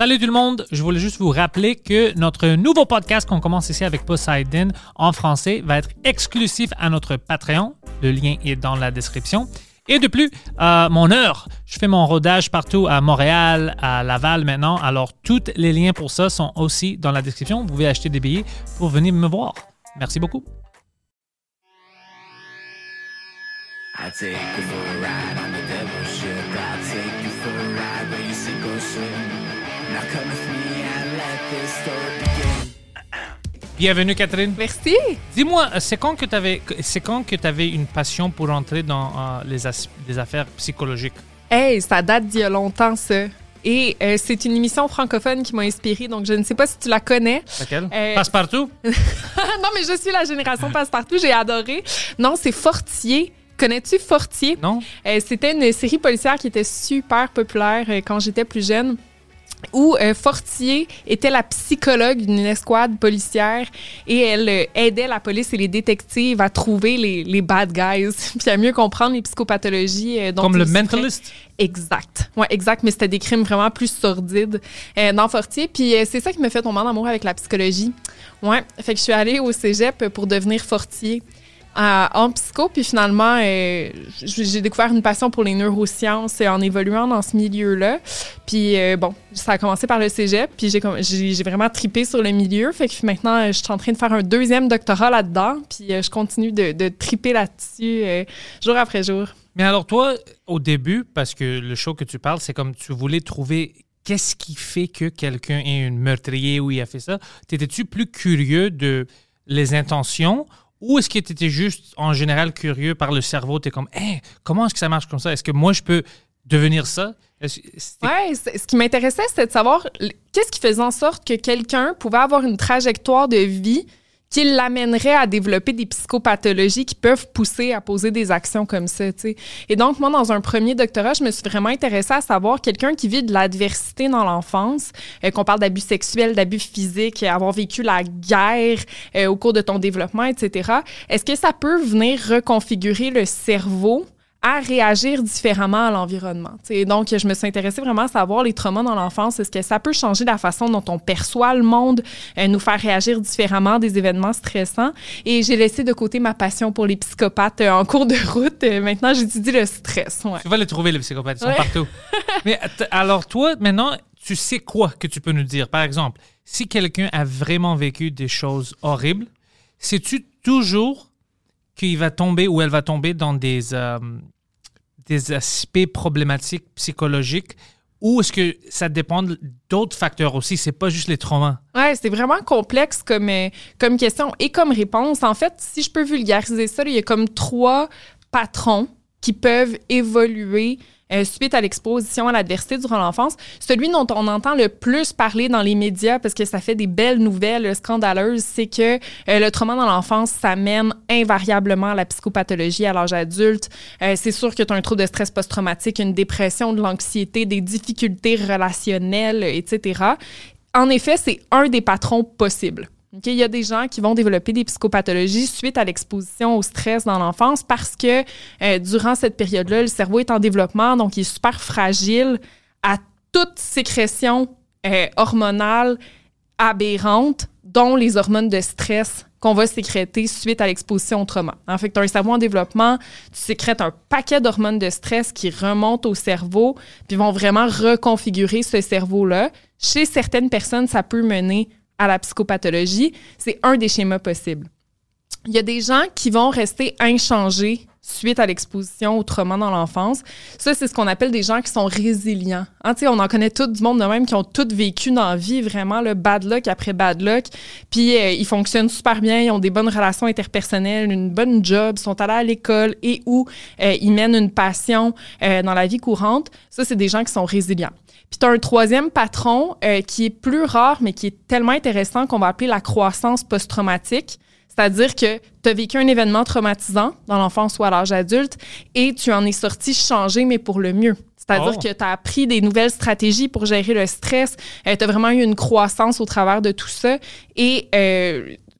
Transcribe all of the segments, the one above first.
Salut tout le monde, je voulais juste vous rappeler que notre nouveau podcast qu'on commence ici avec Poseidon en français va être exclusif à notre Patreon. Le lien est dans la description. Et de plus, euh, mon heure, je fais mon rodage partout à Montréal, à Laval maintenant. Alors, tous les liens pour ça sont aussi dans la description. Vous pouvez acheter des billets pour venir me voir. Merci beaucoup. Bienvenue Catherine. Merci. Dis-moi, euh, c'est quand que tu avais c'est quand que tu avais une passion pour entrer dans euh, les, affaires psychologiques? Hey, ça date d'il y a longtemps, ça. Et euh, c'est une émission francophone qui m'a inspirée, donc je ne sais pas si tu la connais. Laquelle? Euh, Passe-partout? Non, mais je suis la génération passe-partout, j'ai adoré. Non, c'est Fortier. Connais-tu Fortier? Non Euh, C'était une série policière qui était super populaire euh, quand j'étais plus jeune où euh, Fortier était la psychologue d'une escouade policière et elle euh, aidait la police et les détectives à trouver les, les bad guys puis à mieux comprendre les psychopathologies euh, dont Comme le mentalist Exact. Ouais, exact, mais c'était des crimes vraiment plus sordides euh, dans Fortier. Puis euh, c'est ça qui me fait tomber en amour avec la psychologie. Ouais, fait que je suis allée au cégep pour devenir Fortier en psycho. Puis finalement, euh, j'ai découvert une passion pour les neurosciences en évoluant dans ce milieu-là. Puis euh, bon, ça a commencé par le cégep. Puis j'ai vraiment tripé sur le milieu. Fait que maintenant, euh, je suis en train de faire un deuxième doctorat là-dedans. Puis je continue de, de triper là-dessus jour après jour. Mais alors toi, au début, parce que le show que tu parles, c'est comme tu voulais trouver qu'est-ce qui fait que quelqu'un est un meurtrier ou il a fait ça. T'étais-tu plus curieux de les intentions ou est-ce que tu étais juste en général curieux par le cerveau? Tu es comme, Hey, comment est-ce que ça marche comme ça? Est-ce que moi, je peux devenir ça? C'est- ce qui m'intéressait, c'était de savoir qu'est-ce qui faisait en sorte que quelqu'un pouvait avoir une trajectoire de vie qui l'amènerait à développer des psychopathologies qui peuvent pousser à poser des actions comme ça, tu sais. Et donc, moi, dans un premier doctorat, je me suis vraiment intéressée à savoir quelqu'un qui vit de l'adversité dans l'enfance, euh, qu'on parle d'abus sexuels, d'abus physiques, avoir vécu la guerre euh, au cours de ton développement, etc. Est-ce que ça peut venir reconfigurer le cerveau à réagir différemment à l'environnement. donc, je me suis intéressée vraiment à savoir les traumas dans l'enfance. Est-ce que ça peut changer la façon dont on perçoit le monde, euh, nous faire réagir différemment à des événements stressants? Et j'ai laissé de côté ma passion pour les psychopathes euh, en cours de route. Euh, maintenant, j'étudie le stress. Ouais. Tu vas les trouver, les psychopathes, ils sont Ouais. partout. Mais alors, toi, maintenant, tu sais quoi que tu peux nous dire? Par exemple, si quelqu'un a vraiment vécu des choses horribles, sais-tu toujours qu'il va tomber ou elle va tomber dans des, euh, des aspects problématiques psychologiques ou est-ce que ça dépend d'autres facteurs aussi? C'est pas juste les traumas. Ouais, c'est vraiment complexe comme, euh, comme question et comme réponse. En fait, si je peux vulgariser ça, il y a comme trois patrons qui peuvent évoluer euh, suite à l'exposition à l'adversité durant l'enfance. Celui dont on entend le plus parler dans les médias, parce que ça fait des belles nouvelles euh, scandaleuses, c'est que euh, le trauma dans l'enfance, ça mène invariablement à la psychopathologie à l'âge adulte. Euh, c'est sûr que tu as un trouble de stress post-traumatique, une dépression, de l'anxiété, des difficultés relationnelles, etc. En effet, c'est un des patrons possibles. Il y a des gens qui vont développer des psychopathologies suite à l'exposition au stress dans l'enfance parce que euh, durant cette période-là, le cerveau est en développement, donc il est super fragile à toute sécrétion euh, hormonale aberrante, dont les hormones de stress qu'on va sécréter suite à l'exposition au trauma. En fait, tu as un cerveau en développement, tu sécrètes un paquet d'hormones de stress qui remontent au cerveau, puis vont vraiment reconfigurer ce cerveau-là. Chez certaines personnes, ça peut mener à la psychopathologie. C'est un des schémas possibles. Il y a des gens qui vont rester inchangés suite à l'exposition au trauma dans l'enfance. Ça, c'est ce qu'on appelle des gens qui sont résilients. Hein, on en connaît tout du monde de même qui ont tout vécu dans la vie, vraiment, le bad luck après bad luck. Puis euh, ils fonctionnent super bien, ils ont des bonnes relations interpersonnelles, une bonne job, sont allés à l'école et où euh, ils mènent une passion euh, dans la vie courante. Ça, c'est des gens qui sont résilients. Puis tu as un troisième patron euh, qui est plus rare, mais qui est tellement intéressant qu'on va appeler la croissance post-traumatique. C'est-à-dire que tu as vécu un événement traumatisant dans l'enfance ou à l'âge adulte et tu en es sorti changé, mais pour le mieux. C'est-à-dire Oh. que tu as appris des nouvelles stratégies pour gérer le stress. tu as vraiment eu une croissance au travers de tout ça et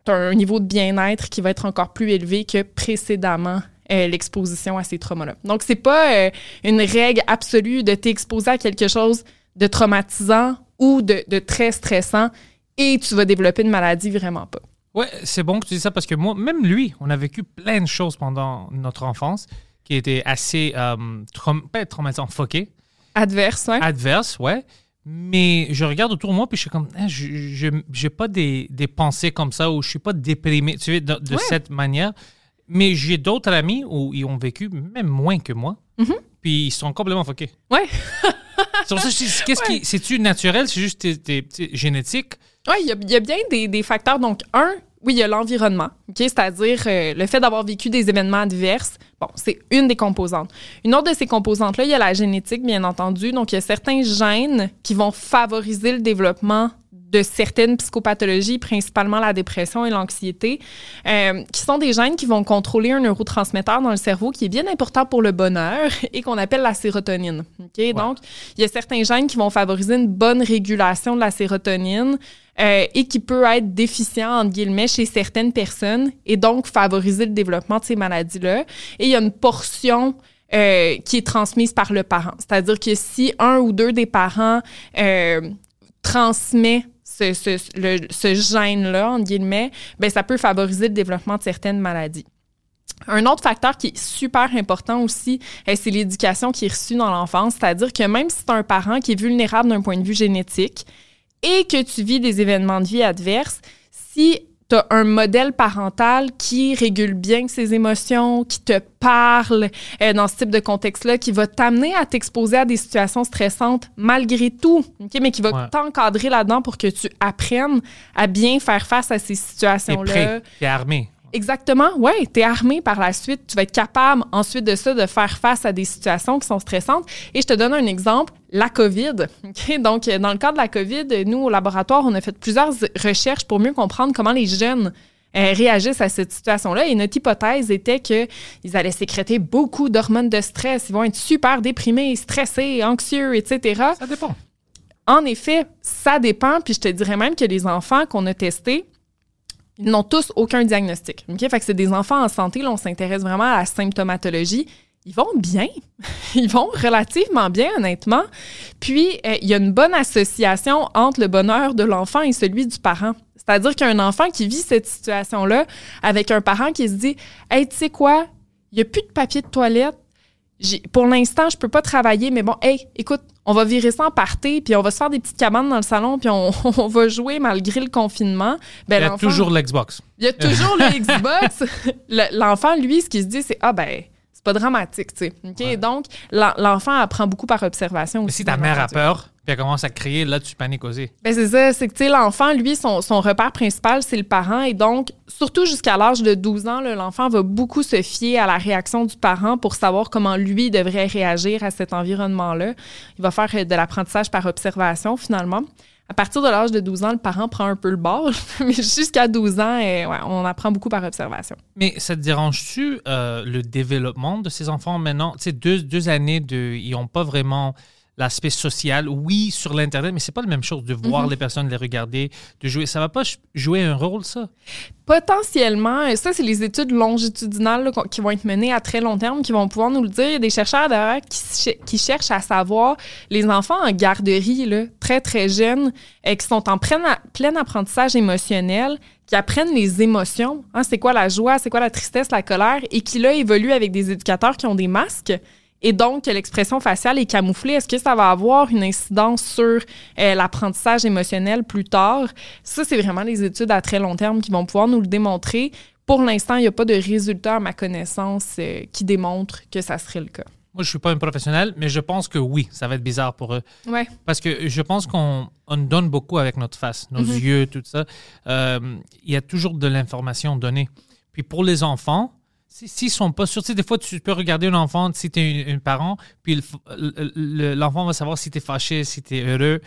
tu as un niveau de bien-être qui va être encore plus élevé que précédemment euh, l'exposition à ces traumas-là. Donc, c'est pas euh, une règle absolue de t'exposer à quelque chose de traumatisant ou de, de très stressant et tu vas développer une maladie, vraiment pas. Ouais, c'est bon que tu dis ça parce que moi, même lui, on a vécu plein de choses pendant notre enfance qui étaient assez, euh, traum- pas traumatisant, fucké, Adverse, ouais. adverse, ouais. Mais je regarde autour de moi puis je suis comme, Ah, je j'ai pas des, des pensées comme ça ou je suis pas déprimé, tu sais, de, de Ouais. cette manière. Mais j'ai d'autres amis où ils ont vécu même moins que moi. Puis ils sont complètement fuckés. Ouais. C'est pour ça je qu'est-ce qui, c'est-tu naturel, c'est juste tes- tes- tes- génétique? Oui, il y a, il y a bien des, des facteurs. Donc, un, oui, il y a l'environnement, ok, c'est-à-dire euh, le fait d'avoir vécu des événements adverses. Bon, c'est une des composantes. Une autre de ces composantes-là, il y a la génétique, bien entendu. Donc, il y a certains gènes qui vont favoriser le développement de certaines psychopathologies, principalement la dépression et l'anxiété, euh, qui sont des gènes qui vont contrôler un neurotransmetteur dans le cerveau qui est bien important pour le bonheur et qu'on appelle la sérotonine. ok? Donc, il y a certains gènes qui vont favoriser une bonne régulation de la sérotonine euh, et qui peut être déficient, entre guillemets, chez certaines personnes et donc favoriser le développement de ces maladies-là. Et il y a une portion euh, qui est transmise par le parent. C'est-à-dire que si un ou deux des parents euh, transmet ce, gène-là, entre guillemets, ben, ça peut favoriser le développement de certaines maladies. Un autre facteur qui est super important aussi, euh, c'est l'éducation qui est reçue dans l'enfance. C'est-à-dire que même si tu un parent qui est vulnérable d'un point de vue génétique et que tu vis des événements de vie adverses, si tu as un modèle parental qui régule bien ses émotions, qui te parle euh, dans ce type de contexte-là, qui va t'amener à t'exposer à des situations stressantes malgré tout, mais qui va Ouais. t'encadrer là-dedans pour que tu apprennes à bien faire face à ces situations-là. prêt, t'es armé. Exactement, ouais, tu es armé par la suite, tu vas être capable ensuite de ça de faire face à des situations qui sont stressantes. Et je te donne un exemple, la COVID. Donc, euh, dans le cas de la COVID, nous, au laboratoire, on a fait plusieurs recherches pour mieux comprendre comment les jeunes euh, réagissent à cette situation-là. Et notre hypothèse était qu'ils allaient sécréter beaucoup d'hormones de stress, ils vont être super déprimés, stressés, anxieux, etc. Ça dépend. En effet, ça dépend. Puis je te dirais même que les enfants qu'on a testés, ils n'ont tous aucun diagnostic. OK? Fait que c'est des enfants en santé. Là, on s'intéresse vraiment à la symptomatologie. Ils vont bien. Ils vont relativement bien, honnêtement. Puis, euh, il y a une bonne association entre le bonheur de l'enfant et celui du parent. C'est-à-dire qu'un enfant qui vit cette situation-là avec un parent qui se dit Hey, tu sais quoi? Il n'y a plus de papier de toilette. Pour l'instant, je peux pas travailler, mais bon, hey, écoute, on va virer ça en party, puis on va se faire des petites cabanes dans le salon, puis on, on va jouer malgré le confinement. Ben, Il y a toujours l'Xbox. il y a toujours le Xbox. Le- L'enfant, lui, ce qu'il se dit, c'est Ah, ben, c'est pas dramatique, tu sais. OK? Donc, l'en- l'enfant apprend beaucoup par observation Mais aussi. si ta mère a peur, puis elle commence à crier, là, tu paniques aussi. Ben c'est ça, c'est que tu sais, l'enfant, lui, son, son repère principal, c'est le parent. Et donc, surtout jusqu'à l'âge de 12 ans, l'enfant va beaucoup se fier à la réaction du parent pour savoir comment lui devrait réagir à cet environnement-là. Il va faire euh, de l'apprentissage par observation, finalement. À partir de l'âge de 12 ans, le parent prend un peu le bord, mais jusqu'à 12 ans, ouais, on apprend beaucoup par observation. Mais ça te dérange-tu euh, le développement de ces enfants maintenant? Tu sais, deux, années, ils n'ont pas vraiment l'aspect social. Oui, sur l'Internet, mais c'est pas la même chose de voir Mhm. les personnes, les regarder, de jouer. Ça va pas jouer un rôle, ça? Potentiellement, et ça, c'est les études longitudinales là, qui vont être menées à très long terme qui vont pouvoir nous le dire. Il y a des chercheurs d'ailleurs qui, qui cherchent à savoir les enfants en garderie, là, très, très jeunes, et qui sont en plein apprentissage émotionnel, qui apprennent les émotions. Hein, c'est quoi la joie, c'est quoi la tristesse, la colère, et qui, là, évoluent avec des éducateurs qui ont des masques. Et donc, que l'expression faciale est camouflée. Est-ce que ça va avoir une incidence sur euh, l'apprentissage émotionnel plus tard? Ça, c'est vraiment les études à très long terme qui vont pouvoir nous le démontrer pour l'instant, il n'y a pas de résultat à ma connaissance euh, qui démontre que ça serait le cas. Moi, je suis pas un professionnel, mais je pense que oui, ça va être bizarre pour eux. Ouais. Parce que je pense qu'on on donne beaucoup avec notre face, nos Mhm. yeux, tout ça. Euh, Il y a toujours de l'information donnée. Puis pour les enfants, s'ils sont pas sûrs, tu sais, des fois, tu peux regarder un enfant, si tu es un, un parent, puis l'enfant va savoir si tu es fâché, si tu es heureux.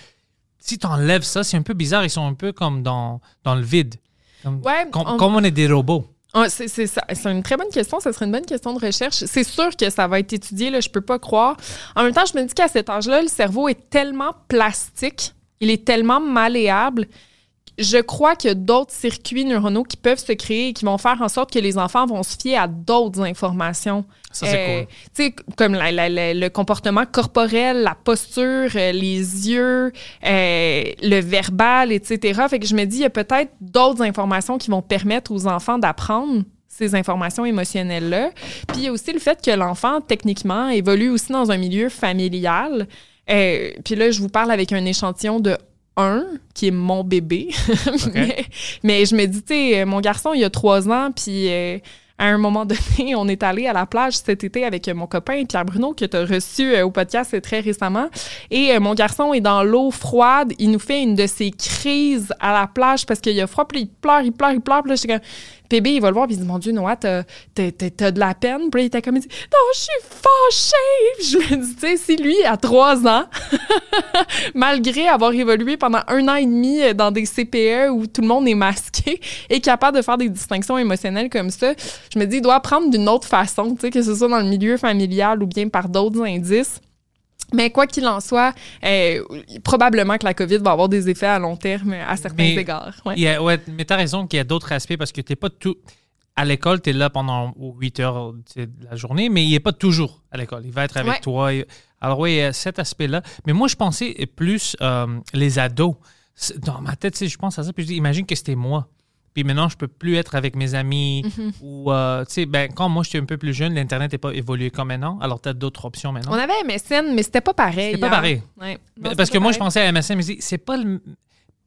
Si tu enlèves ça, c'est un peu bizarre. Ils sont un peu comme dans, dans le vide. Comme, Ouais, com- on- comme on est des robots. C'est une très bonne question. Ça serait une bonne question de recherche. C'est sûr que ça va être étudié, là, je peux pas croire. En même temps, je me dis qu'à cet âge-là, le cerveau est tellement plastique, il est tellement malléable. Je crois qu'il y a d'autres circuits neuronaux qui peuvent se créer et qui vont faire en sorte que les enfants vont se fier à d'autres informations. Ça, c'est Euh, cool. Tu sais, comme la- la- la- le comportement corporel, la posture, euh, les yeux, euh, le verbal, etc. Fait que je me dis, il y a peut-être d'autres informations qui vont permettre aux enfants d'apprendre ces informations émotionnelles-là. Puis il y a aussi le fait que l'enfant, techniquement, évolue aussi dans un milieu familial. Euh, puis là, je vous parle avec un échantillon de un, qui est mon bébé. mais, mais je me dis, tu sais, mon garçon, il a trois ans, puis euh, à un moment donné, on est allé à la plage cet été avec mon copain Pierre Bruno, que tu as reçu euh, au podcast très récemment. Et euh, mon garçon est dans l'eau froide. Il nous fait une de ses crises à la plage parce qu'il a froid, puis il pleure, il pleure, il pleure. Puis là, j'étais comme, bébé, il va le voir, puis il dit, mon Dieu, Noah, t'as de la peine? Puis là, il était comme, il dit, non, je suis fâchée. Puis je me dis, tu sais, si lui, à trois ans, malgré avoir évolué pendant un an et demi euh, dans des CPE où tout le monde est masqué, est capable de faire des distinctions émotionnelles comme ça, je me dis, il doit apprendre d'une autre façon, tu sais, que ce soit dans le milieu familial ou bien par d'autres indices. Mais quoi qu'il en soit, euh, probablement que la COVID va avoir des effets à long terme à certains Mais- égards. Ouais. Il y a- ouais, mais tu as raison qu'il y a d'autres aspects parce que tu pas tout. À l'école, tu es là pendant 8 heures de la journée, mais il n'est pas toujours à l'école. Il va être avec Ouais. toi. Alors, oui, il y a cet aspect-là. Mais moi, je pensais plus euh, les ados. Dans ma tête, je pense à ça, puis je dis, imagine que c'était moi. Puis maintenant, je peux plus être avec mes amis. Mm-hmm. Ou, euh, tu sais, ben, quand moi, j'étais un peu plus jeune, l'Internet n'est pas évolué comme maintenant. Alors, tu as d'autres options maintenant. On avait MSN, mais c'était pas pareil. C'était pas hein. pareil. Ouais. Non, Parce que pas moi, je pensais à MSN, mais c'est pas le.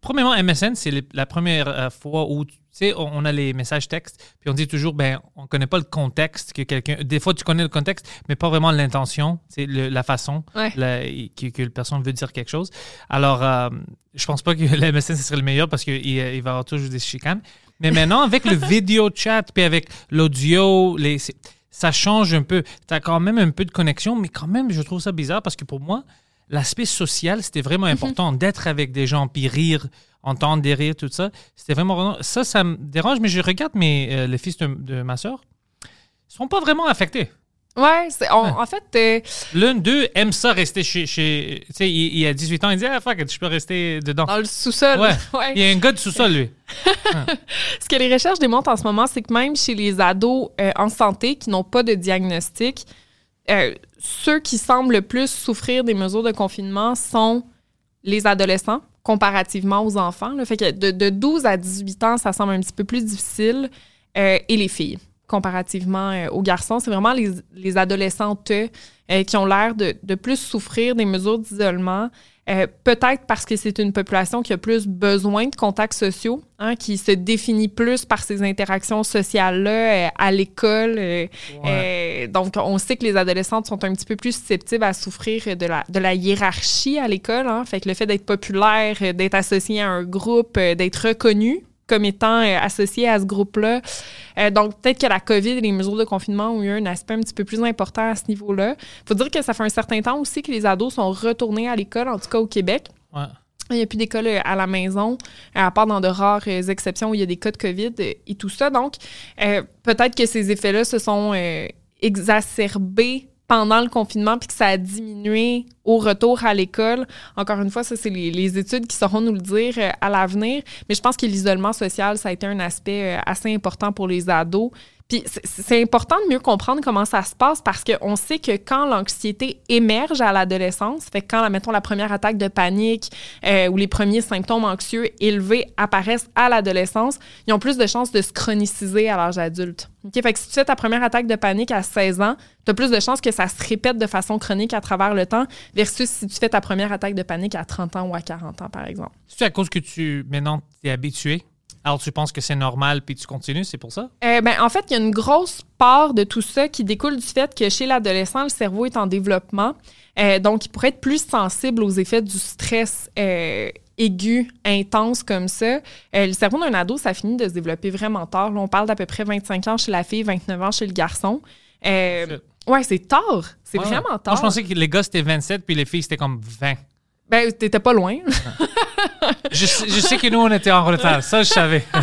Premièrement, MSN, c'est la première euh, fois où, tu sais, on a les messages textes, puis on dit toujours, ben, on connaît pas le contexte que quelqu'un. Des fois, tu connais le contexte, mais pas vraiment l'intention, c'est la façon Ouais. la- que, que la personne veut dire quelque chose. Alors, euh, je pense pas que le MSN, ce serait le meilleur parce qu'il il va y avoir toujours des chicanes. Mais maintenant, avec le vidéo chat, puis avec l'audio, les. Ça change un peu. Tu as quand même un peu de connexion, mais quand même, je trouve ça bizarre parce que pour moi, l'aspect social, c'était vraiment important d'être avec des gens, puis rire, entendre des rires, tout ça. C'était vraiment. Ça, ça me dérange, mais je regarde mes, euh, les fils de, de ma soeur. Ils sont pas vraiment affectés. Ouais, c'est- on- Ouais. en fait, euh, L'un d'eux aime ça rester chez. chez tu sais, il, il a 18 ans, il dit Ah, fuck, je peux rester dedans. dans le sous-sol. Ouais. Ouais. Il y a un gars de sous-sol, lui. Ce que les recherches démontrent en ce moment, c'est que même chez les ados euh, en santé qui n'ont pas de diagnostic, euh, ceux qui semblent le plus souffrir des mesures de confinement sont les adolescents comparativement aux enfants. Fait que de, de 12 à 18 ans, ça semble un petit peu plus difficile. euh, et les filles, comparativement euh, aux garçons. C'est vraiment les, les adolescentes euh, qui ont l'air de plus souffrir des mesures d'isolement. Euh, Peut-être parce que c'est une population qui a plus besoin de contacts sociaux, hein, qui se définit plus par ces interactions sociales-là euh, à l'école. euh, euh, donc, on sait que les adolescentes sont un petit peu plus susceptibles à souffrir de la, de la hiérarchie à l'école. Hein, fait que le fait d'être populaire, euh, d'être associé à un groupe, d'être reconnu comme étant euh, associé à ce groupe-là. Euh, donc, peut-être que la COVID et les mesures de confinement ont eu un aspect un petit peu plus important à ce niveau-là. faut dire que ça fait un certain temps aussi que les ados sont retournés à l'école, en tout cas au Québec. Ouais. Il n'y a plus d'école euh, à la maison, à part dans de rares exceptions où il y a des cas de COVID et tout ça. Donc, euh, peut-être que ces effets-là se sont euh, exacerbés pendant le confinement puis que ça a diminué au retour à l'école. Encore une fois, ça, c'est les, études qui sauront nous le dire euh, à l'avenir. Mais je pense que l'isolement social, ça a été un aspect euh, assez important pour les ados. Puis c'est- important de mieux comprendre comment ça se passe parce qu'on sait que quand l'anxiété émerge à l'adolescence, fait que quand, mettons, la première attaque de panique euh, ou les premiers symptômes anxieux élevés apparaissent à l'adolescence, ils ont plus de chances de se chroniciser à l'âge adulte. Fait que si tu fais ta première attaque de panique à 16 ans, tu as plus de chances que ça se répète de façon chronique à travers le temps versus si tu fais ta première attaque de panique à 30 ans ou à 40 ans, par exemple. C'est à cause que tu, maintenant, tu es habitué? Alors tu penses que c'est normal puis tu continues, c'est pour ça? Euh, ben, en fait, il y a une grosse part de tout ça qui découle du fait que chez l'adolescent, le cerveau est en développement. Euh, donc, il pourrait être plus sensible aux effets du stress euh, aigu, intense comme ça. Le cerveau d'un ado, ça finit de se développer vraiment tard. Là, on parle d'à peu près 25 ans chez la fille, 29 ans chez le garçon. Ouais, c'est tard. C'est Ouais. vraiment Moi, tard. je pensais que les gars, c'était 27 puis les filles, c'était comme 20. Ben, t'étais pas loin. Je, sais- je sais que nous, on était en retard. Ça, je savais.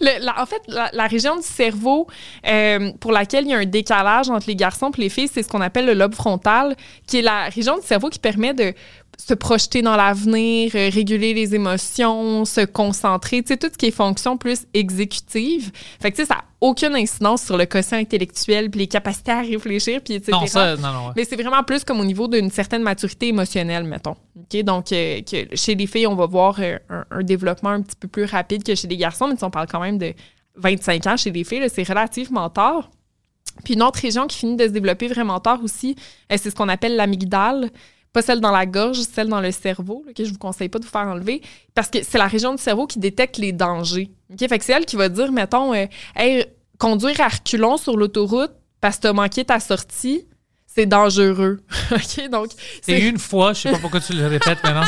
Le- la- en fait, la, la région du cerveau euh, pour laquelle il y a un décalage entre les garçons et les filles, c'est ce qu'on appelle le lobe frontal, qui est la région du cerveau qui permet de se projeter dans l'avenir, euh, réguler les émotions, se concentrer, tu sais, tout ce qui est fonction plus exécutive. Fait que, tu sais, ça n'a aucune incidence sur le quotient intellectuel puis les capacités à réfléchir, puis etc. Non, ça, non, non. ouais. Mais c'est vraiment plus comme au niveau d'une certaine maturité émotionnelle, mettons. OK? Donc, euh, que chez les filles, on va voir euh, un, un développement un petit peu plus rapide que chez les garçons, mais si on parle quand même de 25 ans chez les filles, c'est relativement tard. Puis une autre région qui finit de se développer vraiment tard aussi, c'est ce qu'on appelle l'amygdale. Pas celle dans la gorge, celle dans le cerveau, là, que je vous conseille pas de vous faire enlever, parce que c'est la région du cerveau qui détecte les dangers. Fait que c'est elle qui va dire, mettons, euh, Hey, conduire à reculons sur l'autoroute parce que t'as manqué ta sortie, c'est dangereux. OK? Donc, C'est une fois, je sais pas pourquoi tu le répètes maintenant.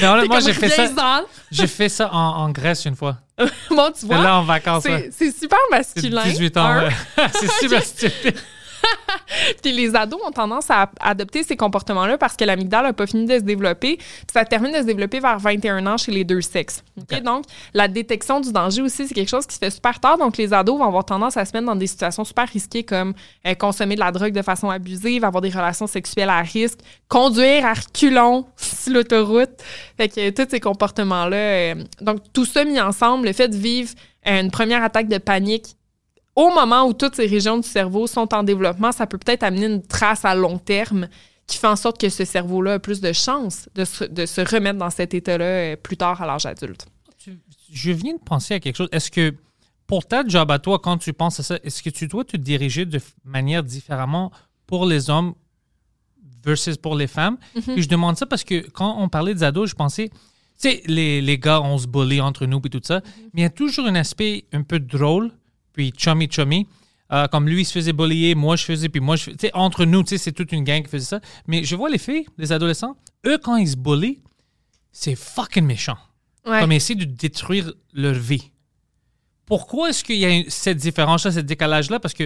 Mais honnêtement, comme j'ai fait ça. J'ai fait ça en, Grèce une fois. Bon, tu vois, là en vacances. c'est ouais. super masculin. 18 ans. ouais. c'est super stupide. Puis les ados ont tendance à adopter ces comportements-là parce que l'amygdale n'a pas fini de se développer. Puis ça termine de se développer vers 21 ans chez les deux sexes. Donc, la détection du danger aussi, c'est quelque chose qui se fait super tard. Donc, les ados vont avoir tendance à se mettre dans des situations super risquées comme euh, consommer de la drogue de façon abusive, avoir des relations sexuelles à risque, conduire à reculons sur l'autoroute. Fait que euh, tous ces comportements-là. euh, donc, tout ça mis ensemble, le fait de vivre euh, une première attaque de panique au moment où toutes ces régions du cerveau sont en développement, ça peut peut-être amener une trace à long terme qui fait en sorte que ce cerveau-là a plus de chances de se, de se remettre dans cet état-là euh, plus tard à l'âge adulte. Je viens de penser à quelque chose. Est-ce que pour ta job à toi, quand tu penses à ça, est-ce que tu dois te diriger de manière différemment pour les hommes versus pour les femmes? Puis je demande ça parce que quand on parlait des ados, je pensais, tu sais, les, les gars, on se bully entre nous et tout ça, mais il y a toujours un aspect un peu drôle, puis chummy chummy. Euh, comme lui, il se faisait bullier, moi je faisais, puis moi je fais- Tu sais, entre nous, c'est toute une gang qui faisait ça. Mais je vois les filles, les adolescents, eux, quand ils se bullient, c'est fucking méchant Ouais. comme essayer de détruire leur vie. Pourquoi est-ce qu'il y a cette différence-là, ce décalage-là? Parce que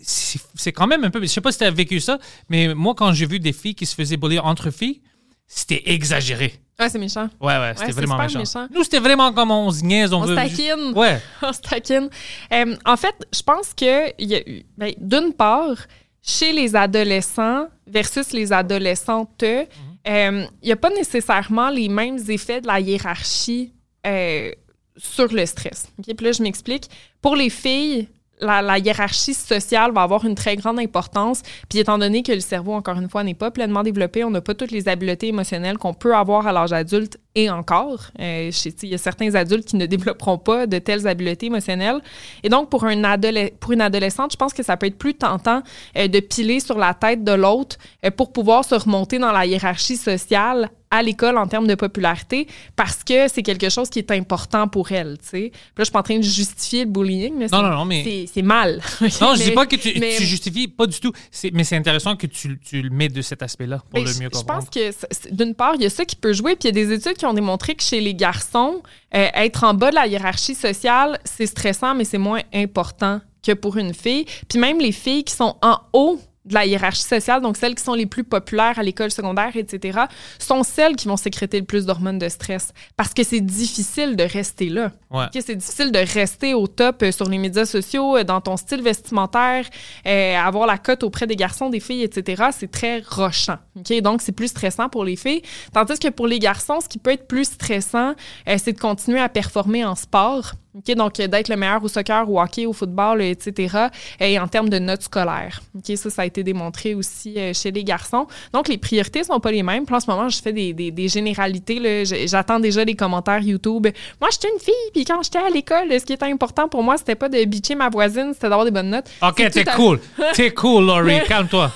c'est quand même un peu. Je sais pas si tu as vécu ça, mais moi, quand j'ai vu des filles qui se faisaient bullier entre filles, c'était exagéré. Ouais, c'est méchant. Ouais, ouais, c'était vraiment méchant. méchant. Nous, c'était vraiment comme on se niaise, on, On veut. taquine. Ouais. On se taquine. Euh, en fait, je pense que il y a eu- ben, d'une part, chez les adolescents versus les adolescentes, euh, il n'y a pas nécessairement les mêmes effets de la hiérarchie euh, sur le stress. OK? Puis là, je m'explique. Pour les filles, la, la hiérarchie sociale va avoir une très grande importance. Puis étant donné que le cerveau, encore une fois, n'est pas pleinement développé, on n'a pas toutes les habiletés émotionnelles qu'on peut avoir à l'âge adulte et encore. Euh, Il y a certains adultes qui ne développeront pas de telles habiletés émotionnelles. Et donc, pour, un adoles- pour une adolescente, je pense que ça peut être plus tentant euh, de piler sur la tête de l'autre euh, pour pouvoir se remonter dans la hiérarchie sociale à l'école en termes de popularité parce que c'est quelque chose qui est important pour elle, tu sais. Puis Là, je suis pas en train de justifier le bullying, mais Non, c'est- non, non, mais- c'est- mal. Non, je Mais- dis pas que tu, mais- tu justifies, pas du tout. Mais c'est intéressant que tu, tu le mets de cet aspect-là pour Ben, le je- mieux je comprendre. pense que, d'une part, il y a ça qui peut jouer, puis il y a des études qui ont démontré que chez les garçons, euh, être en bas de la hiérarchie sociale, c'est stressant, mais c'est moins important que pour une fille. Puis même les filles qui sont en haut de la hiérarchie sociale, donc celles qui sont les plus populaires à l'école secondaire, etc., sont celles qui vont sécréter le plus d'hormones de stress. Parce que c'est difficile de rester là. Ouais. OK, c'est difficile de rester au top euh, sur les médias sociaux, euh, dans ton style vestimentaire, euh, avoir la cote auprès des garçons, des filles, etc. C'est très rochant. OK, donc c'est plus stressant pour les filles. Tandis que pour les garçons, ce qui peut être plus stressant, euh, c'est de continuer à performer en sport. OK, donc d'être le meilleur au soccer, au hockey, au football, etc. Et en termes de notes scolaires. OK, ça, ça a été démontré aussi euh, chez les garçons. Donc les priorités sont pas les mêmes. Puis en ce moment, je fais des, des- des généralités. là. J'attends déjà les commentaires YouTube. Moi, j'étais une fille, puis quand j'étais à l'école, ce qui était important pour moi, c'était pas de bitcher ma voisine, c'était d'avoir des bonnes notes. Ok, C'est t'es à- cool. T'es cool, Laurie. Calme-toi.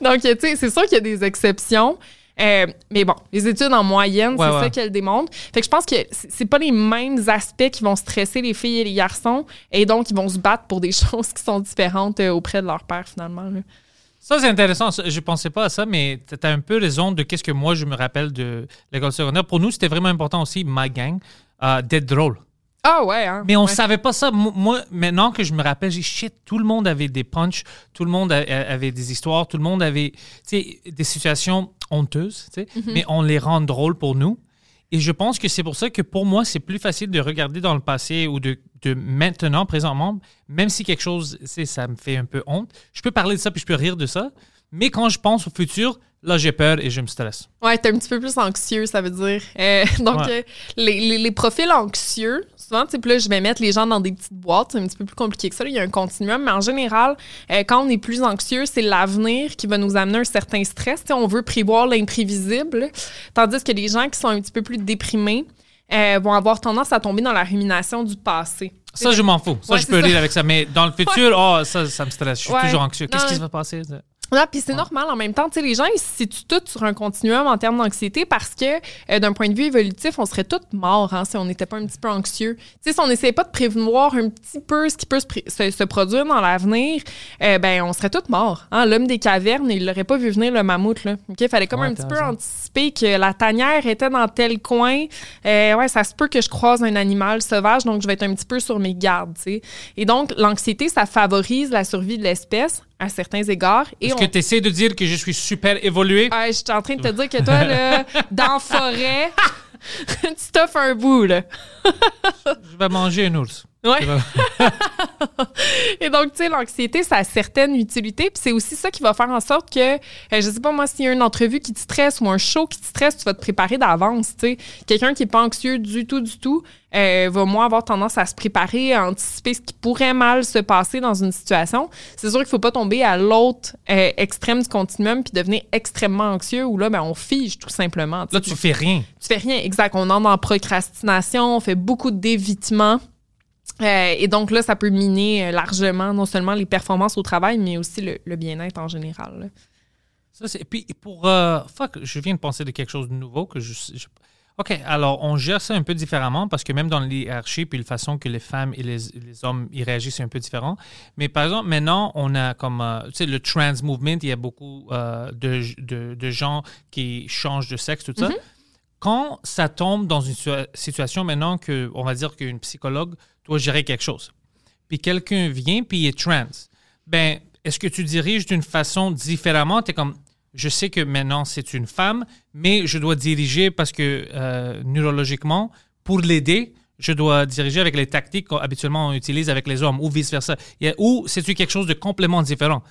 Donc, tu sais, c'est sûr qu'il y a des exceptions. Euh, mais bon, les études en moyenne, Ouais, c'est ouais. ça qu'elles démontrent. Fait que je pense que c'est pas les mêmes aspects qui vont stresser les filles et les garçons, et donc ils vont se battre pour des choses qui sont différentes euh, auprès de leur père, finalement. là. Ça, c'est intéressant. Je pensais pas à ça, mais tu as un peu raison de qu'est-ce que moi, je me rappelle de l'école secondaire. Pour nous, c'était vraiment important aussi, ma gang, euh, d'être drôle. Ah ouais, hein? Mais on Ouais. savait pas ça. Mo- Moi, maintenant que je me rappelle, j'ai shit, tout le monde avait des punchs, tout le monde a- a- avait des histoires, tout le monde avait des situations honteuses, Mhm. mais on les rend drôles pour nous. Et je pense que c'est pour ça que pour moi, c'est plus facile de regarder dans le passé ou de, de maintenant, présentement, même si quelque chose, ça me fait un peu honte. Je peux parler de ça puis je peux rire de ça. Mais quand je pense au futur, là, j'ai peur et je me stresse. Ouais, t'es un petit peu plus anxieux, ça veut dire. Euh, donc, Ouais. euh, les, les- les profils anxieux, souvent, tu sais, là, je vais mettre les gens dans des petites boîtes. C'est un petit peu plus compliqué que ça. là. Il y a un continuum. Mais en général, euh, quand on est plus anxieux, c'est l'avenir qui va nous amener un certain stress. Tu sais, on veut prévoir l'imprévisible. Tandis que les gens qui sont un petit peu plus déprimés vont avoir tendance à tomber dans la rumination du passé. Ça, je m'en fous. Ça, Ouais, je peux ça. rire avec ça. Mais dans le futur, oh, ça, ça me stresse. Je suis Ouais. toujours anxieux. Qu'est-ce qui mais- va passer? ça? Ah, puis c'est normal en même temps. Tu sais, les gens, ils se situent tous sur un continuum en termes d'anxiété parce que, euh, d'un point de vue évolutif, on serait tous morts hein, si on n'était pas un petit peu anxieux. Tu sais, si on n'essayait pas de prévoir un petit peu ce qui peut se, se- se produire dans l'avenir, euh, ben, on serait tous morts. Hein? L'homme des cavernes, il l'aurait pas vu venir le mammouth. Là. Il fallait comme Ouais, un petit peu anticiper que la tanière était dans tel coin. Euh, ouais, ça se peut que je croise un animal sauvage, donc je vais être un petit peu sur mes gardes. tu sais. Et donc, l'anxiété, ça favorise la survie de l'espèce à certains égards. Est-ce on- que tu essaies de dire que je suis super évolué? ah, je suis en train de te dire que toi, là, dans la forêt, tu t'offres un bout, là. Je vais manger un ours. Ouais. Et donc, tu sais, l'anxiété, ça a certaines utilités. Puis c'est aussi ça qui va faire en sorte que, euh, je sais pas moi, s'il y a une entrevue qui te stresse ou un show qui te stresse, tu vas te préparer d'avance, tu sais. Quelqu'un qui est pas anxieux du tout, du tout, euh, va moins avoir tendance à se préparer, à anticiper ce qui pourrait mal se passer dans une situation. C'est sûr qu'il faut pas tomber à l'autre euh, extrême du continuum puis devenir extrêmement anxieux où là, ben, on fige tout simplement. Là, tu fais rien. tu fais rien, exact. On entre en procrastination, on fait beaucoup d'évitement. Euh, et donc là, ça peut miner euh, largement non seulement les performances au travail, mais aussi le, le bien-être en général. là. Ça, c'est... Puis pour... euh, fuck, je viens de penser de quelque chose de nouveau que je, je- OK, alors on gère ça un peu différemment parce que même dans l'hierarchie puis la façon que les femmes et les, les hommes y réagissent, c'est un peu différent. Mais par exemple, maintenant, on a comme, euh, tu sais, le trans movement, il y a beaucoup euh, de, de, de gens qui changent de sexe, tout ça. Quand ça tombe dans une situa- situation maintenant que, on va dire qu'une psychologue doit gérer quelque chose, puis quelqu'un vient puis il est trans, ben, est-ce que tu diriges d'une façon différemment? Tu es comme, je sais que maintenant c'est une femme, mais je dois diriger parce que euh, neurologiquement, pour l'aider, je dois diriger avec les tactiques qu'habituellement on utilise avec les hommes ou vice-versa. Ou c'est-tu quelque chose de complètement différent?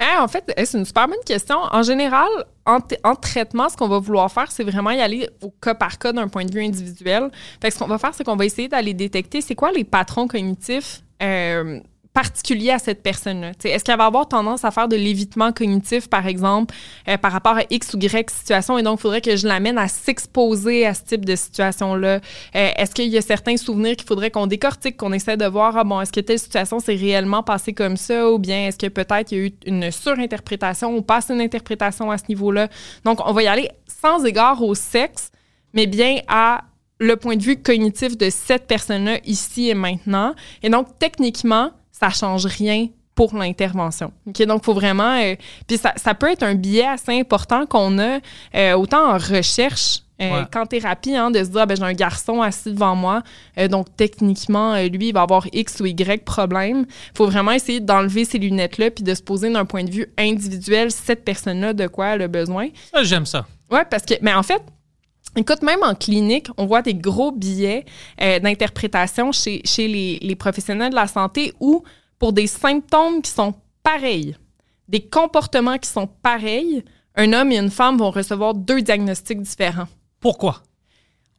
Hein, en fait, c'est une super bonne question. En général, en, en traitement, ce qu'on va vouloir faire, c'est vraiment y aller au cas par cas d'un point de vue individuel. Fait que ce qu'on va faire, c'est qu'on va essayer d'aller détecter c'est quoi les patrons cognitifs euh, particuliers à cette personne-là. Est-ce qu'elle va avoir tendance à faire de l'évitement cognitif, par exemple, euh, par rapport à X ou Y situation, et donc il faudrait que je l'amène à s'exposer à ce type de situation-là? Euh, est-ce qu'il y a certains souvenirs qu'il faudrait qu'on décortique, qu'on essaie de voir, ah bon, est-ce que telle situation s'est réellement passée comme ça, ou bien est-ce que peut-être il y a eu une surinterprétation ou pas une interprétation à ce niveau-là? Donc, on va y aller sans égard au sexe, mais bien à le point de vue cognitif de cette personne-là ici et maintenant. Et donc, techniquement, ça change rien pour l'intervention. OK? Donc, il faut vraiment... euh, puis ça, ça peut être un biais assez important qu'on a, euh, autant en recherche euh, Ouais. qu'en thérapie, hein, de se dire, ah, ben, j'ai un garçon assis devant moi, euh, donc techniquement, lui, il va avoir X ou Y problème. Il faut vraiment essayer d'enlever ces lunettes-là puis de se poser d'un point de vue individuel, cette personne-là, de quoi elle a besoin. J'aime ça. Oui, parce que, mais en fait, écoute, même en clinique, on voit des gros billets euh, d'interprétation chez, chez les, les professionnels de la santé où, pour des symptômes qui sont pareils, des comportements qui sont pareils, un homme et une femme vont recevoir deux diagnostics différents Pourquoi?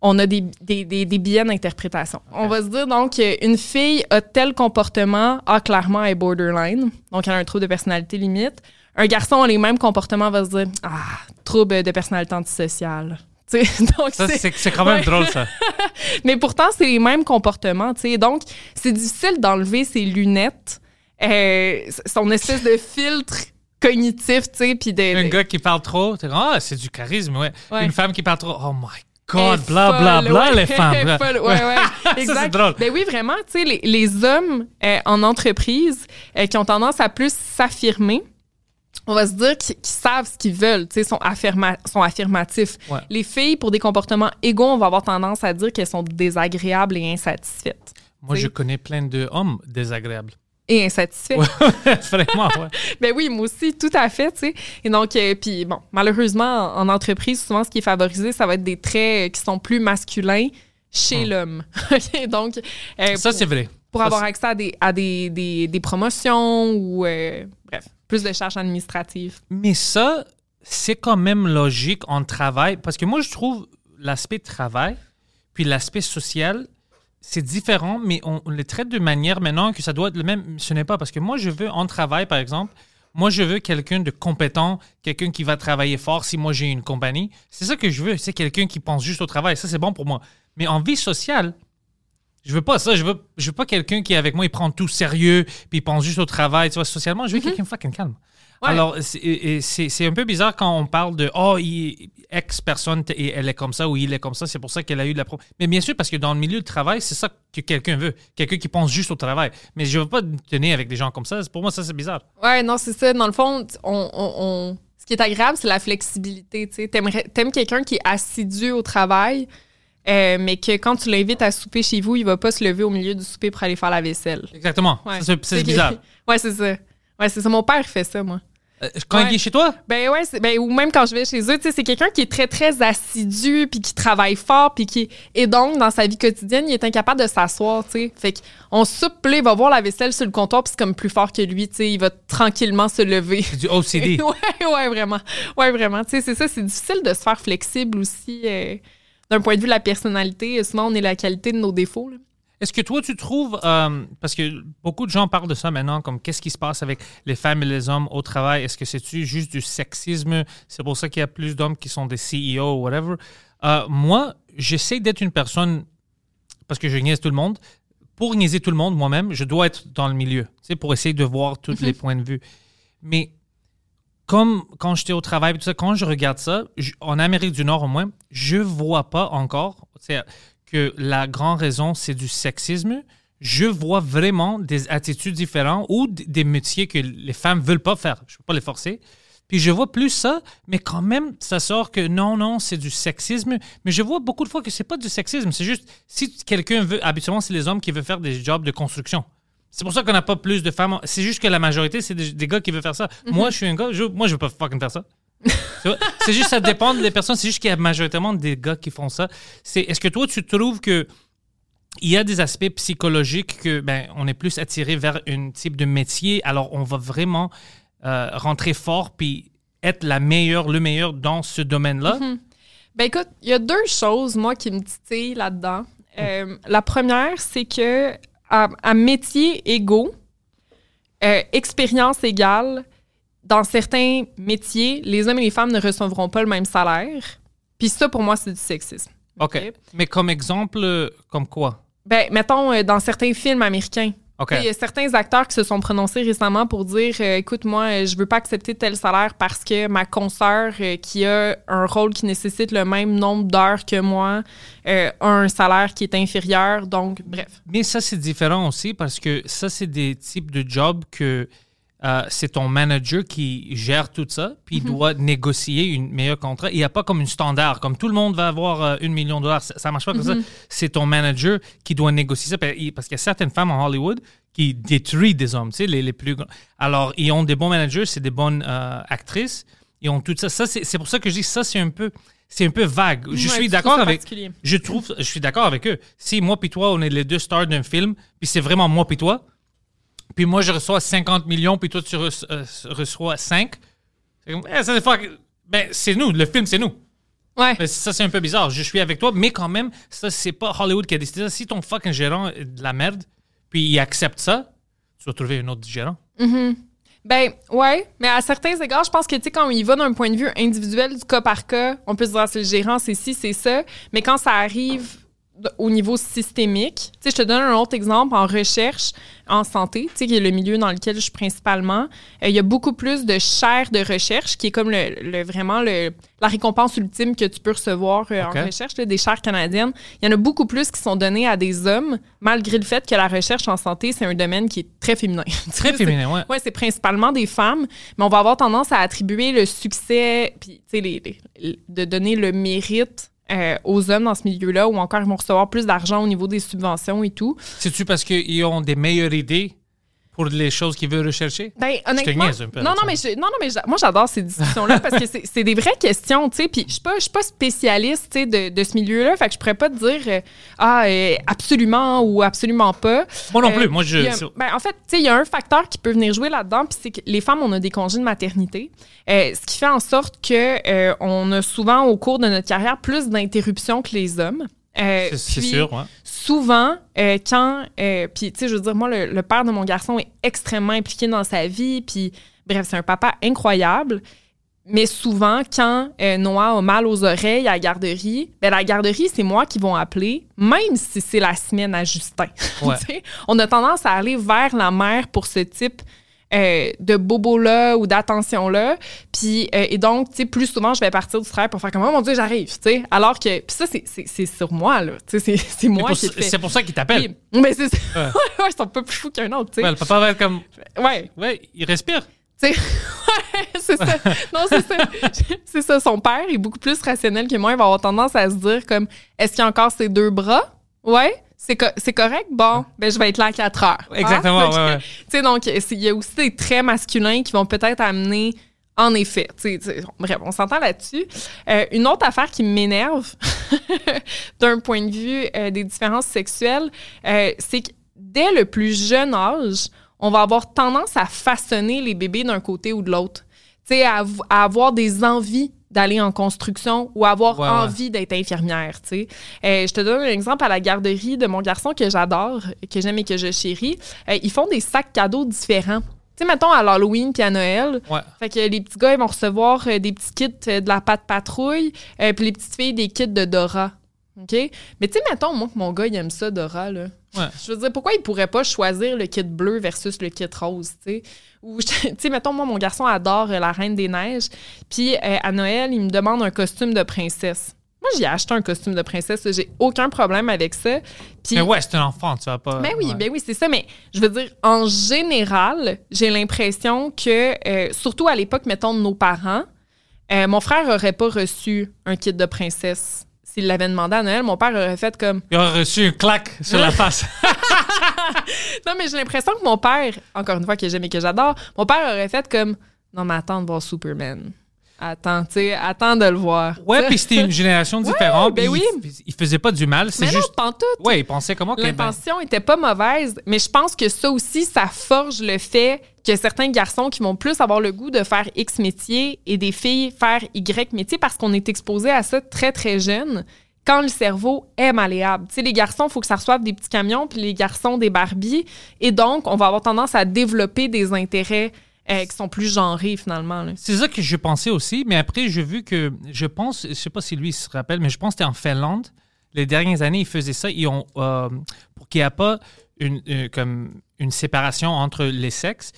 on a des, des, des, des billets d'interprétation. On va se dire donc une fille a tel comportement, a clairement est borderline, donc elle a un trouble de personnalité limite. Un garçon a les mêmes comportements, va se dire ah trouble de personnalité antisociale. Donc Ça, c'est- quand même Ouais. drôle, ça. mais pourtant, c'est les mêmes comportements, tu sais. Donc, c'est difficile d'enlever ses lunettes, euh, son espèce de filtre cognitif, tu sais, puis. Un gars qui parle trop, t'es ah, c'est du charisme, ouais. Ouais. Une femme qui parle trop, oh my god, bla bla bla, les femmes. Folle, ouais, ouais. Ça, c'est drôle. Ben oui, vraiment, tu sais, les, les hommes euh, en entreprise euh, qui ont tendance à plus s'affirmer, on va se dire qu'ils savent ce qu'ils veulent, tu sais, sont, affirma- sont affirmatifs. Ouais. Les filles, pour des comportements égaux, on va avoir tendance à dire qu'elles sont désagréables et insatisfaites. Moi, je connais plein d'hommes désagréables. Et insatisfaites. Vraiment, ouais. Ben oui, moi aussi, tout à fait, tu sais. Et donc, euh, puis bon, malheureusement, en, en entreprise, souvent, ce qui est favorisé, ça va être des traits euh, qui sont plus masculins chez l'homme. Donc, euh, Ça, c'est vrai. pour Ça, avoir accès à des, à des, des, des promotions ou, euh, plus de charges administratives. Mais ça, c'est quand même logique en travail, parce que moi, je trouve l'aspect travail, puis l'aspect social, c'est différent, mais on, on les traite de manière maintenant que ça doit être le même. Ce n'est pas parce que moi, je veux en travail, par exemple, moi, je veux quelqu'un de compétent, quelqu'un qui va travailler fort si moi j'ai une compagnie. C'est ça que je veux, c'est quelqu'un qui pense juste au travail. Ça, c'est bon pour moi. Mais en vie sociale, je veux pas ça. Je veux, je veux pas quelqu'un qui est avec moi, il prend tout sérieux, puis il pense juste au travail. Tu vois, socialement, je veux quelqu'un fucking calme. Ouais. Alors, c'est- un peu bizarre quand on parle de oh, il- X personne, elle est comme ça ou il est comme ça, c'est pour ça qu'elle a eu de la pro. Mais bien sûr, parce que dans le milieu du travail, c'est ça que quelqu'un veut. Quelqu'un qui pense juste au travail. Mais je veux pas tenir avec des gens comme ça. Pour moi, ça, c'est bizarre. Ouais, non, c'est ça. Dans le fond, on, on- on- ce qui est agréable, c'est la flexibilité. Tu sais. T'aimerais- T'aimes quelqu'un qui est assidu au travail, euh, mais que quand tu l'invites à souper chez vous, il va pas se lever au milieu du souper pour aller faire la vaisselle. Exactement. Ouais. C'est bizarre. ouais, c'est ça. Ouais, c'est ça. Mon père fait ça, moi. Euh, Quand Ouais. il est chez toi, Ben ouais, ben, ou même quand je vais chez eux, tu sais, c'est quelqu'un qui est très, très assidu, puis qui travaille fort, puis qui... Et donc, dans sa vie quotidienne, il est incapable de s'asseoir, tu sais. Fait qu'on soupe, là, il va voir la vaisselle sur le comptoir, puis c'est comme plus fort que lui, tu sais. Il va tranquillement se lever. c'est du OCD. ouais, ouais, vraiment. Ouais, vraiment. Tu sais, c'est ça, c'est difficile de se faire flexible aussi euh, d'un point de vue de la personnalité. Souvent, on est la qualité de nos défauts, là. Est-ce que toi, tu trouves, euh, parce que beaucoup de gens parlent de ça maintenant, comme qu'est-ce qui se passe avec les femmes et les hommes au travail? Est-ce que c'est-tu juste du sexisme? C'est pour ça qu'il y a plus d'hommes qui sont des CEO ou whatever. Euh, moi, j'essaie d'être une personne, parce que je niaise tout le monde, pour niaiser tout le monde, moi-même, je dois être dans le milieu, pour essayer de voir tous les points de vue. Mais comme quand j'étais au travail, tout ça, quand je regarde ça, en Amérique du Nord au moins, je vois pas encore que la grande raison, c'est du sexisme. Je vois vraiment des attitudes différentes ou des métiers que les femmes veulent pas faire. Je ne peux pas les forcer. Puis je vois plus ça, mais quand même, ça sort que non, non, c'est du sexisme. Mais je vois beaucoup de fois que c'est pas du sexisme. C'est juste, si quelqu'un veut, habituellement, c'est les hommes qui veulent faire des jobs de construction. C'est pour ça qu'on n'a pas plus de femmes. C'est juste que la majorité, c'est des, des gars qui veulent faire ça. Moi, je suis un gars, je, moi, je veux pas fucking faire ça. C'est juste, ça dépend des personnes. C'est juste qu'il y a majoritairement des gars qui font ça. C'est, est-ce que toi, tu trouves que il y a des aspects psychologiques que ben, on est plus attiré vers un type de métier, alors on va vraiment euh, rentrer fort puis être la meilleure, le meilleur dans ce domaine-là? Ben écoute, il y a deux choses, moi, qui me titillent là-dedans. Euh, la première, c'est que à, à métier égaux, euh, expérience égale, dans certains métiers, les hommes et les femmes ne recevront pas le même salaire. Puis ça, pour moi, c'est du sexisme. OK. Ok. Mais comme exemple, euh, comme quoi? Ben, mettons, euh, dans certains films américains, Il y a certains acteurs qui se sont prononcés récemment pour dire euh, écoute, moi, euh, je veux pas accepter tel salaire parce que ma consoeur euh, qui a un rôle qui nécessite le même nombre d'heures que moi euh, a un salaire qui est inférieur. Donc, bref. Mais ça, c'est différent aussi parce que ça, c'est des types de jobs que euh, c'est ton manager qui gère tout ça, puis il doit négocier une meilleure contrat. Il n'y a pas comme une standard, comme tout le monde va avoir euh, une million de dollars. Ça, ça marche pas comme ça. C'est ton manager qui doit négocier ça. Parce qu'il y a certaines femmes en Hollywood qui détruisent des hommes, tu sais, les, les plus grands. Alors, ils ont des bons managers, c'est des bonnes euh, actrices. Ils ont tout ça. ça c'est pour ça que je dis ça, c'est un peu, c'est un peu vague. Je Ouais, suis d'accord avec. Je trouve, je suis d'accord avec eux. Si moi puis toi, on est les deux stars d'un film, puis c'est vraiment moi puis toi, puis moi je reçois 50 millions, puis toi tu euh, reçois 5, c'est comme, eh, ça, c'est fuck- ben, c'est nous, le film c'est nous. Ouais. Ben, ça c'est un peu bizarre. Je suis avec toi, mais quand même, ça c'est pas Hollywood qui a décidé ça. Si ton fucking gérant est de la merde, puis il accepte ça, tu vas trouver un autre gérant. Ben, ouais, mais à certains égards, je pense que, tu sais, quand il va d'un point de vue individuel, du cas par cas, on peut se dire, ah, c'est le gérant, c'est ci, c'est ça. Mais quand ça arrive au niveau systémique. Tu sais, je te donne un autre exemple en recherche en santé, tu sais, qui est le milieu dans lequel je suis principalement. Euh, il y a beaucoup plus de chaires de recherche, qui est comme le, le- vraiment le, la récompense ultime que tu peux recevoir euh, en recherche, là, des chaires canadiennes. Il y en a beaucoup plus qui sont données à des hommes, malgré le fait que la recherche en santé, c'est un domaine qui est très féminin. Très féminin, ouais. Oui, c'est principalement des femmes, mais on va avoir tendance à attribuer le succès, puis tu sais, les- les- de donner le mérite euh, aux hommes dans ce milieu-là, ou encore ils vont recevoir plus d'argent au niveau des subventions et tout. C'est-tu parce qu'ils ont des meilleures idées? Pour les choses qu'ils veulent rechercher? Ben, honnêtement, niaise un peu non, non, mais je- non, non, mais moi j'adore ces discussions-là parce que c'est- des vraies questions, tu sais. Puis je je suis pas spécialiste, tu sais, de, de ce milieu-là, fait que je pourrais pas te dire euh, ah euh, absolument ou absolument pas. Moi non Euh, plus. Moi, je. a- ben, en fait, tu sais, il y a un facteur qui peut venir jouer là-dedans, puis c'est que les femmes, on a des congés de maternité, ce qui fait en sorte euh, on a souvent au cours de notre carrière plus d'interruptions que les hommes. C'est sûr, ouais. Souvent, euh, quand. euh, puis, tu sais, je veux dire, moi, le, le père de mon garçon est extrêmement impliqué dans sa vie. Puis, bref, c'est un papa incroyable. Mais souvent, quand euh, Noah a mal aux oreilles à la garderie, ben, la garderie, c'est moi qui vont appeler, même si c'est la semaine à Justin. Ouais. On a tendance à aller vers la mère pour ce type euh, de bobo-là ou d'attention-là. Puis, euh, et donc, tu sais, plus souvent, je vais partir du travail pour faire comme, oh mon Dieu, j'arrive, tu sais. Alors que, puis ça, c'est- sur moi, là. Tu sais, c'est- moi qui. C'est pour ça qu'ils t'appellent. Oui, mais c'est. Ouais. Ouais, ils sont pas plus fous qu'un autre, tu sais. Ouais, le papa va être comme. Ouais, Ouais, il respire. tu sais. Ouais, c'est ça. Non, c'est ça. C'est ça. Son père est beaucoup plus rationnel que moi. Il va avoir tendance à se dire comme, est-ce qu'il y a encore ses deux bras? Ouais. C'est co- c'est correct? Bon, ben je vais être là à 4 heures. Exactement, ouais, ouais. Tu sais, donc, il y a aussi des traits masculins qui vont peut-être amener, en effet, tu sais, tu sais, bref, on s'entend là-dessus. Euh, une autre affaire qui m'énerve d'un point de vue euh, des différences sexuelles, euh, c'est que dès le plus jeune âge, on va avoir tendance à façonner les bébés d'un côté ou de l'autre. Tu sais, à avoir des envies d'aller en construction ou avoir Ouais, ouais. envie d'être infirmière, tu sais. Euh, je te donne un exemple à la garderie de mon garçon que j'adore, que j'aime et que je chéris. Euh, ils font des sacs cadeaux différents. Tu sais, mettons à l'Halloween puis à Noël, Ouais. fait que les petits gars, ils vont recevoir euh, des petits kits de la pâte patrouille, puis les petites filles, des kits de Dora. OK? Mais tu sais, mettons, moi, que mon gars, il aime ça, Dora, là. Ouais. Je veux dire, pourquoi il pourrait pas choisir le kit bleu versus le kit rose, tu sais? Ou, tu sais, mettons, moi, mon garçon adore euh, la Reine des Neiges, puis euh, à Noël, il me demande un costume de princesse. Moi, j'ai acheté un costume de princesse, j'ai aucun problème avec ça. Puis, Mais ouais, c'est un enfant, tu vas pas. ben oui, ouais. ben oui, c'est ça. Mais je veux dire, en général, j'ai l'impression que, euh, surtout à l'époque, mettons, de nos parents, euh, mon frère aurait pas reçu un kit de princesse. S'il l'avait demandé à Noël, mon père aurait fait comme. Il aurait reçu une claque sur la face. Non, mais j'ai l'impression que mon père, encore une fois, que j'aime et que j'adore, mon père aurait fait comme. Non, mais attends de voir Superman. Attends, tu sais, attends de le voir. Ouais, puis c'était une génération différente. ben oui. Il, il faisait pas du mal, c'est juste. pantoute. Ouais, il pensait comment que. ben, L'intention était pas mauvaise, mais je pense que ça aussi, ça forge le fait que certains garçons qui vont plus avoir le goût de faire X métier et des filles faire Y métier parce qu'on est exposé à ça très, très jeune quand le cerveau est malléable. Tu sais, les garçons, il faut que ça reçoive des petits camions, puis les garçons, des Barbies. Et donc, on va avoir tendance à développer des intérêts euh, qui sont plus genrés, finalement. C'est ça que je pensais aussi, mais après, j'ai vu que, je pense, je sais pas si lui se rappelle, mais je pense que c'était en Finlande. Les dernières années, ils faisaient ça. Ils ont, euh, pour qu'il n'y ait pas une, euh, comme une séparation entre les sexes,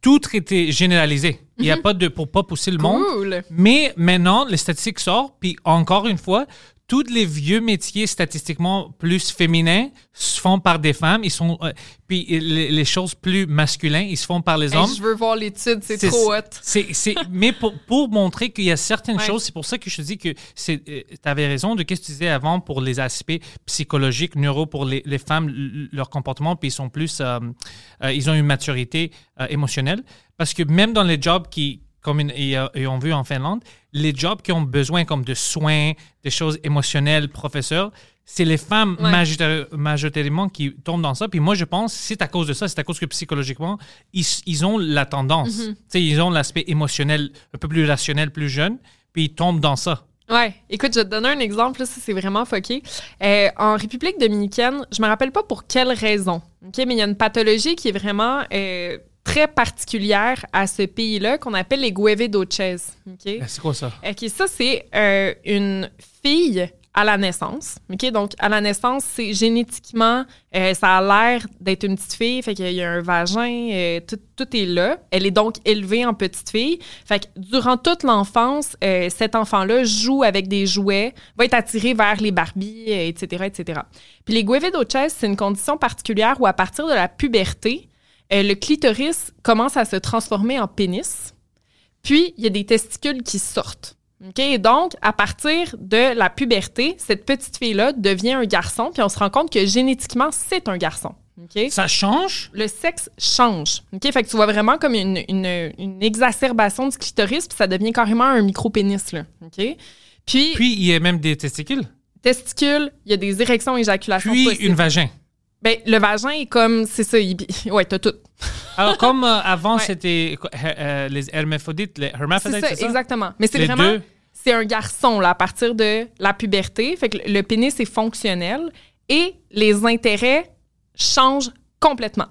tout était généralisé. Il n'y a pas de, pour pas pousser le monde. Cool! Mais maintenant, les statistiques sortent, puis encore une fois, tous les vieux métiers statistiquement plus féminins se font par des femmes. Ils sont, euh, puis les, les choses plus masculines, ils se font par les Hey, hommes. je veux voir l'étude, c'est C'est- trop hot. C'est, c'est, mais pour, pour montrer qu'il y a certaines Ouais. choses, c'est pour ça que je te dis que c'est, tu avais raison de ce que tu disais avant pour les aspects psychologiques, neuro pour les, les femmes, leur comportement, puis ils sont plus, euh, euh, ils ont une maturité euh, émotionnelle. Parce que même dans les jobs qui, comme une- ils, euh, ils ont vu en Finlande, les jobs qui ont besoin comme de soins, des choses émotionnelles, professeurs, c'est les femmes Ouais. majoritaire- majoritairement qui tombent dans ça. Puis moi, je pense c'est à cause de ça, c'est à cause que psychologiquement, ils, ils ont la tendance. Tu sais, ils ont l'aspect émotionnel un peu plus rationnel, plus jeune, puis ils tombent dans ça. Ouais, écoute, je vais te donner un exemple, là, ça c'est vraiment foqué. Euh, en République dominicaine, je me rappelle pas pour quelle raison, ok, mais il y a une pathologie qui est vraiment euh, très particulière à ce pays-là qu'on appelle les guevedoches. ok? C'est quoi ça? Ok, ça c'est euh, une fille à la naissance. OK? Donc, à la naissance, c'est génétiquement, euh, ça a l'air d'être une petite fille. Fait qu'il y a un vagin, euh, tout, tout est là. Elle est donc élevée en petite fille. Fait que durant toute l'enfance, euh, cet enfant-là joue avec des jouets, va être attiré vers les Barbies, etc., etc. Puis les guevedoches, c'est une condition particulière où à partir de la puberté, euh, le clitoris commence à se transformer en pénis. Puis, il y a des testicules qui sortent. OK? Et donc, à partir de la puberté, cette petite fille-là devient un garçon, puis on se rend compte que génétiquement, c'est un garçon. OK? Ça change? Le sexe change. OK? Fait que tu vois vraiment comme une, une- une exacerbation du clitoris, puis ça devient carrément un micro-pénis, là. OK? Puis, Puis, il y a même des testicules? testicules, il y a des érections, éjaculations Puis, possibles. une vagin. Ben, le vagin est comme, c'est ça, il, ouais, t'as tout. Alors, comme euh, avant, Ouais. c'était euh, les hermaphrodites, les C'est hermaphrodites, ça, c'est ça? exactement. Mais c'est vraiment, c'est un garçon, là, à partir de la puberté. Fait que le pénis est fonctionnel et les intérêts changent complètement.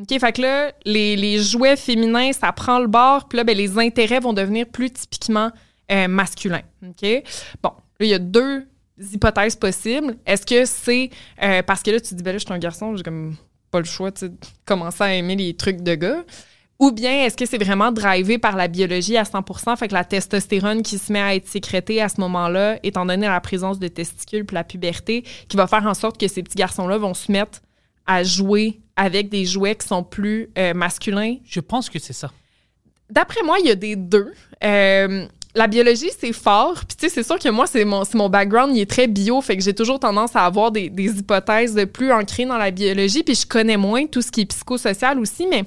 OK? Fait que là, les, les jouets féminins, ça prend le bord, puis là, ben, les intérêts vont devenir plus typiquement euh, masculins. OK? Bon, là, il y a deux hypothèses possibles. Est-ce que c'est euh, parce que là, tu te dis, ben là, je suis un garçon, j'ai comme pas le choix, de commencer à aimer les trucs de gars. Ou bien est-ce que c'est vraiment drivé par la biologie à 100% fait que la testostérone qui se met à être sécrétée à ce moment-là, étant donné la présence de testicules puis la puberté, qui va faire en sorte que ces petits garçons-là vont se mettre à jouer avec des jouets qui sont plus euh, masculins? Je pense que c'est ça. D'après moi, il y a des deux. Euh, la biologie, c'est fort. Puis, tu sais, c'est sûr que moi, c'est mon, mon background, il est très bio. Fait que j'ai toujours tendance à avoir des, des hypothèses de plus ancrées dans la biologie. Puis, je connais moins tout ce qui est psychosocial aussi, mais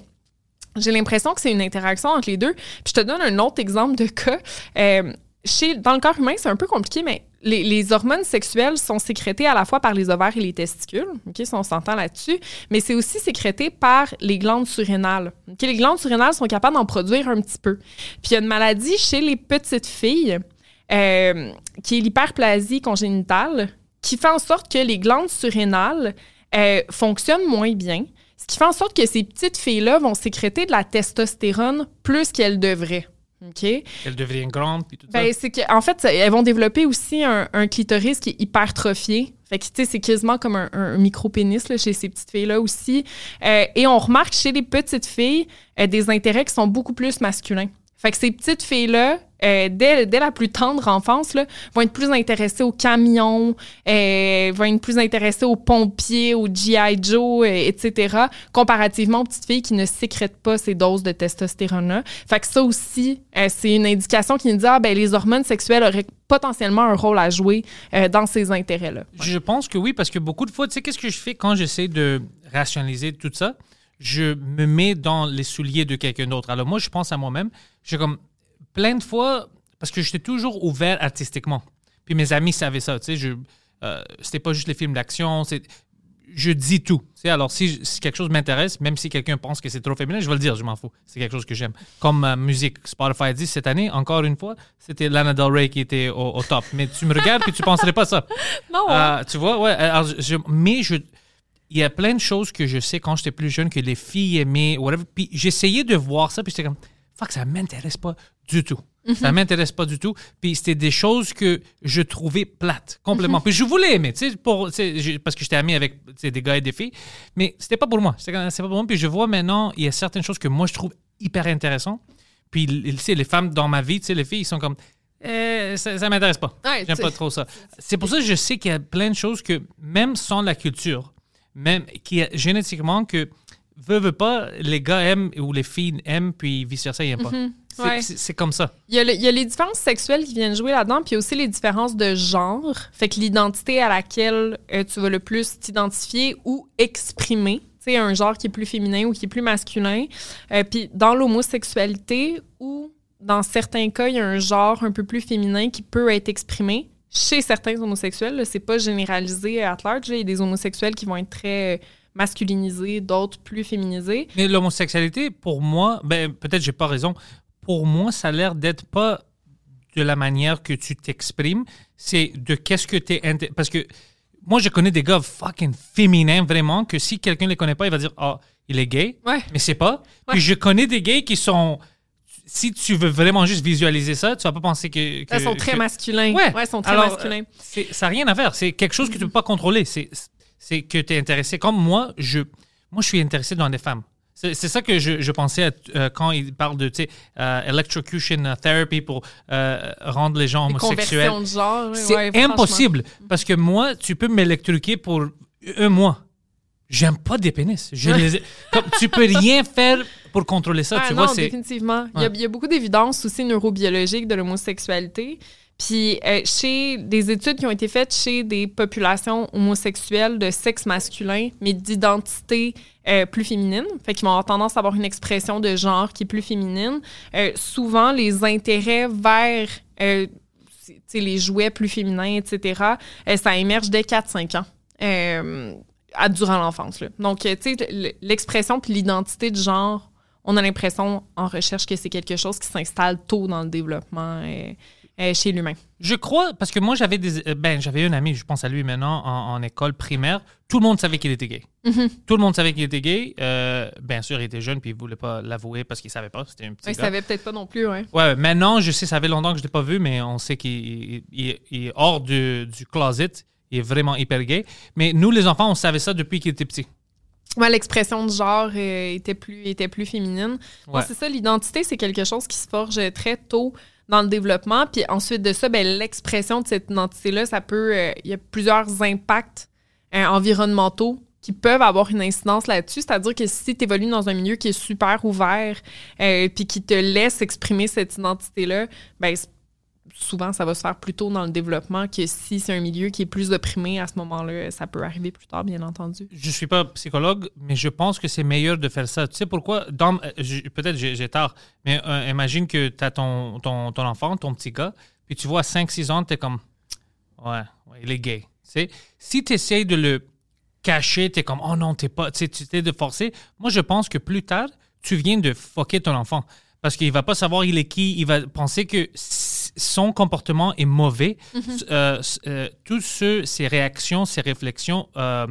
j'ai l'impression que c'est une interaction entre les deux. Puis, je te donne un autre exemple de cas. Euh, chez, dans le corps humain, c'est un peu compliqué, mais les, hormones sexuelles sont sécrétées à la fois par les ovaires et les testicules. OK, si on s'entend là-dessus. Mais c'est aussi sécrété par les glandes surrénales. OK, les glandes surrénales sont capables d'en produire un petit peu. Puis il y a une maladie chez les petites filles euh, qui est l'hyperplasie congénitale, qui fait en sorte que les glandes surrénales euh, fonctionnent moins bien. Ce qui fait en sorte que ces petites filles-là vont sécréter de la testostérone plus qu'elles devraient. OK? Elle devient grande, puis tout Ben, ça. c'est que, en fait, elles vont développer aussi un, un clitoris qui est hypertrophié. Fait que, tu sais, c'est quasiment comme un, un micro-pénis là, chez ces petites filles-là aussi. Euh, et on remarque chez les petites filles euh, des intérêts qui sont beaucoup plus masculins. Fait que ces petites filles-là, euh, dès, dès la plus tendre enfance, là, vont être plus intéressées aux camions, euh, vont être plus intéressées aux pompiers, aux G.I. Joe, euh, etc., comparativement aux petites filles qui ne sécrètent pas ces doses de testostérone-là. Fait que ça aussi, c'est une indication qui nous dit, ah, ben, les hormones sexuelles auraient potentiellement un rôle à jouer dans ces intérêts-là. Je pense que oui, parce que beaucoup de fois, tu sais, qu'est-ce que je fais quand j'essaie de rationaliser tout ça? Je me mets dans les souliers de quelqu'un d'autre. Alors moi, je pense à moi-même. J'ai comme plein de fois, parce que j'étais toujours ouvert artistiquement. Puis mes amis savaient ça, tu sais, je... euh, c'était pas juste les films d'action, c'est... Je dis tout. tu sais. alors, si, si quelque chose m'intéresse, même si quelqu'un pense que c'est trop féminin, je vais le dire, je m'en fous. C'est quelque chose que j'aime. Comme euh, musique, Spotify dit cette année, encore une fois, c'était Lana Del Rey qui était au, au top. Mais tu me regardes puis tu penserais pas ça. Non, Euh, tu vois, ouais. Alors, je- je- mais je, il y a plein de choses que je sais quand j'étais plus jeune que les filles aimaient, whatever. Puis j'essayais de voir ça, puis j'étais comme, fuck, ça m'intéresse pas du tout. Ça m'intéresse pas du tout. Puis c'était des choses que je trouvais plates, complètement. Puis je voulais aimer, tu sais, parce que j'étais ami avec des gars et des filles, mais c'était pas pour moi. C'était pas pour moi. Puis je vois maintenant, il y a certaines choses que moi je trouve hyper intéressantes. Puis tu sais, les femmes dans ma vie, tu sais, les filles, ils sont comme, eh, ça, ça m'intéresse pas. Ouais, J'aime pas trop ça. C'est pour ça que je sais qu'il y a plein de choses que, même sans la culture, même qui est génétiquement que, veut, veut pas, les gars aiment ou les filles aiment, puis vice-versa, ils aiment pas. C'est- Mm-hmm. Ouais. C'est comme ça. Il y, a le- il y a les différences sexuelles qui viennent jouer là-dedans, puis aussi les différences de genre. Fait que l'identité à laquelle euh, tu vas le plus t'identifier ou exprimer, tu sais, un genre qui est plus féminin ou qui est plus masculin. Euh, puis dans l'homosexualité ou dans certains cas, il y a un genre un peu plus féminin qui peut être exprimé chez certains homosexuels. C'est pas généralisé à large. Il y a des homosexuels qui vont être très euh, masculinisés, d'autres plus féminisés. Mais l'homosexualité, pour moi, ben, peut-être j'ai pas raison, pour moi, ça a l'air d'être pas de la manière que tu t'exprimes, c'est de qu'est-ce que tu es. Parce que moi, je connais des gars fucking féminins, vraiment, que si quelqu'un les connaît pas, il va dire Ah, il est gay, Ouais. mais c'est pas. Ouais. Puis je connais des gays qui sont. si tu veux vraiment juste visualiser ça, tu vas pas penser que. que Ils sont très que- masculins. Ouais. ils sont très Alors, masculins. ça n'a rien à faire. C'est quelque chose que tu peux pas contrôler. C'est c'est que tu es intéressé. Comme moi, je, moi, je suis intéressé dans des femmes. C'est ça que je, je pensais à, euh, quand il parle de euh, electrocution therapy pour euh, rendre les gens Les homosexuels. C'est ouais, impossible. Parce que moi, tu peux m'électrocuter pour un mois. J'aime pas des pénis. Je les comme, tu peux rien faire pour contrôler ça. Ah tu non, vois, définitivement. Il y a- il y, a beaucoup d'évidences aussi neurobiologiques de l'homosexualité. Puis, euh, chez des études qui ont été faites chez des populations homosexuelles de sexe masculin, mais d'identité euh, plus féminine, fait qu'ils vont avoir tendance à avoir une expression de genre qui est plus féminine, euh, souvent les intérêts vers les jouets plus féminins, etc., ça émerge dès 4-5 ans. À- durant l'enfance. Donc, tu sais, l'expression puis l'identité de genre, on a l'impression en recherche que c'est quelque chose qui s'installe tôt dans le développement euh, chez l'humain. Je crois, parce que moi, j'avais des. euh, Ben, j'avais un ami, je pense à lui maintenant, en, en école primaire. Tout le monde savait qu'il était gay. Mhm. Tout le monde savait qu'il était gay. Euh, bien sûr, il était jeune, puis il voulait pas l'avouer parce qu'il savait pas. C'était un petit Ouais, ça savait peut-être pas non plus, ouais. Ouais, maintenant, je sais, ça fait longtemps que je l'ai pas vu, mais on sait qu'il il- il- il est hors du, du closet. Il est vraiment hyper gay. Mais nous, les enfants, on savait ça depuis qu'il était petit. Ouais, l'expression de genre euh, était, plus, était plus féminine. Ouais. c'est ça, l'identité, c'est quelque chose qui se forge très tôt dans le développement. Puis ensuite de ça, ben, l'expression de cette identité-là, ça peut. euh, Il y a plusieurs impacts euh, environnementaux qui peuvent avoir une incidence là-dessus. C'est-à-dire que si tu évolues dans un milieu qui est super ouvert euh, puis qui te laisse exprimer cette identité-là, ben, souvent, ça va se faire plus tôt dans le développement que si c'est un milieu qui est plus opprimé à ce moment-là. Ça peut arriver plus tard, bien entendu. Je suis pas psychologue, mais je pense que c'est meilleur de faire ça. Tu sais pourquoi? Euh, Peut-être j'ai tort, mais euh, imagine que tu as ton, ton, ton enfant, ton petit gars, puis tu vois à 5-6 ans, tu es comme, ouais, il est gay. Si tu essayes de le cacher, tu es comme, oh non, t'es pas, tu essaies de forcer. Moi, je pense que plus tard, tu viens de fucker ton enfant. Parce qu'il va pas savoir il est qui, il va penser que son comportement est mauvais. Euh, s- euh, tous ceux, ses réactions, ses réflexions euh,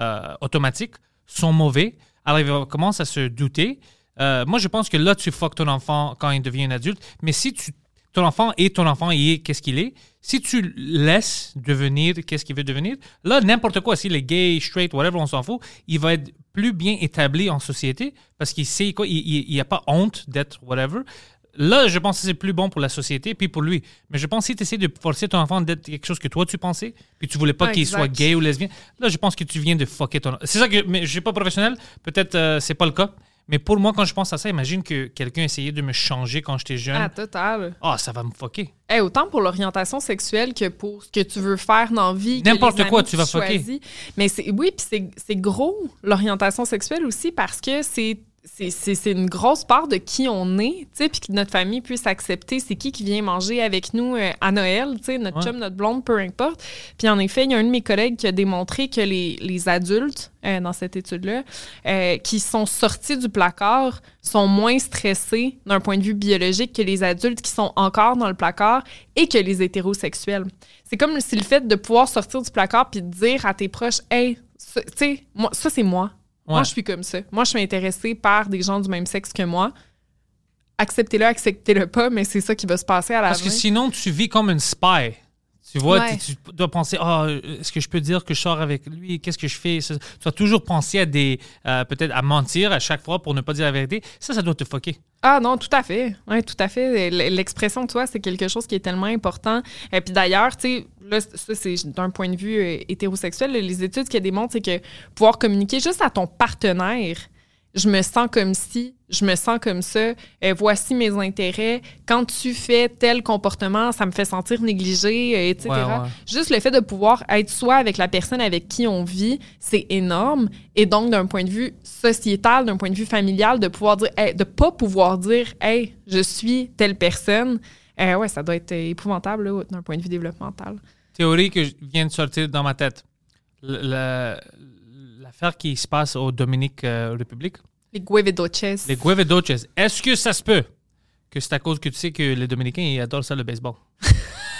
euh, automatiques sont mauvais. Alors, il va commencer à se douter. Euh, moi, je pense que là, tu fuck ton enfant quand il devient un adulte. Mais si tu, ton enfant est ton enfant, il est qu'est-ce qu'il est, si tu laisses devenir qu'est-ce qu'il veut devenir, là, n'importe quoi, s'il est gay, straight, whatever, on s'en fout, il va être plus bien établi en société parce qu'il sait quoi, il n'y a pas honte d'être whatever. Là, je pense que c'est plus bon pour la société puis pour lui. Mais je pense que si tu essaies de forcer ton enfant d'être quelque chose que toi tu pensais, puis tu voulais pas qu'il soit gay ou lesbien, là, je pense que tu viens de fucker ton. C'est ça que. Mais je suis pas professionnel, peut-être euh, c'est pas le cas. Mais pour moi, quand je pense à ça, imagine que quelqu'un essayait de me changer quand j'étais jeune. Ah, total. Ah, ça va me fucker. Eh, autant pour l'orientation sexuelle que pour ce que tu veux faire dans la vie. N'importe quoi, tu vas fucker. Mais oui, puis c'est gros, l'orientation sexuelle aussi, parce que c'est, c'est, une grosse part de qui on est, tu sais, puis que notre famille puisse accepter c'est qui qui vient manger avec nous euh, à Noël, tu sais, notre Ouais. chum, notre blonde, peu importe. Puis en effet, il y a un de mes collègues qui a démontré que les, les adultes, euh, dans cette étude-là, euh, qui sont sortis du placard sont moins stressés d'un point de vue biologique que les adultes qui sont encore dans le placard et que les hétérosexuels. C'est comme si le fait de pouvoir sortir du placard puis de dire à tes proches, hey, tu sais, moi, ça c'est moi. Moi, je suis comme ça. Moi, je suis intéressée par des gens du même sexe que moi. Acceptez-le, acceptez-le pas, mais c'est ça qui va se passer à la Parce que sinon, tu vis comme une spy. Tu vois, Ouais. tu, tu dois penser, ah, est-ce que je peux dire que je sors avec lui? Qu'est-ce que je fais? Ça- tu dois toujours penser à des, euh, peut-être à mentir à chaque fois pour ne pas dire la vérité. Ça, ça doit te fucker. Ah non, tout à fait. Oui, tout à fait. L'expression de toi, c'est quelque chose qui est tellement important. Et puis d'ailleurs, tu sais, là, ça, c'est d'un point de vue euh, hétérosexuel. Les études qui démontrent, c'est que pouvoir communiquer juste à ton partenaire, je me sens comme si, je me sens comme ça, euh, voici mes intérêts. Quand tu fais tel comportement, ça me fait sentir négligé, euh, etc. Ouais, ouais. Juste le fait de pouvoir être soi avec la personne avec qui on vit, c'est énorme. Et donc, d'un point de vue sociétal, d'un point de vue familial, de pouvoir dire, hey, de pas pouvoir dire, hey, je suis telle personne, euh, ouais, ça doit être euh, épouvantable d'un point de vue développemental. Théorie que vient de sortir dans ma tête. Le- le- L'affaire qui se passe au Dominique euh, République, Les Guevedoches. les Guevedoches, est-ce que ça se peut que c'est à cause que tu sais que les Dominicains, ils adorent ça le baseball?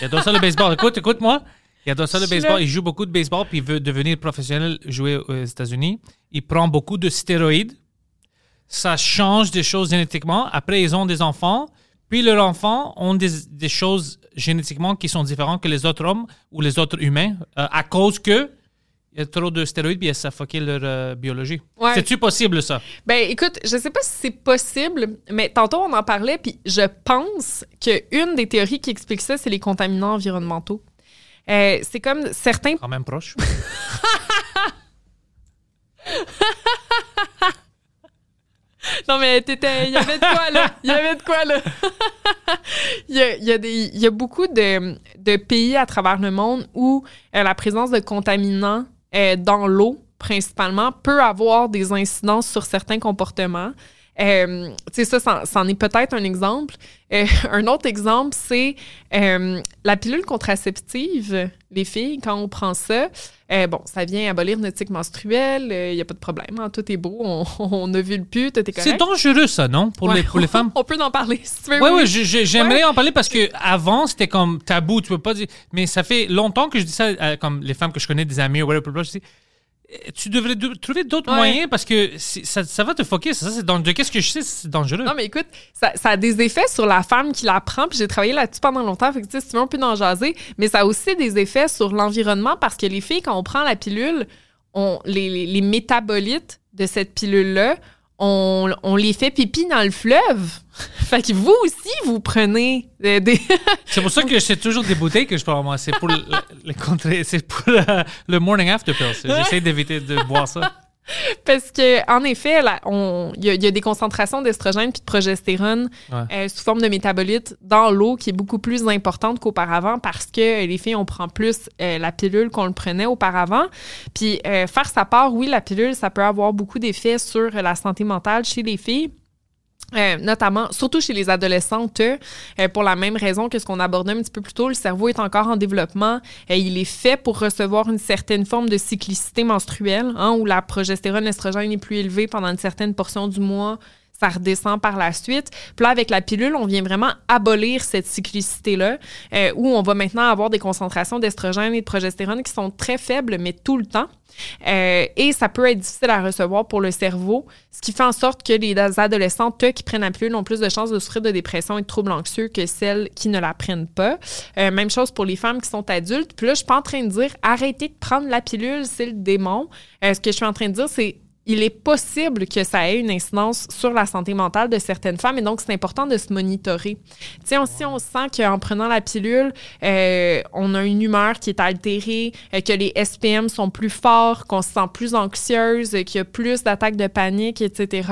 Ils adorent ça le baseball. Écoute, écoute-moi. Ils adorent ça le baseball. Ils jouent beaucoup de baseball, puis ils veulent devenir professionnel, jouer aux États-Unis. Ils prennent beaucoup de stéroïdes. ça change des choses génétiquement. Après, ils ont des enfants. Puis leurs enfants ont des, des choses génétiquement qui sont différentes que les autres hommes ou les autres humains euh, à cause que il y a trop de stéroïdes puis ça a leur euh, biologie. Ouais. C'est-tu possible, ça? Ben, écoute, je sais pas si c'est possible, mais tantôt on en parlait, puis je pense que une des théories qui explique ça, c'est les contaminants environnementaux. Euh, c'est comme certains Quand même proche. Non, mais t'étais. Il y avait de quoi, là. Il y avait de quoi, là. il, y y y a beaucoup de, de pays à travers le monde où euh, la présence de contaminants euh, dans l'eau, principalement, peut avoir des incidences sur certains comportements. Euh, tu sais, ça, c'en- c'en est peut-être un exemple. Euh, un autre exemple, c'est euh, la pilule contraceptive. Les filles, quand on prend ça, euh, bon, ça vient abolir notre cycle menstruel. Il n'y a pas de problème. hein, tout est beau. On, on a vu le put. Tout est correct. C'est dangereux, ça, non? Pour, les, Ouais. pour les femmes? On peut en parler si tu veux. Oui, oui. oui, je- je- j'aimerais en parler parce que avant c'était comme tabou, tu peux pas dire. Mais ça fait longtemps que je dis ça, comme les femmes que je connais, des amis, ou whatever, je dis, tu devrais de- trouver d'autres Ouais. moyens parce que ça, ça va te foquer. Ça, c'est dangereux. Qu'est-ce que je sais, c'est dangereux? Non, mais écoute, ça, ça a des effets sur la femme qui la prend, puis j'ai travaillé là-dessus pendant longtemps, fait que tu sais, si tu veux, on peut en jaser, mais ça a aussi des effets sur l'environnement parce que les filles, quand on prend la pilule, on, les, les- les métabolites de cette pilule-là, on, on les fait pipi dans le fleuve. Fait que vous aussi, vous prenez euh, des... C'est pour ça que c'est toujours des bouteilles que je prends moi. C'est pour le, c'est pour le, le morning after pill. J'essaie d'éviter de boire ça. Parce que en effet, il y, a- il y a des concentrations d'estrogène puis de progestérone Ouais. euh, sous forme de métabolites dans l'eau qui est beaucoup plus importante qu'auparavant parce que les filles, on prend plus euh, la pilule qu'on le prenait auparavant. Puis euh, faire sa part, oui, la pilule, ça peut avoir beaucoup d'effets sur la santé mentale chez les filles. Euh, notamment, surtout chez les adolescentes, euh, pour la même raison que ce qu'on abordait un petit peu plus tôt, le cerveau est encore en développement. Euh, il est fait pour recevoir une certaine forme de cyclicité menstruelle, hein, où la progestérone, l'estrogène est plus élevé pendant une certaine portion du mois. Ça redescend par la suite. Puis là, avec la pilule, on vient vraiment abolir cette cyclicité-là, euh, où on va maintenant avoir des concentrations d'estrogène et de progestérone qui sont très faibles, mais tout le temps. Euh, et ça peut être difficile à recevoir pour le cerveau, ce qui fait en sorte que les adolescentes euh, qui prennent la pilule ont plus de chances de souffrir de dépression et de troubles anxieux que celles qui ne la prennent pas. Euh, même chose pour les femmes qui sont adultes. Puis là, je suis pas en train de dire arrêtez de prendre la pilule, c'est le démon. Ce que je suis en train de dire, c'est il est possible que ça ait une incidence sur la santé mentale de certaines femmes et donc c'est important de se monitorer. Tu si on sent qu'en prenant la pilule, euh, on a une humeur qui est altérée, euh, que les SPM sont plus forts, qu'on se sent plus anxieuse, qu'il y a plus d'attaques de panique, etc.,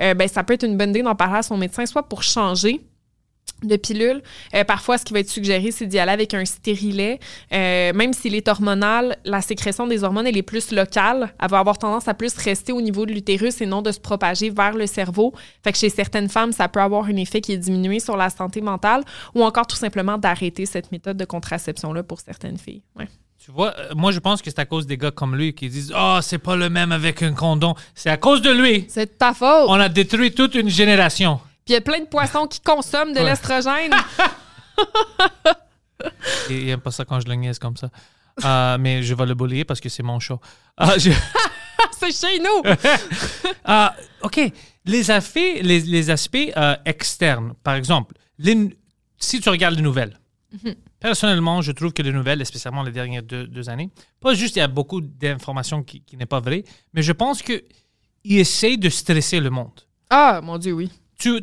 euh, ben, ça peut être une bonne idée d'en parler à son médecin, soit pour changer de pilule. Euh, parfois, ce qui va être suggéré, c'est d'y aller avec un stérilet. Euh, même s'il est hormonal, la sécrétion des hormones, elle est plus locale. Elle va avoir tendance à plus rester au niveau de l'utérus et non de se propager vers le cerveau. Fait que chez certaines femmes, ça peut avoir un effet qui est diminué sur la santé mentale ou encore tout simplement d'arrêter cette méthode de contraception-là pour certaines filles. Ouais. Tu vois, euh, moi, je pense que c'est à cause des gars comme lui qui disent Oh, c'est pas le même avec un condom. C'est à cause de lui. C'est de ta faute. On a détruit toute une génération. Puis il y a plein de poissons qui consomment de l'estrogène. Il aime pas ça quand je le niaise comme ça. Euh, mais je vais le boulier parce que c'est mon show. Ah, je- C'est chez nous. Ah, OK. Les, aspects, les, les aspects euh, externes, par exemple, les- si tu regardes les nouvelles, personnellement, je trouve que les nouvelles, et spécialement les dernières deux, deux années, pas juste il y a beaucoup d'informations qui, qui n'est pas vrai, mais je pense qu'ils essayent de stresser le monde. Ah, mon Dieu, oui.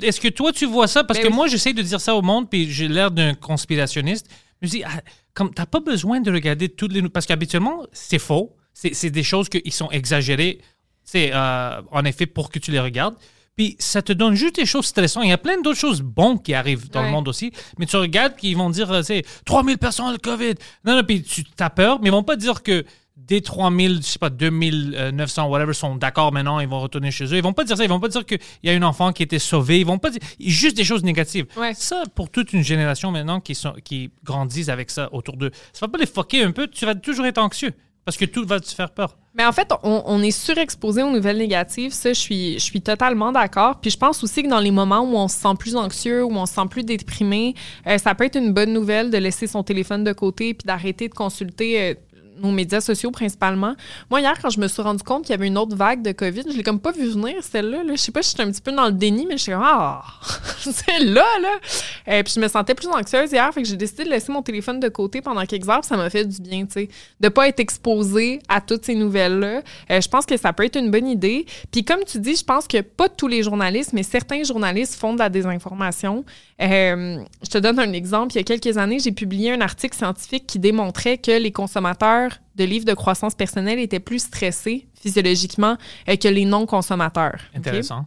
Est-ce que toi, tu vois ça? Parce Ben que oui. moi, j'essaie de dire ça au monde, puis j'ai l'air d'un conspirationniste. Je me dis, ah, comme t'as pas besoin de regarder toutes les... Parce qu'habituellement, c'est faux. C'est c'est des choses qui sont exagérées, c'est euh, en effet, pour que tu les regardes. Puis ça te donne juste des choses stressantes. Il y a plein d'autres choses bonnes qui arrivent dans le monde aussi. Mais tu regardes, puis ils vont dire, euh, c'est 3000 personnes ont le COVID. Non, non, puis tu as peur, mais ils vont pas dire que des 3000, je sais pas, 2900, whatever, sont d'accord maintenant, ils vont retourner chez eux. Ils vont pas dire ça. Ils vont pas dire qu'il y a un enfant qui a été sauvé. Ils vont pas dire juste des choses négatives. Ouais. Ça, pour toute une génération maintenant qui, sont, qui grandissent avec ça autour d'eux, ça va pas les foquer un peu. Tu vas toujours être anxieux parce que tout va te faire peur. Mais en fait, on, on est surexposé aux nouvelles négatives. Ça, je suis, je suis totalement d'accord. Puis je pense aussi que dans les moments où on se sent plus anxieux, où on se sent plus déprimé, euh, ça peut être une bonne nouvelle de laisser son téléphone de côté puis d'arrêter de consulter euh, nos médias sociaux principalement. Moi, hier, quand je me suis rendu compte qu'il y avait une autre vague de COVID, je l'ai comme pas vu venir, celle-là. Là. Je sais pas, j'étais un petit peu dans le déni, mais je suis comme, ah, c'est là. Et puis je me sentais plus anxieuse hier, fait que j'ai décidé de laisser mon téléphone de côté pendant quelques heures, ça m'a fait du bien, tu sais, de pas être exposée à toutes ces nouvelles-là. Euh, je pense que ça peut être une bonne idée. Puis comme tu dis, je pense que pas tous les journalistes, mais certains journalistes font de la désinformation. Euh, je te donne un exemple. Il y a quelques années, j'ai publié un article scientifique qui démontrait que les consommateurs de livres de croissance personnelle étaient plus stressés physiologiquement euh, que les non-consommateurs. Intéressant.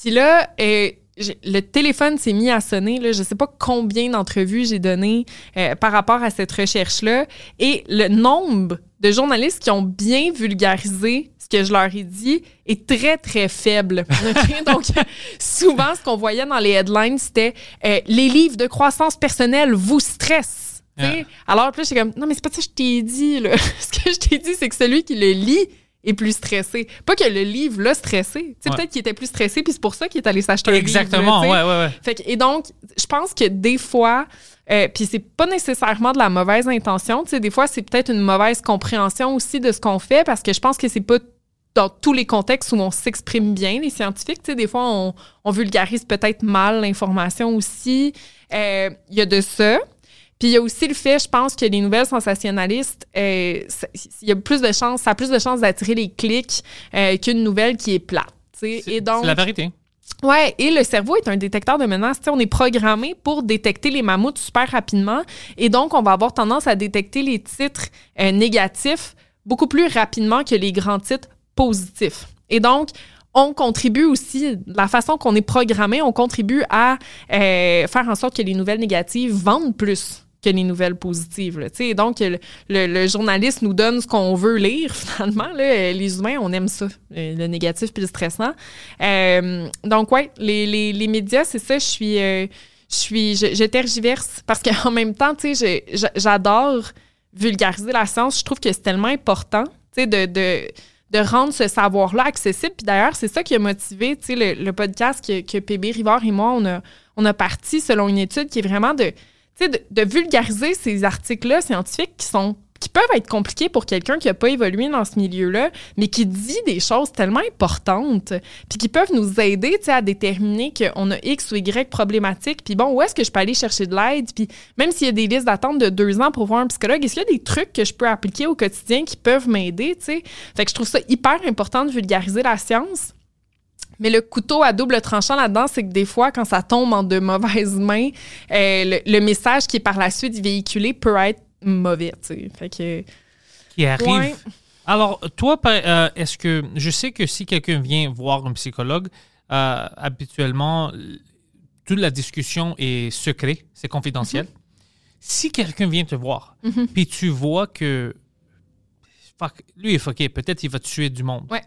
Puis là, euh, le téléphone s'est mis à sonner. Là, je sais pas combien d'entrevues j'ai donné euh, par rapport à cette recherche-là. Et le nombre de journalistes qui ont bien vulgarisé ce que je leur ai dit est très, très faible. Donc, souvent, ce qu'on voyait dans les headlines, c'était euh, Les livres de croissance personnelle vous stressent. Ouais. Alors, là, j'étais comme, non, mais c'est pas ça que je t'ai dit. Là. ce que je t'ai dit, c'est que celui qui le lit est plus stressé. Pas que le livre l'a stressé. Tu sais, Ouais. peut-être qu'il était plus stressé, puis c'est pour ça qu'il est allé s'acheter un livre. Exactement, ouais, ouais, ouais. Fait que- et donc, je pense que des fois, euh, puis c'est pas nécessairement de la mauvaise intention, tu sais, des fois, c'est peut-être une mauvaise compréhension aussi de ce qu'on fait, parce que je pense que c'est pas dans tous les contextes où on s'exprime bien, les scientifiques. Tu sais, des fois, on, on vulgarise peut-être mal l'information aussi. Euh, Il y a de ça. Puis il y a aussi le fait, je pense, que les nouvelles sensationnalistes, euh, il y a plus de chances, ça a plus de chances d'attirer les clics euh, qu'une nouvelle qui est plate. C'est Et donc, c'est la vérité. Ouais, et le cerveau est un détecteur de menaces. Tu sais, on est programmé pour détecter les mammouths super rapidement. Et donc, on va avoir tendance à détecter les titres euh, négatifs beaucoup plus rapidement que les grands titres positifs. Et donc, on contribue aussi, de la façon qu'on est programmé, on contribue à euh, faire en sorte que les nouvelles négatives vendent plus que les nouvelles positives. donc, le, journaliste nous donne ce qu'on veut lire, finalement. Les humains, on aime ça, euh, le négatif puis le stressant. Euh, donc, ouais, les, les, les médias, c'est ça, je suis... euh, je suis... Tergiverse parce qu'en même temps, tu sais, j'adore vulgariser la science. Je trouve que c'est tellement important, tu sais, de... de de rendre ce savoir-là accessible. Puis d'ailleurs, c'est ça qui a motivé le, le podcast que, que PB Rivard et moi, on a, on a parti selon une étude qui est vraiment de, sais, de, vulgariser ces articles-là scientifiques qui sont qui peuvent être compliqués pour quelqu'un qui n'a pas évolué dans ce milieu-là, mais qui dit des choses tellement importantes, puis qui peuvent nous aider à déterminer qu'on a X ou Y problématique, puis bon, où est-ce que je peux aller chercher de l'aide, puis même s'il y a des listes d'attente de deux ans pour voir un psychologue, est-ce qu'il y a des trucs que je peux appliquer au quotidien qui peuvent m'aider, tu sais? Fait que je trouve ça hyper important de vulgariser la science. Mais le couteau à double tranchant là-dedans, c'est que des fois, quand ça tombe en de mauvaises mains, euh, le, le message qui est par la suite véhiculé peut être mauvais, tu sais. Fait que... Qui arrive. Ouais. Alors, toi, euh, est-ce que je sais que si quelqu'un vient voir un psychologue, euh, habituellement, toute la discussion est secret, c'est confidentiel. Mm-hmm. Si quelqu'un vient te voir, puis tu vois que fuck, lui est fucké, peut-être il va tuer du monde. Ouais.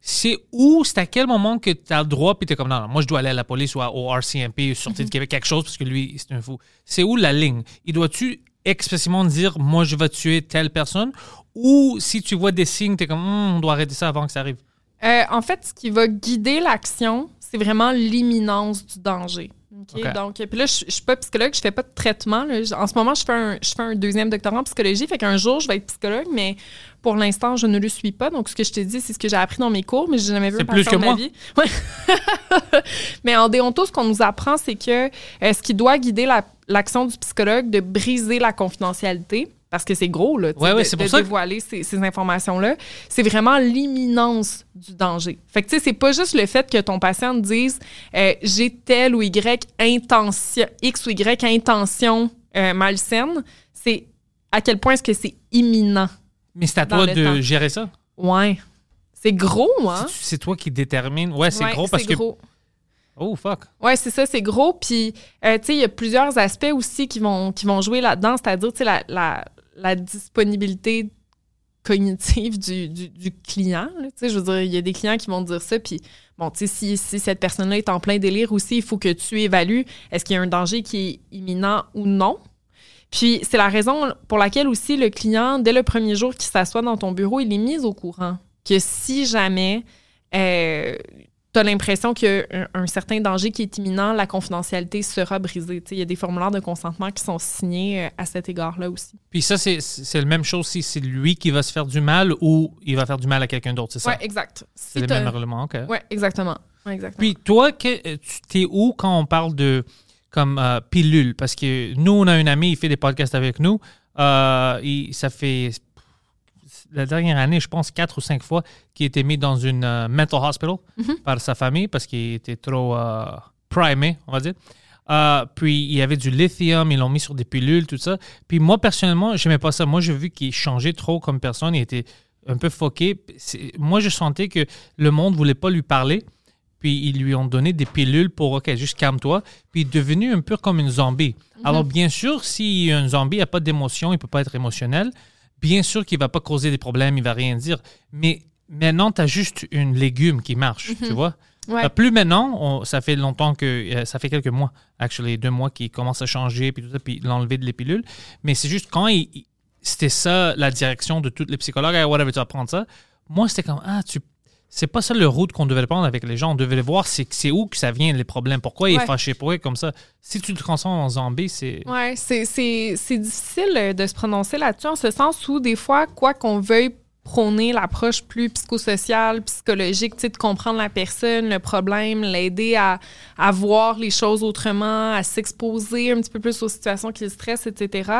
C'est où, c'est à quel moment que tu as le droit, puis tu es comme non, non, moi je dois aller à la police ou à- au RCMP, sortir Mm-hmm. de Québec, quelque chose, parce que lui, c'est un fou. C'est où la ligne? Il doit-tu expressément dire moi je vais tuer telle personne? Ou si tu vois des signes, tu es comme Hum, on doit arrêter ça avant que ça arrive? Euh, en fait, ce qui va guider l'action, c'est vraiment l'imminence du danger. Donc, puis là, je, je suis pas psychologue, je fais pas de traitement. là. En ce moment, je fais, un, je fais un deuxième doctorat en psychologie, fait qu'un jour, je vais être psychologue, mais pour l'instant, je ne le suis pas. Donc, ce que je te dis, c'est ce que j'ai appris dans mes cours, mais j'ai jamais vu C'est un plus que moi. vie. Ouais. mais en déonto, ce qu'on nous apprend, c'est que euh, ce qui doit guider la- l'action du psychologue, de briser la confidentialité, parce que c'est gros, là, Ouais, ouais, de, de que- dévoiler ces, ces informations-là, c'est vraiment l'imminence du danger. Fait que, tu sais, c'est pas juste le fait que ton patient te dise euh, j'ai telle ou Y intention, X ou Y intention euh, malsaine, c'est à quel point est-ce que c'est imminent. Mais c'est à toi de temps. gérer ça. Ouais. C'est gros, hein? C'est- toi qui détermine? Ouais, c'est Ouais, gros parce que. gros. Oh, fuck. Oui, c'est ça, c'est gros. Puis, euh, tu sais, il y a plusieurs aspects aussi qui vont, qui vont jouer là-dedans, c'est-à-dire, tu sais, la, la, la disponibilité cognitive du, du, du client. Tu sais, je veux dire, il y a des clients qui vont dire ça, puis bon, tu sais, si, si cette personne-là est en plein délire aussi, il faut que tu évalues est-ce qu'il y a un danger qui est imminent ou non? Puis, c'est la raison pour laquelle aussi le client, dès le premier jour qu'il s'assoit dans ton bureau, il est mis au courant que si jamais euh, tu as l'impression qu'il y a un, un certain danger qui est imminent, la confidentialité sera brisée. Il y a des formulaires de consentement qui sont signés euh, à cet égard-là aussi. Puis ça, c'est c'est la même chose si c'est lui qui va se faire du mal ou il va faire du mal à quelqu'un d'autre, c'est ça? Oui, exact. c'est Si le même règlement, OK. Ouais, exactement. Ouais, exactement. Puis toi, que- euh, tu t'es où quand on parle de comme euh, pilule? Parce que nous, on a un ami, il fait des podcasts avec nous. Euh, il- ça fait la dernière année, je pense, quatre ou cinq fois qu'il a été mis dans une euh, mental hospital par sa famille parce qu'il était trop euh, primé, on va dire. Puis il y avait du lithium, ils l'ont mis sur des pilules, tout ça. Puis moi, personnellement, j'aimais pas ça. Moi, j'ai vu qu'il changeait trop comme personne. Il était un peu foqué. Moi, je sentais que le monde voulait pas lui parler. Puis ils lui ont donné des pilules pour, OK, juste calme-toi. Puis il est devenu un peu comme une zombie. Alors, bien sûr, si un zombie n'a pas d'émotion, il peut pas être émotionnel. Bien sûr qu'il va pas causer des problèmes, il va rien dire. Mais maintenant, tu as juste une légume qui marche, tu vois? Ouais. Euh, plus maintenant, on- ça fait longtemps que. euh, ça fait quelques mois, actually, deux mois qu'il commence à changer, puis tout ça, puis l'enlever de les pilules. Mais c'est juste quand c'était ça la direction de tous les psychologues, hey, whatever, tu vas prendre ça. Moi, c'était comme, ah, tu. C'est pas ça le route qu'on devait prendre avec les gens. On devait voir c'est c'est où que ça vient, les problèmes. Pourquoi il est Ouais. fâché, il est comme ça? Si tu le transformes en zombie, c'est. Ouais, c'est- c'est c'est difficile de se prononcer là-dessus, en ce sens où des fois, quoi qu'on veuille prôner l'approche plus psychosociale, psychologique, de comprendre la personne, le problème, l'aider à, à voir les choses autrement, à s'exposer un petit peu plus aux situations qui le stressent, etc.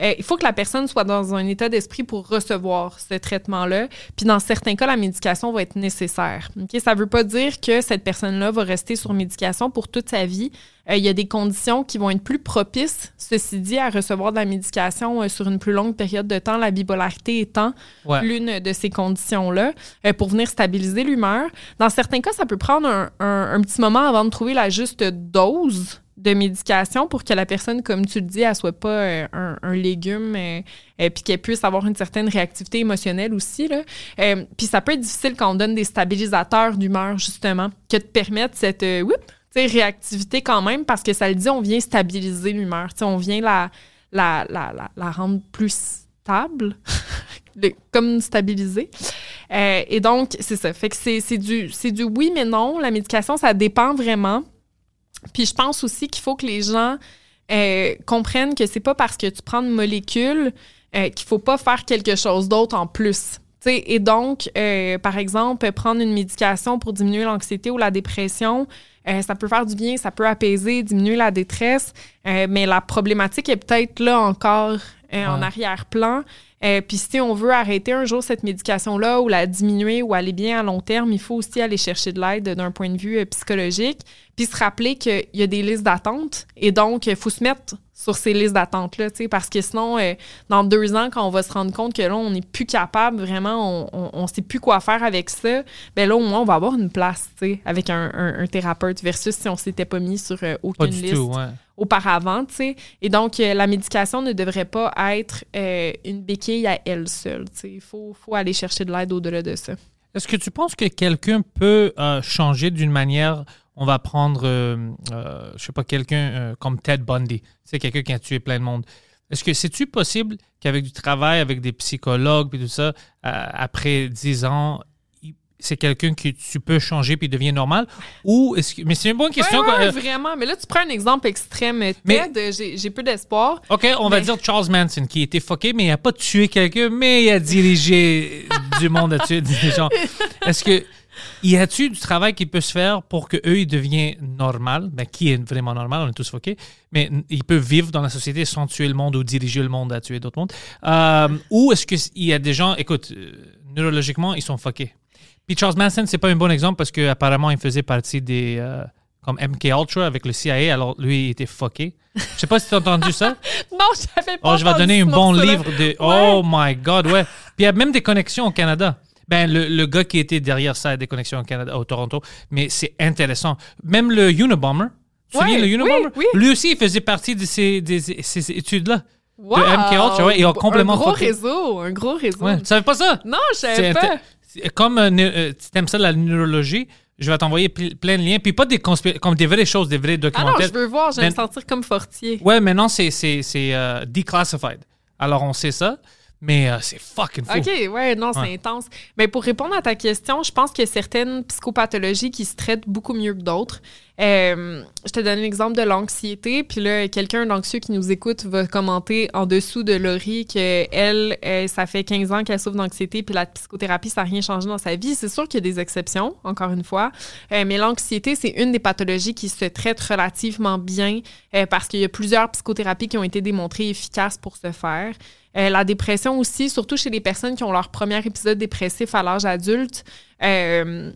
Euh, il faut que la personne soit dans un état d'esprit pour recevoir ce traitement-là. Puis dans certains cas, la médication va être nécessaire. Ok, Ça ne veut pas dire que cette personne-là va rester sur médication pour toute sa vie. Euh, il y a des conditions qui vont être plus propices, ceci dit, à recevoir de la médication euh, sur une plus longue période de temps, la bipolarité étant Ouais. l'une de ces conditions-là, euh, pour venir stabiliser l'humeur. Dans certains cas, ça peut prendre un, un- un petit moment avant de trouver la juste dose de médication pour que la personne, comme tu le dis, elle soit pas euh, un, un légume euh, euh, puis qu'elle puisse avoir une certaine réactivité émotionnelle aussi. Là. Euh, puis ça peut être difficile quand on donne des stabilisateurs d'humeur, justement, que te permettent cette whoop, sais, réactivité quand même, parce que ça le dit, on vient stabiliser l'humeur. On vient la, la, la, la, rendre plus stable, le- comme stabiliser. Euh, et donc, c'est ça. Fait que c'est du, du oui, mais non. La médication, ça dépend vraiment. Puis je pense aussi qu'il faut que les gens euh, comprennent que c'est pas parce que tu prends une molécule euh, qu'il faut pas faire quelque chose d'autre en plus. Et donc, euh, par exemple, prendre une médication pour diminuer l'anxiété ou la dépression, euh, ça peut faire du bien, ça peut apaiser, diminuer la détresse, euh, mais la problématique est peut-être là encore euh, en arrière-plan. Euh, Puis si on veut arrêter un jour cette médication-là ou la diminuer ou aller bien à long terme, il faut aussi aller chercher de l'aide d'un point de vue euh, psychologique. Puis se rappeler qu'il y a des listes d'attente et donc il faut se mettre sur ces listes d'attente-là, tu sais, parce que sinon, euh, dans deux ans, quand on va se rendre compte que là, on n'est plus capable, vraiment, on, on, on sait plus quoi faire avec ça, ben là, au moins, on va avoir une place, tu sais, avec un, un- un thérapeute versus si on s'était pas mis sur euh, Pas aucune du liste tout, ouais. Auparavant, tu sais. Et donc, euh, la médication ne devrait pas être euh, une béquille à elle seule, tu sais. Il faut, faut aller chercher de l'aide au-delà de ça. Est-ce que tu penses que quelqu'un peut euh, changer d'une manière On va prendre, je sais pas, quelqu'un comme Ted Bundy. C'est quelqu'un qui a tué plein de monde. Est-ce que c'est-tu possible qu'avec du travail, avec des psychologues et tout ça, après 10 ans, c'est quelqu'un que tu peux changer puis devient normal? Ou est-ce que. Mais c'est une bonne question. Ouais, ouais, Euh, vraiment. Mais là, tu prends un exemple extrême. Ted, Mais- euh, j'ai j'ai peu d'espoir. OK, on va dire Charles Manson, qui était fucké, mais il n'a pas tué quelqu'un, mais il a dirigé du monde à tuer des gens. Est-ce que y a-tu du travail qui peut se faire pour que eux ils deviennent normal? Ben qui est vraiment normal On est tous fuckés, mais ils peuvent vivre dans la société sans tuer le monde ou diriger le monde à tuer d'autres mondes. Euh, ou est-ce qu'il y a des gens, écoute, neurologiquement ils sont fuckés. Puis Charles Manson c'est pas un bon exemple parce que apparemment il faisait partie des euh, comme MK Ultra avec le CIA, alors lui il était fucké. Je sais pas si tu as entendu ça. Non, j'avais pas Oh, je vais donner un bon livre de. Oh my God, ouais. Puis il y a même des connexions au Canada. Ben, le, le gars qui était derrière ça a des connexions au Canada, au Toronto. Mais c'est intéressant. Même le Unabomber. Tu Ouais, le Unabomber? oui. Lui aussi, il faisait partie de ces, ces études-là. Wow! de MK Ultra, ouais, et en complément Un gros fucké. réseau, un gros réseau. Ouais. Tu savais pas ça? Non, je savais pas. Comme euh, euh, tu aimes ça, la neurologie, je vais t'envoyer pl- plein de liens. Puis pas des comme des vraies choses, des vrais Ah non, documentaires. je veux voir, je vais Mais- me sentir comme Fortier. Ouais, maintenant, c'est, c'est, c'est euh, declassified. Alors, on sait ça. Mais euh, c'est fucking fou. OK, ouais, non, c'est Ouais. intense. Mais pour répondre à ta question, je pense qu'il y a certaines psychopathologies qui se traitent beaucoup mieux que d'autres. Euh, je te donne l'exemple de l'anxiété, puis là, quelqu'un d'anxieux qui nous écoute va commenter en dessous de Laurie que elle, euh, ça fait 15 ans qu'elle souffre d'anxiété, puis la psychothérapie, ça n'a rien changé dans sa vie. C'est sûr qu'il y a des exceptions, encore une fois, Euh, mais l'anxiété, c'est une des pathologies qui se traite relativement bien parce qu'il y a plusieurs psychothérapies qui ont été démontrées efficaces pour ce faire. Euh, la dépression aussi, surtout chez les personnes qui ont leur premier épisode dépressif à l'âge adulte. Euh,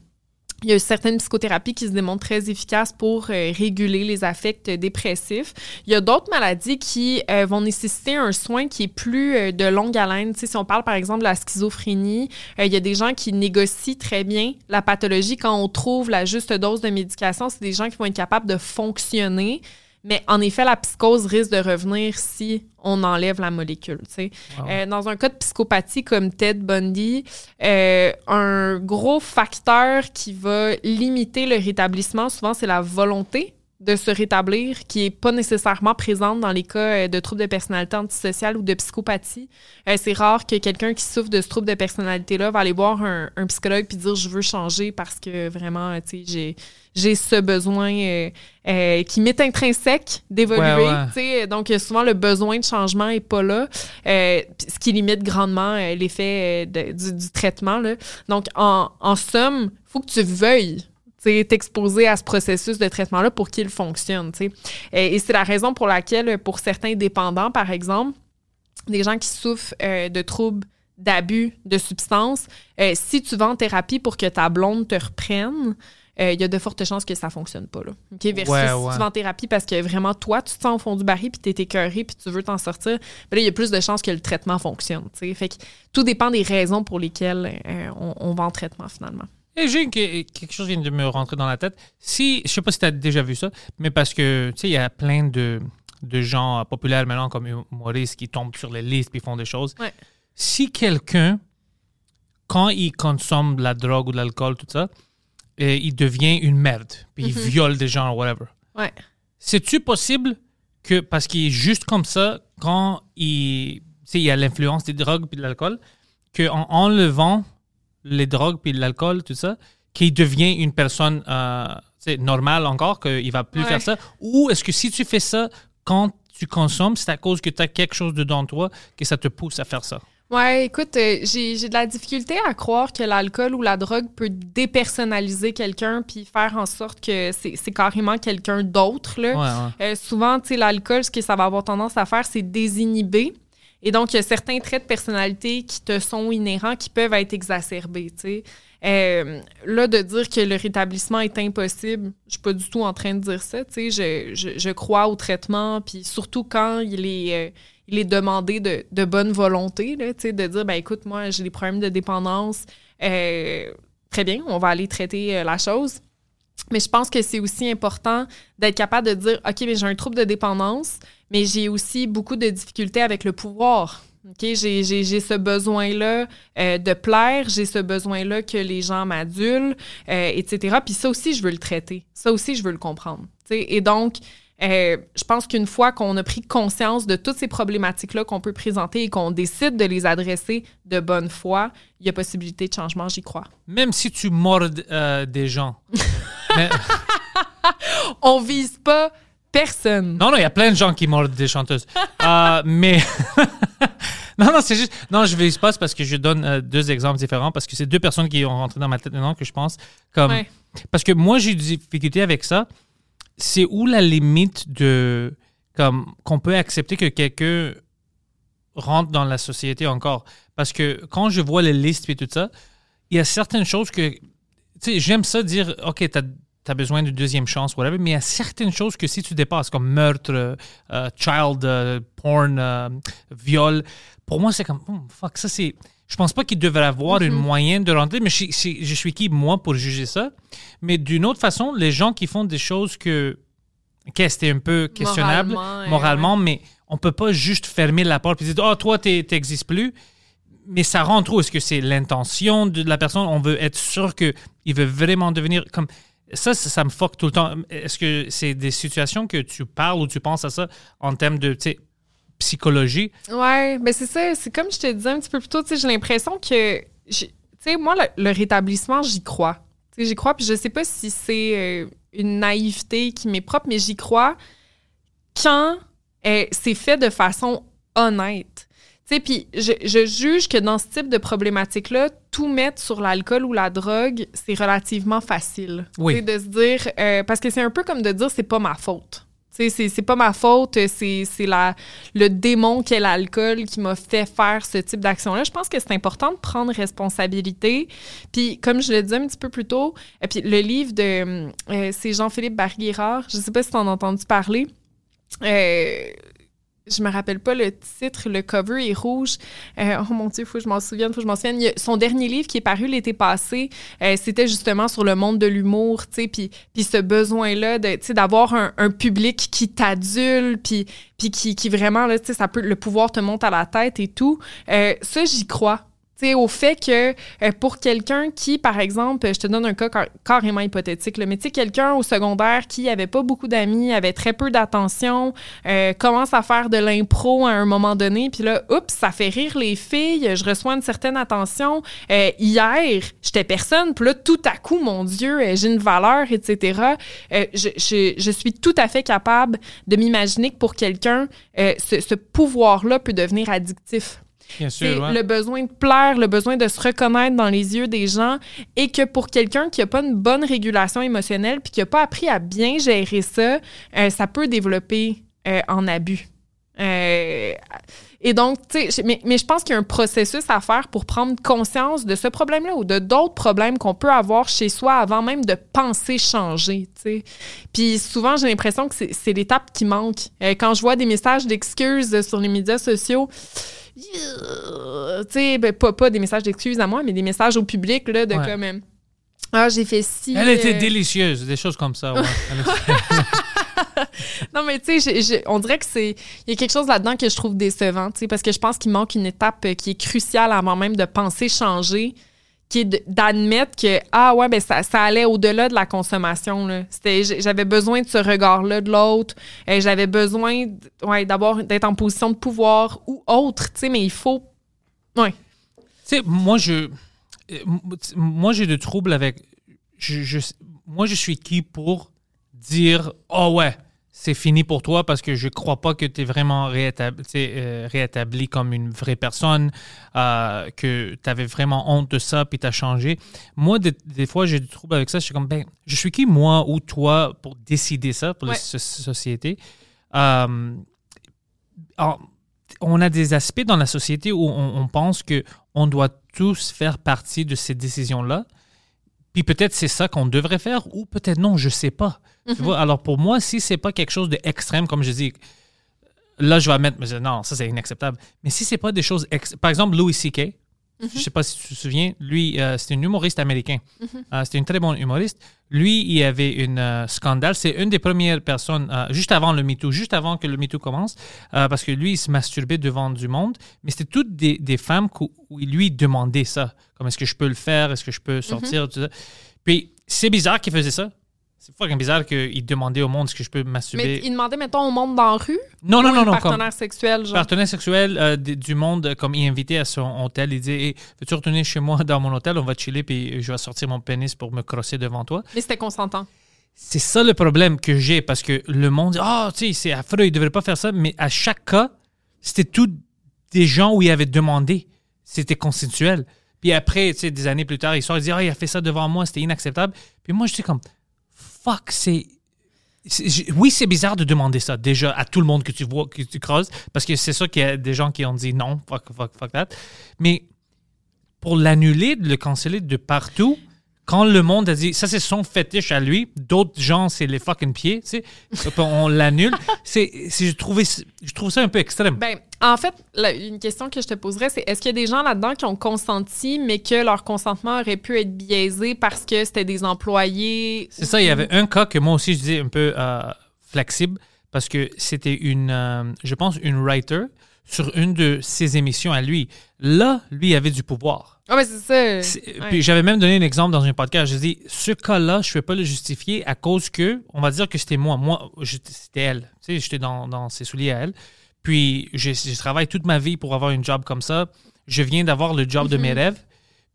il y a certaines psychothérapies qui se démontrent très efficaces pour euh, réguler les affects dépressifs. Il y a d'autres maladies qui vont nécessiter un soin qui est plus de longue haleine. Tu si on parle par exemple de la schizophrénie, il y a des gens qui négocient très bien la pathologie quand on trouve la juste dose de médication. C'est des gens qui vont être capables de fonctionner. Mais en effet, la psychose risque de revenir si on enlève la molécule. tu sais. Wow. Euh, dans un cas de psychopathie comme Ted Bundy, euh, un gros facteur qui va limiter le rétablissement, souvent, c'est la volonté de se rétablir, qui n'est pas nécessairement présente dans les cas euh, de troubles de personnalité antisociale ou de psychopathie. Euh, c'est rare que quelqu'un qui souffre de ce trouble de personnalité-là va aller voir un, un psychologue puis dire je veux changer parce que vraiment, euh, tu sais, j'ai j'ai ce besoin euh, euh, qui m'est intrinsèque d'évoluer. Ouais, ouais. Donc, souvent, le besoin de changement n'est pas là, euh, ce qui limite grandement l'effet du, du traitement. Là. Donc, en, en somme, il faut que tu veuilles t'exposer à ce processus de traitement-là pour qu'il fonctionne. Et, et c'est la raison pour laquelle, pour certains dépendants, par exemple, des gens qui souffrent euh, de troubles d'abus de substances, euh, si tu vas en thérapie pour que ta blonde te reprenne, euh, il y a de fortes chances que ça fonctionne pas. Là. Versus Ouais, si tu vas en thérapie parce que vraiment, toi, tu te sens au fond du baril puis tu es écœuré puis tu veux t'en sortir, ben là, il y a plus de chances que le traitement fonctionne. Fait que tout dépend des raisons pour lesquelles euh, on, on va en traitement finalement. Et j'ai quelque chose vient de me rentrer dans la tête. Si, je sais pas si tu as déjà vu ça, mais parce que, tu sais, il y a plein de, de gens populaires maintenant comme humoristes qui tombent sur les listes puis font des choses. Ouais. Si quelqu'un, quand il consomme de la drogue ou de l'alcool, tout ça, euh, il devient une merde, puis il viole des gens, whatever. Ouais. C'est-tu possible que, parce qu'il est juste comme ça, quand il, il y a l'influence des drogues puis de l'alcool, qu'en enlevant les drogues puis l'alcool, tout ça, qu'il devient une personne euh, normale encore, qu'il va plus Ouais. faire ça? Ou est-ce que si tu fais ça quand tu consommes, c'est à cause que tu as quelque chose dedans de toi que ça te pousse à faire ça? Ouais, écoute, euh, j'ai j'ai de la difficulté à croire que l'alcool ou la drogue peut dépersonnaliser quelqu'un puis faire en sorte que c'est c'est carrément quelqu'un d'autre. là. Ouais, ouais. Euh, souvent, tu sais, l'alcool, ce que ça va avoir tendance à faire, c'est désinhiber. Et donc, il y a certains traits de personnalité qui te sont inhérents qui peuvent être exacerbés. Euh, là, de dire que le rétablissement est impossible, je suis pas du tout en train de dire ça. Je, je, je crois au traitement, puis surtout quand il est, euh, il est demandé de, de bonne volonté, là, de dire, ben écoute, moi, j'ai des problèmes de dépendance, euh, très bien, on va aller traiter euh, la chose. Mais je pense que c'est aussi important d'être capable de dire OK, mais j'ai un trouble de dépendance, mais j'ai aussi beaucoup de difficultés avec le pouvoir. OK, j'ai, j'ai, j'ai ce besoin-là euh, de plaire, j'ai ce besoin-là que les gens m'adulent, euh, etc. Puis ça aussi, je veux le traiter. Ça aussi, je veux le comprendre. Tu sais, Et donc, euh, je pense qu'une fois qu'on a pris conscience de toutes ces problématiques-là qu'on peut présenter et qu'on décide de les adresser de bonne foi, il y a possibilité de changement, j'y crois. Même si tu mordes des gens. Mais- On vise pas personne. Non, non, il y a plein de gens qui mordent des chanteuses. Euh, mais. non, non, c'est juste. Non, je vais pas parce que je donne euh, deux exemples différents parce que c'est deux personnes qui ont rentré dans ma tête maintenant que je pense. Comme... Ouais. Parce que moi, j'ai des difficultés avec ça. C'est où la limite de. Comme qu'on peut accepter que quelqu'un rentre dans la société encore? Parce que quand je vois les listes et tout ça, il y a certaines choses que. Tu sais, j'aime ça dire, OK, t'as as besoin d'une deuxième chance, whatever, mais il y a certaines choses que si tu dépasses, comme meurtre, euh, euh, child euh, porn, euh, viol, pour moi, c'est comme, oh, fuck, ça c'est. Je pense pas qu'il devrait avoir une moyen de rentrer, mais je, je- je suis qui, moi, pour juger ça? Mais d'une autre façon, les gens qui font des choses que. OK, c'était un peu questionnable Moralement, mais on peut pas juste fermer la porte et dire, oh, toi, t'es- t'existes plus mais ça rentre où? Est-ce que c'est l'intention de la personne? On veut être sûr qu'il veut vraiment devenir comme. Ça, ça, me fuck tout le temps. Est-ce que c'est des situations que tu parles ou tu penses à ça en termes de psychologie? Ouais, ben c'est ça. C'est comme je te disais un petit peu plus tôt, j'ai l'impression que. Tu sais, moi, le, rétablissement, j'y crois. J'y crois, puis je sais pas si c'est euh, une naïveté qui m'est propre, mais j'y crois quand euh, c'est fait de façon honnête. Tu sais, puis je, je juge que dans ce type de problématique-là, tout mettre sur l'alcool ou la drogue, c'est relativement facile. Oui. De se dire, euh, parce que c'est un peu comme de dire, c'est pas ma faute. Tu sais, c'est- c'est pas ma faute, c'est c'est la le démon qu'est l'alcool qui m'a fait faire ce type d'action-là. Je pense que c'est important de prendre responsabilité. Puis, comme je le disais un petit peu plus tôt, et puis le livre de euh, c'est Jean-Philippe Barguérard, je sais pas si tu en as entendu parler. Euh, je me rappelle pas le titre, le cover est rouge. Euh, oh mon Dieu, faut que je m'en souvienne, faut que je m'en souvienne. Son dernier livre qui est paru l'été passé, euh, c'était justement sur le monde de l'humour, tu sais, puis ce besoin-là de, d'avoir un, public qui t'adule, puis qui, qui vraiment, là, ça peut, le pouvoir te monte à la tête et tout. Euh, ça, j'y crois. Tu sais, au fait que euh, pour quelqu'un qui, par exemple, je te donne un cas car- carrément hypothétique, là, mais tu quelqu'un au secondaire qui avait pas beaucoup d'amis, avait très peu d'attention, euh, commence à faire de l'impro à un moment donné, puis là, oups, ça fait rire les filles, je reçois une certaine attention. Euh, hier, j'étais personne, puis là, tout à coup, mon Dieu, euh, j'ai une valeur, etc. Je, je- suis tout à fait capable de m'imaginer que pour quelqu'un, ce, ce pouvoir-là peut devenir addictif. Bien C'est sûr, ouais. le besoin de plaire, le besoin de se reconnaître dans les yeux des gens et que pour quelqu'un qui n'a pas une bonne régulation émotionnelle puis qui n'a pas appris à bien gérer ça, euh, ça peut développer euh, en abus. Euh, et donc, tu sais, mais, mais je pense qu'il y a un processus à faire pour prendre conscience de ce problème-là ou de d'autres problèmes qu'on peut avoir chez soi avant même de penser changer, tu sais. Puis souvent, j'ai l'impression que c'est l'étape qui manque. Euh, quand je vois des messages d'excuses sur les médias sociaux, tu sais, ben, pas, pas des messages d'excuses à moi, mais des messages au public, là, de Ouais. comme, euh, ah, j'ai fait ci. Elle était euh, délicieuse, des choses comme ça. ouais. Non, mais tu sais, on dirait que c'est. Il y a quelque chose là-dedans que je trouve décevant, tu sais, parce que je pense qu'il manque une étape euh, qui est cruciale avant même de penser changer, qui est d'admettre que, ah ouais, ben ça, ça allait au-delà de la consommation, là. C'était- J'avais besoin de ce regard-là de l'autre, euh, j'avais besoin ouais, d'avoir d'être en position de pouvoir ou autre, tu sais, mais il faut. Ouais. Tu sais, moi, je. euh, Moi, j'ai de troubles avec. Je- moi, je suis qui pour dire Oh ouais, c'est fini pour toi parce que je crois pas que tu es vraiment réétabli, euh, réétabli comme une vraie personne, euh, que tu avais vraiment honte de ça puis tu as changé. Moi, des, des fois, j'ai du trouble avec ça. Je suis comme Ben, je suis qui, moi ou toi, pour décider ça pour Ouais. la so- société? Euh, alors, on a des aspects dans la société où on, on pense que on doit tous faire partie de ces décisions-là. Puis peut-être c'est ça qu'on devrait faire ou peut-être non, je sais pas. Tu vois, alors pour moi, si c'est pas quelque chose d'extrême, comme je dis, là je vais mettre, non, ça c'est inacceptable. Mais si c'est pas des choses, ex- par exemple Louis C.K., je sais pas si tu te souviens, lui, euh, c'était un humoriste américain. Euh, c'était un très bon humoriste. Lui, il avait une euh, scandale. C'est une des premières personnes, euh, juste avant le MeToo, juste avant que le MeToo commence, euh, parce que lui, il se masturbait devant du monde. Mais c'était toutes des, des femmes il lui demandait ça. Comme est-ce que je peux le faire? Est-ce que je peux sortir? Ça. Puis c'est bizarre qu'il faisait ça. C'est fucking bizarre qu'il demandait au monde est-ce que je peux me masturber. Mais il demandait, mettons, au monde dans la rue? non, non, non, non. Partenaire sexuel, genre? partenaire sexuel euh, du monde, euh, comme il invitait à son hôtel, il disait Hey, Veux-tu retourner chez moi dans mon hôtel? On va chiller, puis je vais sortir mon pénis pour me crosser devant toi. Mais c'était consentant. C'est ça le problème que j'ai parce que le monde dit Ah, tu sais, c'est affreux, il ne devrait pas faire ça. Mais à chaque cas, c'était tout des gens où il avait demandé. C'était consensuel. Puis après, tu sais, des années plus tard, ils sortent, ils disent Ah, il a fait ça devant moi, c'était inacceptable. Puis moi, je suis comme Fuck, c'est. Oui, c'est bizarre de demander ça déjà à tout le monde que tu vois, que tu creuses, parce que c'est sûr qu'il y a des gens qui ont dit non, fuck, fuck, fuck that. Mais pour l'annuler, de le canceller de partout, quand le monde a dit ça c'est son fétiche à lui, d'autres gens c'est les fucking pieds, tu sais, on l'annule. c'est, je trouvais, je trouve ça un peu extrême. Ben, en fait, une question que je te poserais, c'est est-ce qu'il y a des gens là-dedans qui ont consenti, mais que leur consentement aurait pu être biaisé parce que c'était des employés? C'est ça, il y avait un cas que moi aussi je disais un peu euh, flexible parce que c'était une, euh, je pense, une writer sur une de ses émissions à lui. Là, lui avait du pouvoir. Ah, c'est ça. C'est- Ouais. Puis j'avais même donné un exemple dans un podcast. Je dis, ce cas-là, je ne vais pas le justifier à cause que, on va dire que c'était moi. Moi, je- c'était elle. Tu sais, j'étais dans, dans ses souliers à elle. Puis j'ai j'ai travaillé toute ma vie pour avoir une job comme ça. Je viens d'avoir le job de mes rêves.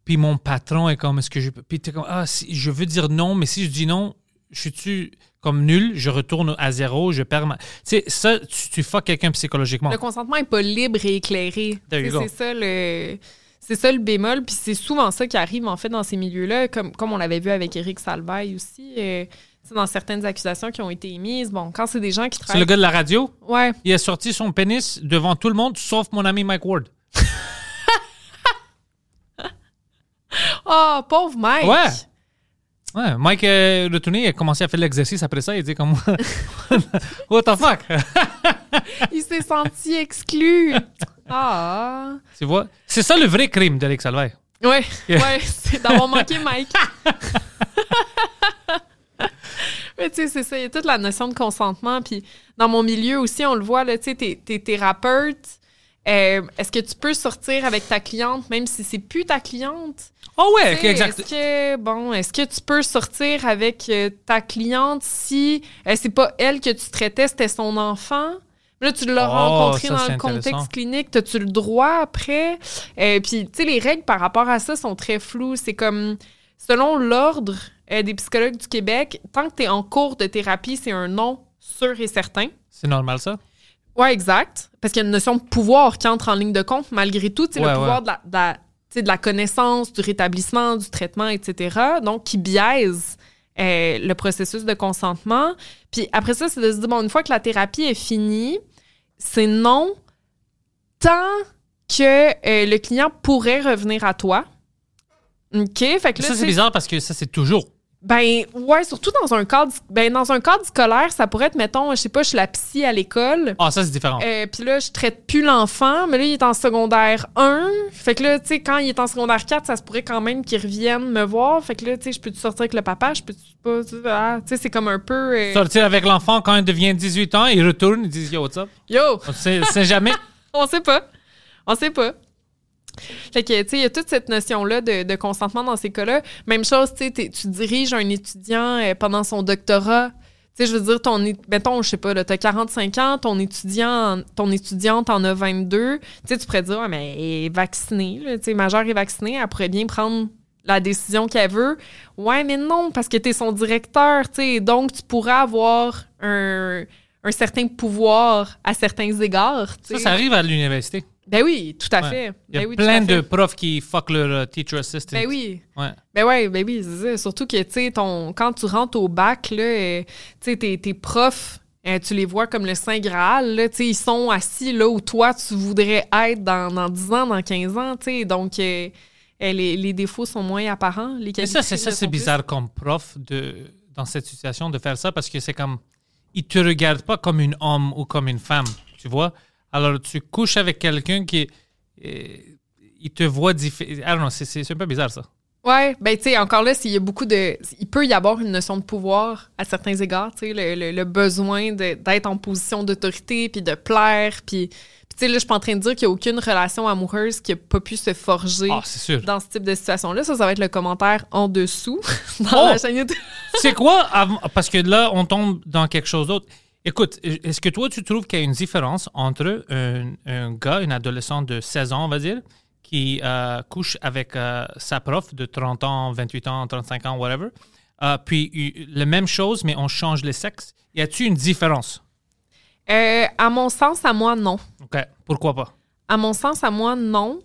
Puis mon patron est comme, est-ce que je peux. Puis t'es comme, ah, si, je veux dire non, mais si je dis non, je suis-tu comme nul, je retourne à zéro, je perds ma? Tu sais, ça, tu, tu fuck quelqu'un psychologiquement. Le consentement n'est pas libre et éclairé. C'est ça le. C'est ça le bémol, puis c'est souvent ça qui arrive en fait dans ces milieux-là, comme, comme on l'avait vu avec Eric Salvaille aussi, euh, dans certaines accusations qui ont été émises. Bon, quand c'est des gens qui C'est le travaillent. gars de la radio? Ouais, Il a sorti son pénis devant tout le monde, sauf mon ami Mike Ward. Oh, pauvre Mike! Ouais. Ouais, Mike est retourné, il a commencé à faire l'exercice après ça. Il dit comme What the fuck? Il s'est senti exclu. Ah. tu vois? C'est ça le vrai crime d'Eric Salvaire. Ouais, ouais, c'est d'avoir manqué Mike. Mais tu sais, c'est ça, il y a toute la notion de consentement. Puis dans mon milieu aussi, on le voit, tu sais, t'es thérapeute. Euh, est-ce que tu peux sortir avec ta cliente même si c'est plus ta cliente? Oh ouais, sais, exact. Est-ce que, bon, est-ce que tu peux sortir avec euh, ta cliente si euh, c'est pas elle que tu traitais, c'était son enfant? Là, tu l'as Oh, rencontré ça, dans le contexte clinique. As-tu le droit après? Puis, tu sais, les règles par rapport à ça sont très floues. C'est comme, selon l'Ordre des psychologues du Québec, tant que tu es en cours de thérapie, c'est un non sûr et certain. C'est normal ça? Ouais, exact. Parce qu'il y a une notion de pouvoir qui entre en ligne de compte, malgré tout. Ouais, le pouvoir de, la, de, la, de connaissance, du rétablissement, du traitement, etc. Donc, qui biaise euh, le processus de consentement. Puis après ça, c'est de se dire, bon, une fois que la thérapie est finie, c'est non tant que euh, le client pourrait revenir à toi. OK? Fait que là, ça, c'est bizarre parce que ça, c'est toujours. Ben ouais, surtout dans un cadre ben dans un cadre scolaire, ça pourrait être mettons, je sais pas, je suis la psy à l'école. Ah, ça, c'est différent. Euh, puis là, je traite plus l'enfant, mais là, il est en secondaire 1. Fait que là, tu sais, quand il est en secondaire 4, ça se pourrait quand même qu'il revienne me voir. Fait que là, tu sais, je peux-tu sortir avec le papa? Je peux-tu pas? Tu sais, ah, tu sais, c'est comme un peu... euh, Sortir avec l'enfant quand il devient 18 ans, il retourne, il dit Yo, what's up? Yo! On sait, sait jamais. On sait pas. On sait pas. Fait que, tu sais, il y a toute cette notion-là de, de consentement dans ces cas-là. Même chose, tu sais, tu diriges un étudiant euh, pendant son doctorat. Tu sais, je veux dire, ton, mettons, je sais pas, tu as 45 ans, ton étudiant, ton étudiante en a 22. Tu sais, tu pourrais dire, ouais, mais elle est vaccinée, tu sais, majeure est vaccinée, elle pourrait bien prendre la décision qu'elle veut. Ouais, mais non, parce que tu es son directeur, tu sais, donc tu pourrais avoir un, un certain pouvoir à certains égards. Ça, ça arrive à l'université. Ben oui, tout à Ouais. fait. Il y a Ben oui, plein de profs qui fuck leur euh, teacher assistant. Ben oui. Ouais. Ben ouais, ben oui, c'est ça. Surtout que, tu sais, quand tu rentres au bac, là, euh, tu sais, tes, tes profs, euh, tu les vois comme le Saint Graal, là, tu sais, ils sont assis là où toi, tu voudrais être dans, dans 10 ans, dans 15 ans, tu sais. Donc, euh, les, les défauts sont moins apparents. Les Mais qualités ça, c'est ça, c'est bizarre comme prof de, dans cette situation de faire ça parce que c'est comme. Ils te regardent pas comme une homme ou comme une femme, tu vois? Alors, tu couches avec quelqu'un qui. euh, il te voit différent. Don't know, c'est- un peu bizarre ça. Ouais, ben tu sais, encore là, s'il y a beaucoup de... Il peut y avoir une notion de pouvoir à certains égards, tu sais, le, le- le besoin d'être en position d'autorité, puis de plaire, puis... puis tu sais, là, je suis pas en train de dire qu'il n'y a aucune relation amoureuse qui a pas pu se forger Ah, c'est sûr. dans ce type de situation-là. Ça, ça va être le commentaire en dessous dans Oh! la chaîne YouTube. C'est quoi Parce que là, on tombe dans quelque chose d'autre. Écoute, est-ce que toi, tu trouves qu'il y a une différence entre un, un gars, une adolescente de 16 ans, on va dire, qui euh, couche avec euh, sa prof de 30 ans, 28 ans, 35 ans, whatever, euh, puis la même chose, mais on change les sexes? Y a-t-il une différence? À mon sens, à moi, non. OK. Pourquoi pas? À mon sens, à moi, non.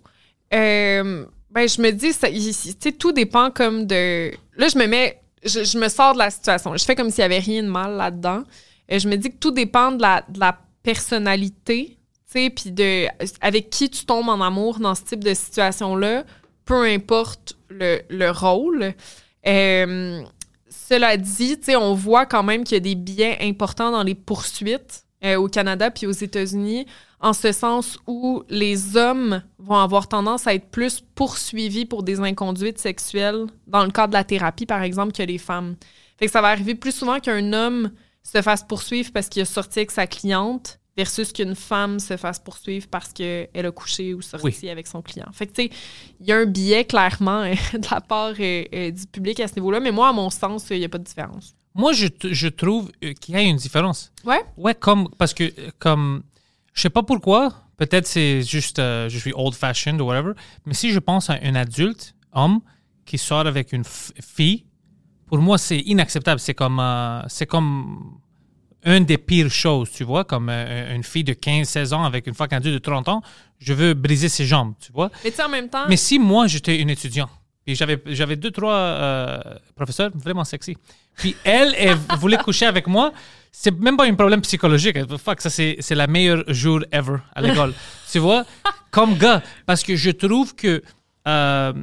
Ben, je me dis, tu sais, tout dépend comme de. Là, je me mets. Je, je me sors de la situation. Je fais comme s'il n'y avait rien de mal là-dedans. Et je me dis que tout dépend de la, personnalité, tu sais, puis de avec qui tu tombes en amour dans ce type de situation-là, peu importe le, le rôle. Euh, cela dit, tu sais, on voit quand même qu'il y a des biais importants dans les poursuites euh, au Canada puis aux États-Unis, en ce sens où les hommes vont avoir tendance à être plus poursuivis pour des inconduites sexuelles dans le cadre de la thérapie, par exemple, que les femmes. Fait que ça va arriver plus souvent qu'un homme se fasse poursuivre parce qu'il a sorti avec sa cliente versus qu'une femme se fasse poursuivre parce qu'elle a couché ou sorti Oui. avec son client. Fait que, tu sais, il y a un biais, clairement, de la part euh, euh, du public à ce niveau-là, mais moi, à mon sens, il n'y a pas de différence. Moi, je, trouve euh, qu'il y a une différence. Ouais? Ouais, comme parce que comme Je sais pas pourquoi. Peut-être c'est juste euh, je suis old-fashioned ou whatever. Mais si je pense à un adulte, homme, qui sort avec une fille, pour moi, c'est inacceptable. C'est comme, euh, c'est comme une des pires choses, tu vois, comme euh, une fille de 15-16 ans avec une fucking adulte de 30 ans. Je veux briser ses jambes, tu vois. Mais tu en même temps, Mais si moi, j'étais une étudiante, puis j'avais, j'avais deux, trois euh, professeurs vraiment sexy, puis elle, elle voulait coucher avec moi, c'est même pas un problème psychologique. Fuck, ça, c'est, c'est la meilleure jour ever à l'école. tu vois? Comme gars, parce que je trouve que euh,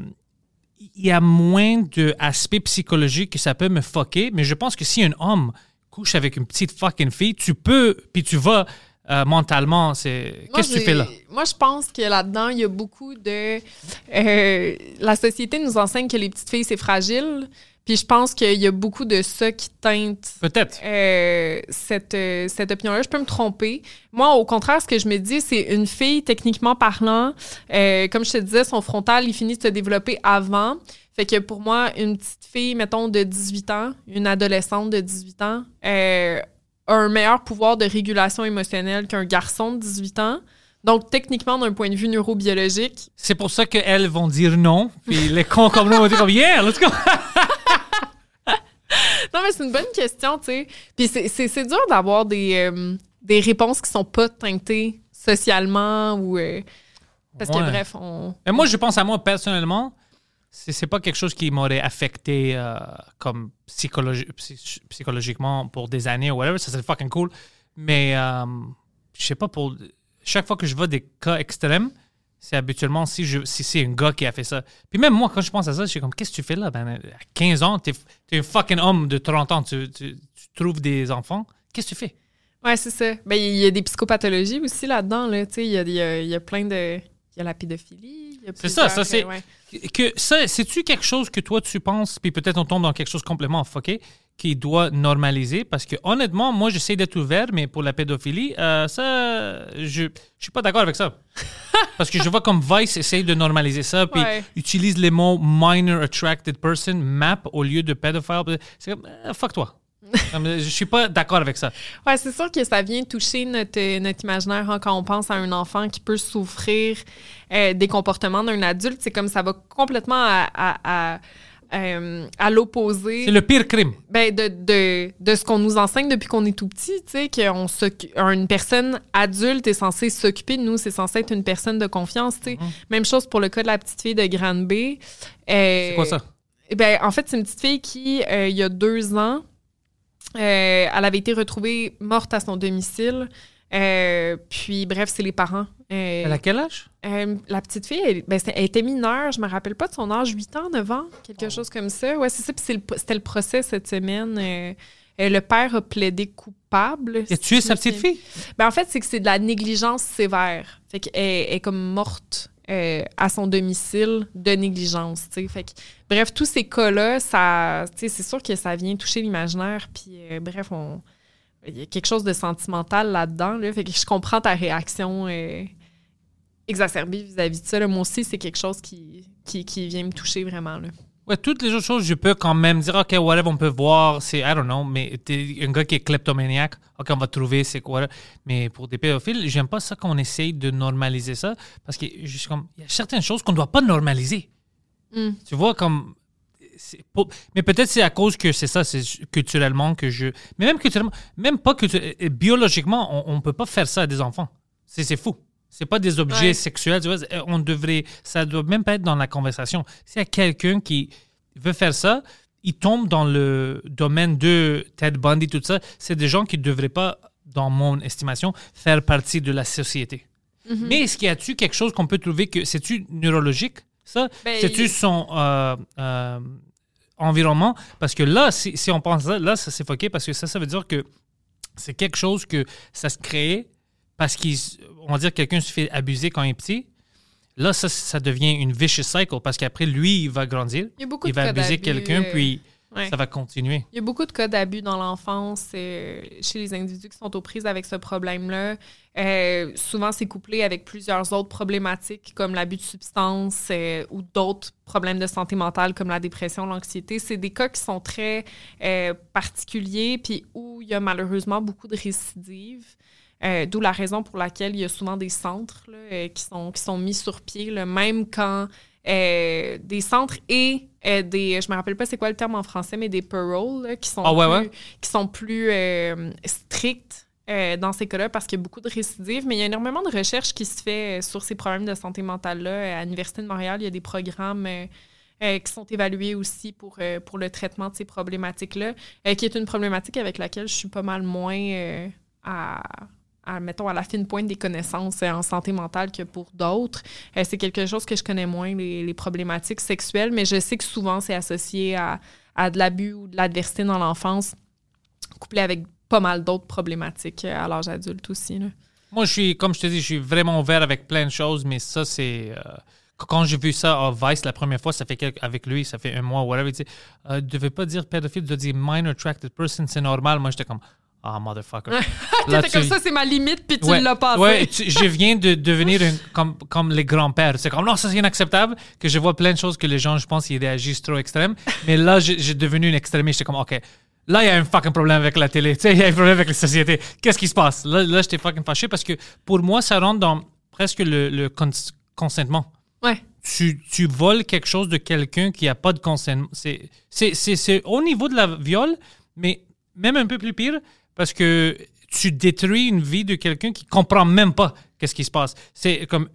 il y a moins d'aspects psychologiques que ça peut me fucker, mais je pense que si un homme couche avec une petite fucking fille, tu peux, puis tu vas euh, mentalement, c'est... Qu'est-ce que tu fais là? Moi, je pense que là-dedans, il y a beaucoup de. euh, la société nous enseigne que les petites filles, c'est fragile. Puis je pense qu'il y a beaucoup de ça qui teinte Peut-être. euh, cette, euh, cette opinion-là. Je peux me tromper. Moi, au contraire, ce que je me dis, c'est une fille, techniquement parlant, euh, comme je te disais, son frontal, il finit de se développer avant. Fait que pour moi, une petite fille, mettons, de 18 ans, une adolescente de 18 ans, euh, a un meilleur pouvoir de régulation émotionnelle qu'un garçon de 18 ans. Donc, techniquement, d'un point de vue neurobiologique, C'est pour ça qu'elles vont dire non, puis les cons comme nous vont dire yeah, let's go. Non, mais c'est une bonne question, tu sais. Puis c'est- c'est c'est dur d'avoir des, euh, des réponses qui sont pas teintées socialement ou. euh, parce que bref, on. Mais moi, je pense à moi personnellement, c'est c'est pas quelque chose qui m'aurait affecté euh, comme psychologi- psy- psychologiquement pour des années ou whatever. Ça serait fucking cool. Mais je sais pas, pour chaque fois que je vois des cas extrêmes, c'est habituellement si, je, si c'est un gars qui a fait ça. Puis même moi, quand je pense à ça, je suis comme, qu'est-ce que tu fais là? Ben, à 15 ans, t'es es un fucking homme de 30 ans, tu, tu- tu trouves des enfants. Qu'est-ce que tu fais? Ouais, c'est ça. Ben, il y a des psychopathologies aussi là-dedans, là. Tu sais, il y a, il y a- y a plein de. Il y a la pédophilie. C'est ça, ça c'est. ouais. Que ça, c'est-tu quelque chose que toi tu penses, puis peut-être on tombe dans quelque chose complètement fucké, qui doit normaliser? Parce que honnêtement, moi j'essaie d'être ouvert, mais pour la pédophilie, euh, ça, je, je suis pas d'accord avec ça. Parce que je vois comme Vice essaye de normaliser ça, puis Ouais. utilise les mots minor attracted person, MAP, au lieu de pédophile. C'est comme, euh, fuck toi. Je suis pas d'accord avec ça. Ouais, c'est sûr que ça vient toucher notre, notre imaginaire hein, quand on pense à un enfant qui peut souffrir euh, des comportements d'un adulte. C'est comme ça va complètement à, à, à, euh, à l'opposé C'est le pire crime. ben, de, de, de ce qu'on nous enseigne depuis qu'on est tout petit. Tu sais, qu'on s'occu- une personne adulte est censée s'occuper de nous, c'est censé être une personne de confiance. Tu sais. Même chose pour le cas de la petite fille de Granby. Euh, C'est quoi ça? ben, en fait, c'est une petite fille qui, euh, il y a deux ans, elle avait été retrouvée morte à son domicile. Euh, puis, bref, c'est les parents. Euh, Elle a quel âge? euh, la petite fille, elle, ben, elle était mineure, je me rappelle pas de son âge, 8 ans, 9 ans, quelque chose comme ça. Ouais, c'est ça. Puis le- c'était le procès cette semaine. Euh, euh, le père a plaidé coupable. Et tué si sa petite fille? Ben, en fait, c'est que c'est de la négligence sévère. Fait qu'elle elle est comme morte euh, à son domicile de négligence, tu sais. Fait que, bref, tous ces cas-là, ça, tu sais, c'est sûr que ça vient toucher l'imaginaire. Puis, euh, bref, on, il y a quelque chose de sentimental là-dedans. Là, fait que je comprends ta réaction euh, exacerbée vis-à-vis de ça. là. Moi aussi, c'est quelque chose qui, qui, qui vient me toucher vraiment. Là. Ouais, toutes les autres choses, je peux quand même dire, OK, whatever, on peut voir, c'est, I don't know, mais t'es un gars qui est kleptomaniaque, OK, on va trouver c'est quoi. Mais pour des pédophiles, j'aime pas ça qu'on essaye de normaliser ça, parce que je suis comme, il y a certaines choses qu'on doit pas normaliser. Mm. Tu vois, comme. Pour- mais peut-être c'est à cause que c'est ça, c'est culturellement que je. Mais même culturellement, même pas culturellement, biologiquement, on, on peut pas faire ça à des enfants. C'est c'est fou. C'est pas des objets Ouais. sexuels. Tu vois, c'est- on devrait. Ça doit même pas être dans la conversation. S'il y a quelqu'un qui veut faire ça, il tombe dans le domaine de Ted Bundy, tout ça. C'est des gens qui ne devraient pas, dans mon estimation, faire partie de la société. Mm-hmm. Mais est-ce qu'il y a-tu quelque chose qu'on peut trouver que c'est-tu neurologique, ça? Ben, C'est-tu son euh, euh, environnement? Parce que là, si, si on pense ça, là, ça s'est foqué parce que ça, ça veut dire que c'est quelque chose que ça se crée parce qu'on va dire que quelqu'un se fait abuser quand il est petit. Là, ça, ça devient une vicious cycle parce qu'après, lui, il va grandir, Il y a beaucoup il de va abuser quelqu'un, euh, puis ouais. ça va continuer. Il y a beaucoup de cas d'abus dans l'enfance euh, chez les individus qui sont aux prises avec ce problème-là. Euh, souvent, c'est couplé avec plusieurs autres problématiques comme l'abus de substances euh, ou d'autres problèmes de santé mentale comme la dépression, l'anxiété. C'est des cas qui sont très euh, particuliers puis où il y a malheureusement beaucoup de récidives. Euh, D'où la raison pour laquelle il y a souvent des centres là, euh, qui, sont, qui sont mis sur pied, là, même quand euh, des centres et euh, des, je me rappelle pas c'est quoi le terme en français, mais des paroles là, qui sont Ah ouais, plus, ouais. qui sont plus euh, strictes euh, dans ces cas-là parce qu'il y a beaucoup de récidives. Mais il y a énormément de recherches qui se fait sur ces problèmes de santé mentale-là. À l'Université de Montréal, il y a des programmes qui sont évalués aussi pour, pour le traitement de ces problématiques-là, qui est une problématique avec laquelle je suis pas mal moins à, mettons, à la fine pointe des connaissances euh, en santé mentale que pour d'autres. Euh, c'est quelque chose que je connais moins, les, problématiques sexuelles, mais je sais que souvent c'est associé à, de l'abus ou de l'adversité dans l'enfance, couplé avec pas mal d'autres problématiques euh, à l'âge adulte aussi. là. Moi, je suis, comme je te dis, je suis vraiment ouvert avec plein de choses, mais ça, c'est. quand j'ai vu ça à Vice la première fois, ça fait avec lui, ça fait un mois, whatever, il dit euh, Tu devais pas dire pédophile, tu dois dire minor attracted person, c'est normal. Moi, j'étais comme Ah, motherfucker. Là, T'étais comme tu- ça, c'est ma limite, puis tu Ouais, l'as passé. ouais, tu- je viens de devenir comme, comme les grands-pères. C'est comme, non, ça c'est inacceptable, que je vois plein de choses que les gens, je pense, ils réagissent trop extrêmes. Mais là, j'ai devenu une extrémiste. J'étais comme, OK, là, il y a un fucking problème avec la télé. Tu sais, il y a un problème avec la société. Qu'est-ce qui se passe? Là, là j'étais fucking fâché parce que pour moi, ça rentre dans presque le, le cons- consentement. Ouais. Tu, tu voles quelque chose de quelqu'un qui n'a pas de consentement. C'est au niveau de la viol, mais même un peu plus pire parce que tu détruis une vie de quelqu'un qui comprend même pas qu'est-ce qui se passe. C'est comme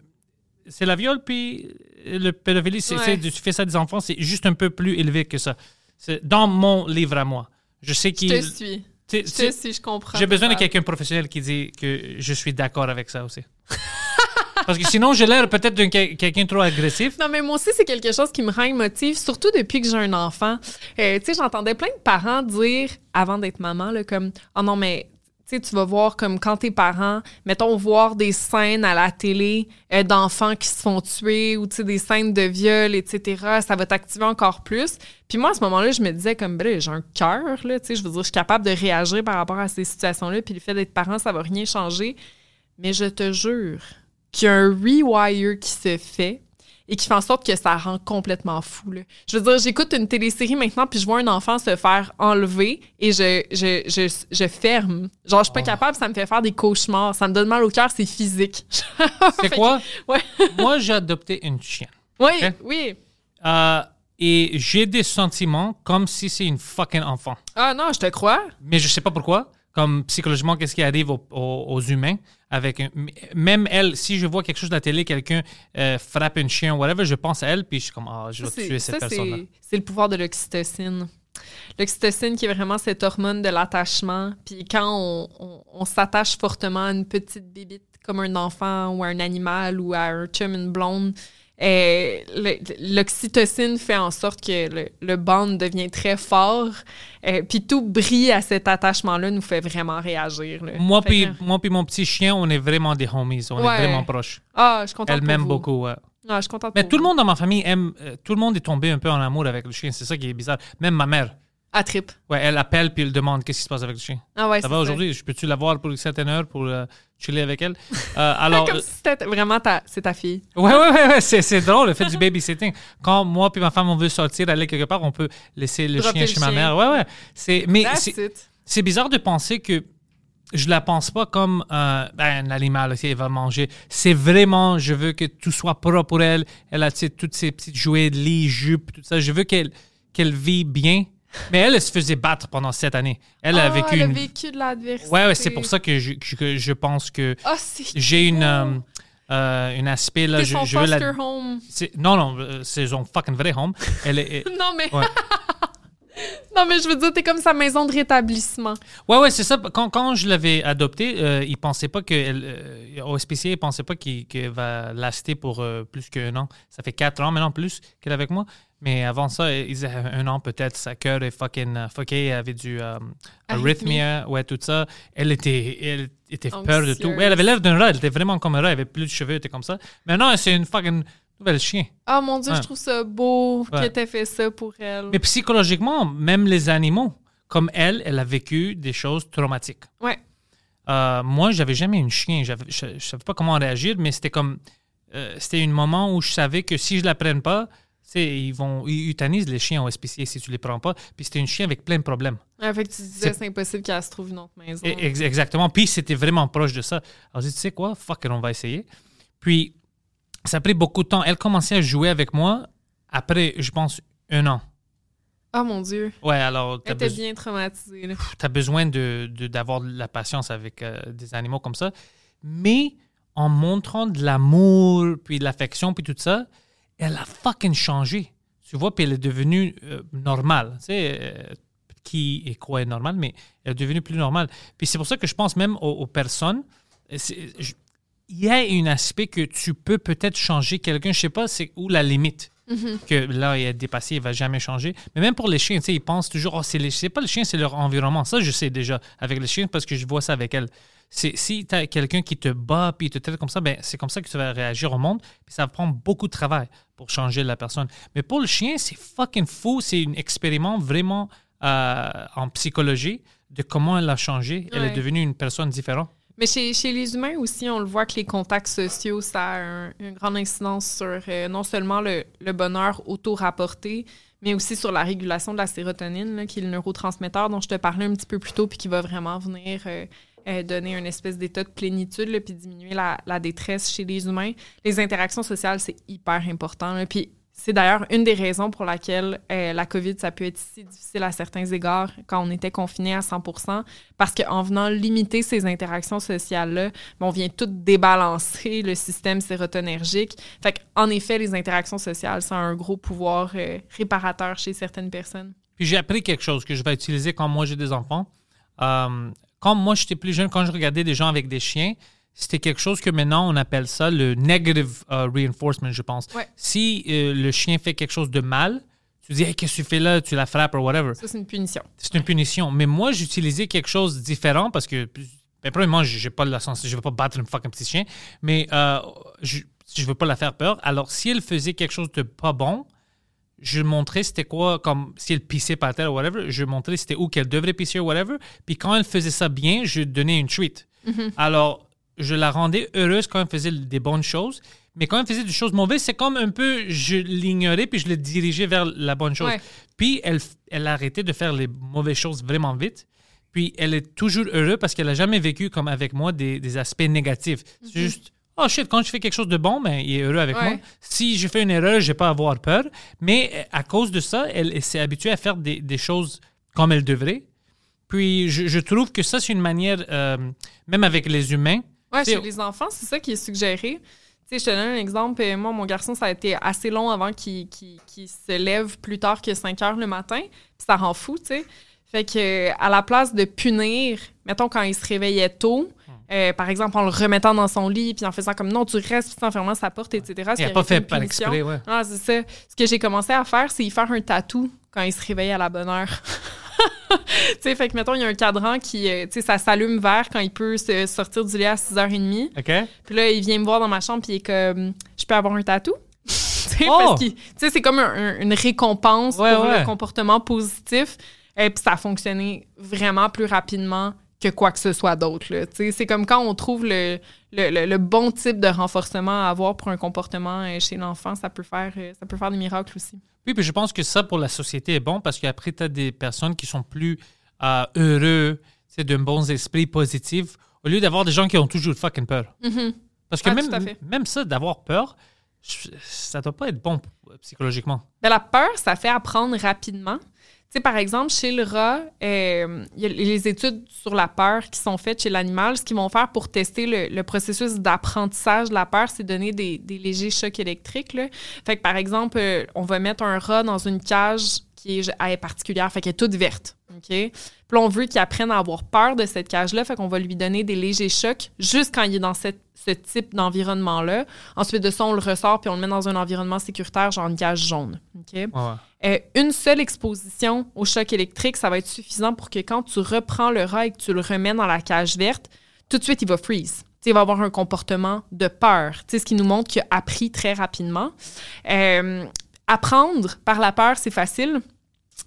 c'est la viol puis le pédophilie, c'est Ouais. c'est- tu fais ça à des enfants, c'est juste un peu plus élevé que ça. C'est dans mon livre à moi. Je sais Je qu'il te suis. tu sais, Je te suis, je comprends. j'ai besoin de quelqu'un professionnel qui dit que je suis d'accord avec ça aussi. Parce que sinon, j'ai l'air peut-être d'un quel- quelqu'un trop agressif. Non, mais moi aussi, c'est quelque chose qui me rend émotive, surtout depuis que j'ai un enfant. Euh, tu sais, j'entendais plein de parents dire, avant d'être maman, là, comme « Oh non, mais tu vas voir comme quand tes parents, mettons, voir des scènes à la télé euh, d'enfants qui se font tuer ou des scènes de viol, etc., ça va t'activer encore plus. » Puis moi, à ce moment-là, je me disais comme, ben, j'ai un cœur, là, tu sais, je veux dire, je suis capable de réagir par rapport à ces situations-là, puis le fait d'être parent, ça va rien changer. Mais je te jure qu'il y a un rewire qui se fait et qui fait en sorte que ça rend complètement fou. là. Je veux dire, j'écoute une télésérie maintenant, puis je vois un enfant se faire enlever et je, je, je, je ferme. Genre, je suis pas capable, ça me fait faire des cauchemars. Ça me donne mal au cœur, c'est physique. C'est quoi? Ouais. Moi, j'ai adopté une chienne. Oui, oui. Euh, et j'ai des sentiments comme si c'est une fucking enfant. Ah non, je te crois. Mais je sais pas pourquoi. Comme psychologiquement, qu'est-ce qui arrive aux, aux- aux humains? Avec un- même elle, si je vois quelque chose de la télé, quelqu'un euh, frappe un chien, whatever, je pense à elle, puis je suis comme, ah, je vais tuer cette personne-là. c'est- C'est le pouvoir de l'oxytocine. L'oxytocine qui est vraiment cette hormone de l'attachement. Puis quand on, on- on s'attache fortement à une petite bébite comme un enfant ou à un animal ou à un chum, une blonde, euh, le- l'oxytocine fait en sorte que le, le bond devient très fort. Euh, puis tout brille à cet attachement-là nous fait vraiment réagir. là. Moi puis, que- moi puis mon petit chien, on est vraiment des homies. On Ouais. est vraiment proches. Ah, je suis contente Elle m'aime beaucoup. ouais. Ah, je suis contente Mais tout le monde dans ma famille aime. euh, tout le monde est tombé un peu en amour avec le chien. C'est ça qui est bizarre. Même ma mère. À trip. Ouais, elle appelle puis elle demande qu'est-ce qui se passe avec le chien? Ah ouais, ça va aujourd'hui? Je peux-tu la voir pour une certaine heure pour euh, chiller avec elle? Euh, alors, Comme si c'était vraiment ta, c'est ta fille. Ouais, ouais, ouais, ouais, c'est, c'est drôle le fait du babysitting. Quand moi puis ma femme on veut sortir, aller quelque part, on peut laisser le Dropper chien le chez ma mère. Ouais, ouais. C'est, mais c'est, bizarre de penser que je la pense pas comme euh, ben, un animal, elle va manger. C'est vraiment, je veux que tout soit propre pour elle. Elle a toutes ses petites jouets, lit, jupe, tout ça. Je veux qu'elle, qu'elle vit bien. Mais elle, elle se faisait battre pendant sept années. Elle a Ah, vécu elle a une. vécu de l'adversité. Ouais, ouais, c'est pour ça que je, que je pense que c'est j'ai une, euh, euh, un aspect là. C'est Je, son je veux la, foster home. non, non, euh, c'est son fucking vrai home. Elle est, Non, mais... Ouais. non, mais je veux dire, t'es comme sa maison de rétablissement. ouais, ouais, c'est ça. Quand, quand je l'avais adoptée, euh, il pensait pas que, euh, au SPCA, il pensait pas qu'il qu'elle va laster pour euh, plus qu'un an. Ça fait quatre ans maintenant plus qu'elle est avec moi. Mais avant ça, il disait un an peut-être. Sa cœur est fucking euh, fucké. Elle avait du euh, arrhythmia, ouais, tout ça. Elle était, elle était peur de tout. Ouais, elle avait l'air d'un rat. Elle était vraiment comme un rat. Elle avait plus de cheveux, elle était comme ça. Maintenant, c'est une fucking nouvelle chien. Ah, mon Dieu, Ouais. je trouve ça beau Ouais. que t'aies fait ça pour elle. Mais psychologiquement, même les animaux, comme elle, elle a vécu des choses traumatiques. Ouais. Euh, moi, j'avais jamais une chien. Je ne savais pas comment réagir, mais c'était comme. euh, c'était un moment où je savais que si je la prenne pas, ils vont ils euthanisent les chiens au SPCA si tu les prends pas. Puis c'était une chien avec plein de problèmes. Ouais, fait que tu disais, C'est- impossible qu'elle se trouve une autre maison. Ex- exactement. Puis c'était vraiment proche de ça. Alors j'ai dit, tu sais quoi, fuck on va essayer. Puis ça a pris beaucoup de temps. Elle commençait à jouer avec moi après, je pense, un an. Oh mon Dieu. Ouais, alors Elle était bien traumatisée. tu as besoin de, de- d'avoir de la patience avec euh, des animaux comme ça. Mais en montrant de l'amour, puis de l'affection, puis tout ça, elle a fucking changé. Tu vois, puis elle est devenue euh, normale. Tu sais, euh, qui et quoi est normal, mais elle est devenue plus normale. Puis c'est pour ça que je pense même aux, aux personnes. je- Il y a un aspect que tu peux peut-être changer quelqu'un, je sais pas, c'est où la limite que là, il est dépassé, il va jamais changer. Mais même pour les chiens, tu sais, ils pensent toujours, oh, c'est les, c'est pas le chien, c'est leur environnement. Ça, je sais déjà avec les chiens parce que je vois ça avec elles. C'est, si tu as quelqu'un qui te bat puis te traite comme ça, ben, c'est comme ça que tu vas réagir au monde. Puis ça va prendre beaucoup de travail pour changer la personne. Mais pour le chien, c'est fucking fou. C'est un expériment vraiment euh, en psychologie de comment elle a changé. Elle est devenue une personne différente. Mais chez, chez les humains aussi, on le voit que les contacts sociaux, ça a un- une grande incidence sur euh, non seulement le, le bonheur auto-rapporté, mais aussi sur la régulation de la sérotonine, là, qui est le neurotransmetteur dont je te parlais un petit peu plus tôt, puis qui va vraiment venir euh, euh, donner une espèce d'état de plénitude, puis diminuer la, la détresse chez les humains. Les interactions sociales, c'est hyper important. Puis c'est d'ailleurs une des raisons pour laquelle euh, la COVID, ça peut être si difficile à certains égards quand on était confiné à 100% parce qu'en venant limiter ces interactions sociales-là, ben, on vient tout débalancer le système sérotonergique. Fait en effet, les interactions sociales, ça a un gros pouvoir euh, réparateur chez certaines personnes. Puis j'ai appris quelque chose que je vais utiliser quand moi j'ai des enfants. Euh, quand moi j'étais plus jeune, quand je regardais des gens avec des chiens, c'était quelque chose que maintenant on appelle ça le negative euh, reinforcement, je pense. Ouais. Si euh, le chien fait quelque chose de mal, tu dis, hey, qu'est-ce que tu fais là? Tu la frappes ou whatever. Ça, c'est une punition. C'est une punition. Mais moi, j'utilisais quelque chose de différent parce que, ben, premièrement, j'ai pas la sens, je veux pas battre un fucking petit chien, mais euh, je, je veux pas la faire peur. Alors, si elle faisait quelque chose de pas bon, je montrais c'était quoi, comme si elle pissait par terre ou whatever, je montrais c'était où qu'elle devrait pisser ou whatever. Puis quand elle faisait ça bien, je donnais une treat. Alors, je la rendais heureuse quand elle faisait des bonnes choses. Mais quand elle faisait des choses mauvaises, c'est comme un peu, je l'ignorais puis je le dirigeais vers la bonne chose. Ouais. Puis elle, elle a arrêté de faire les mauvaises choses vraiment vite. Puis elle est toujours heureuse parce qu'elle n'a jamais vécu comme avec moi des, des aspects négatifs. C'est juste, oh shit, quand je fais quelque chose de bon, ben, il est heureux avec Ouais. moi. Si je fais une erreur, je n'ai pas à avoir peur. Mais euh, à cause de ça, elle, elle s'est habituée à faire des, des choses comme elle devrait. Puis je, je trouve que ça, c'est une manière, euh, même avec les humains. Sais, chez les enfants, c'est ça qui est suggéré. Tu sais, je te donne un exemple. Euh, Moi, mon garçon, ça a été assez long avant qu'il se lève plus tard que 5 heures le matin. Puis ça rend fou, tu sais. Fait que, euh, à la place de punir, mettons, quand il se réveillait tôt, Hmm. euh, par exemple, en le remettant dans son lit, puis en faisant comme non, tu restes, puis en fermant sa porte, etc. Il n'a pas fait par exprès, ouais. Ah, c'est ça. Ce que j'ai commencé à faire, c'est y faire un tatou quand il se réveille à la bonne heure. tu sais, fait que, mettons, il y a un cadran qui, euh, tu sais, ça s'allume vert quand il peut se sortir du lit à 6h30. OK? Puis là, il vient me voir dans ma chambre, puis il est comme, je peux avoir un tatou? Tu sais, Oh! parce qu'il- tu sais, c'est comme un- un- une récompense Ouais, pour ouais. le comportement positif. Et puis ça a fonctionné vraiment plus rapidement que quoi que ce soit d'autre. Tu sais, C'est comme quand on trouve le, le, le- le bon type de renforcement à avoir pour un comportement euh, chez l'enfant, ça peut faire euh, ça peut faire des miracles aussi. Oui, puis je pense que ça, pour la société, est bon parce qu'après, tu as des personnes qui sont plus euh, heureux, c'est d'un bon esprit positif, au lieu d'avoir des gens qui ont toujours fucking peur. Parce que Ah, même, même ça, d'avoir peur, ça doit pas être bon psychologiquement. Ben, la peur, ça fait apprendre rapidement. Sais, par exemple, chez le rat, euh, il y a les études sur la peur qui sont faites chez l'animal. Ce qu'ils vont faire pour tester le, processus d'apprentissage de la peur, c'est donner des, légers chocs électriques. Fait que, par exemple, euh, on va mettre un rat dans une cage qui est, est particulière, fait qu'elle est toute verte. OK? Puis là, on veut qu'il apprenne à avoir peur de cette cage-là, fait qu'on va lui donner des légers chocs juste quand il est dans cette- ce type d'environnement-là. Ensuite de ça, on le ressort puis on le met dans un environnement sécuritaire, genre une cage jaune. OK? Ouais. Euh, une seule exposition au choc électrique, ça va être suffisant pour que quand tu reprends le rat et que tu le remets dans la cage verte, tout de suite, il va freeze. Il va avoir un comportement de peur, Tu sais, ce qui nous montre qu'il a appris très rapidement. Euh, apprendre par la peur, c'est facile.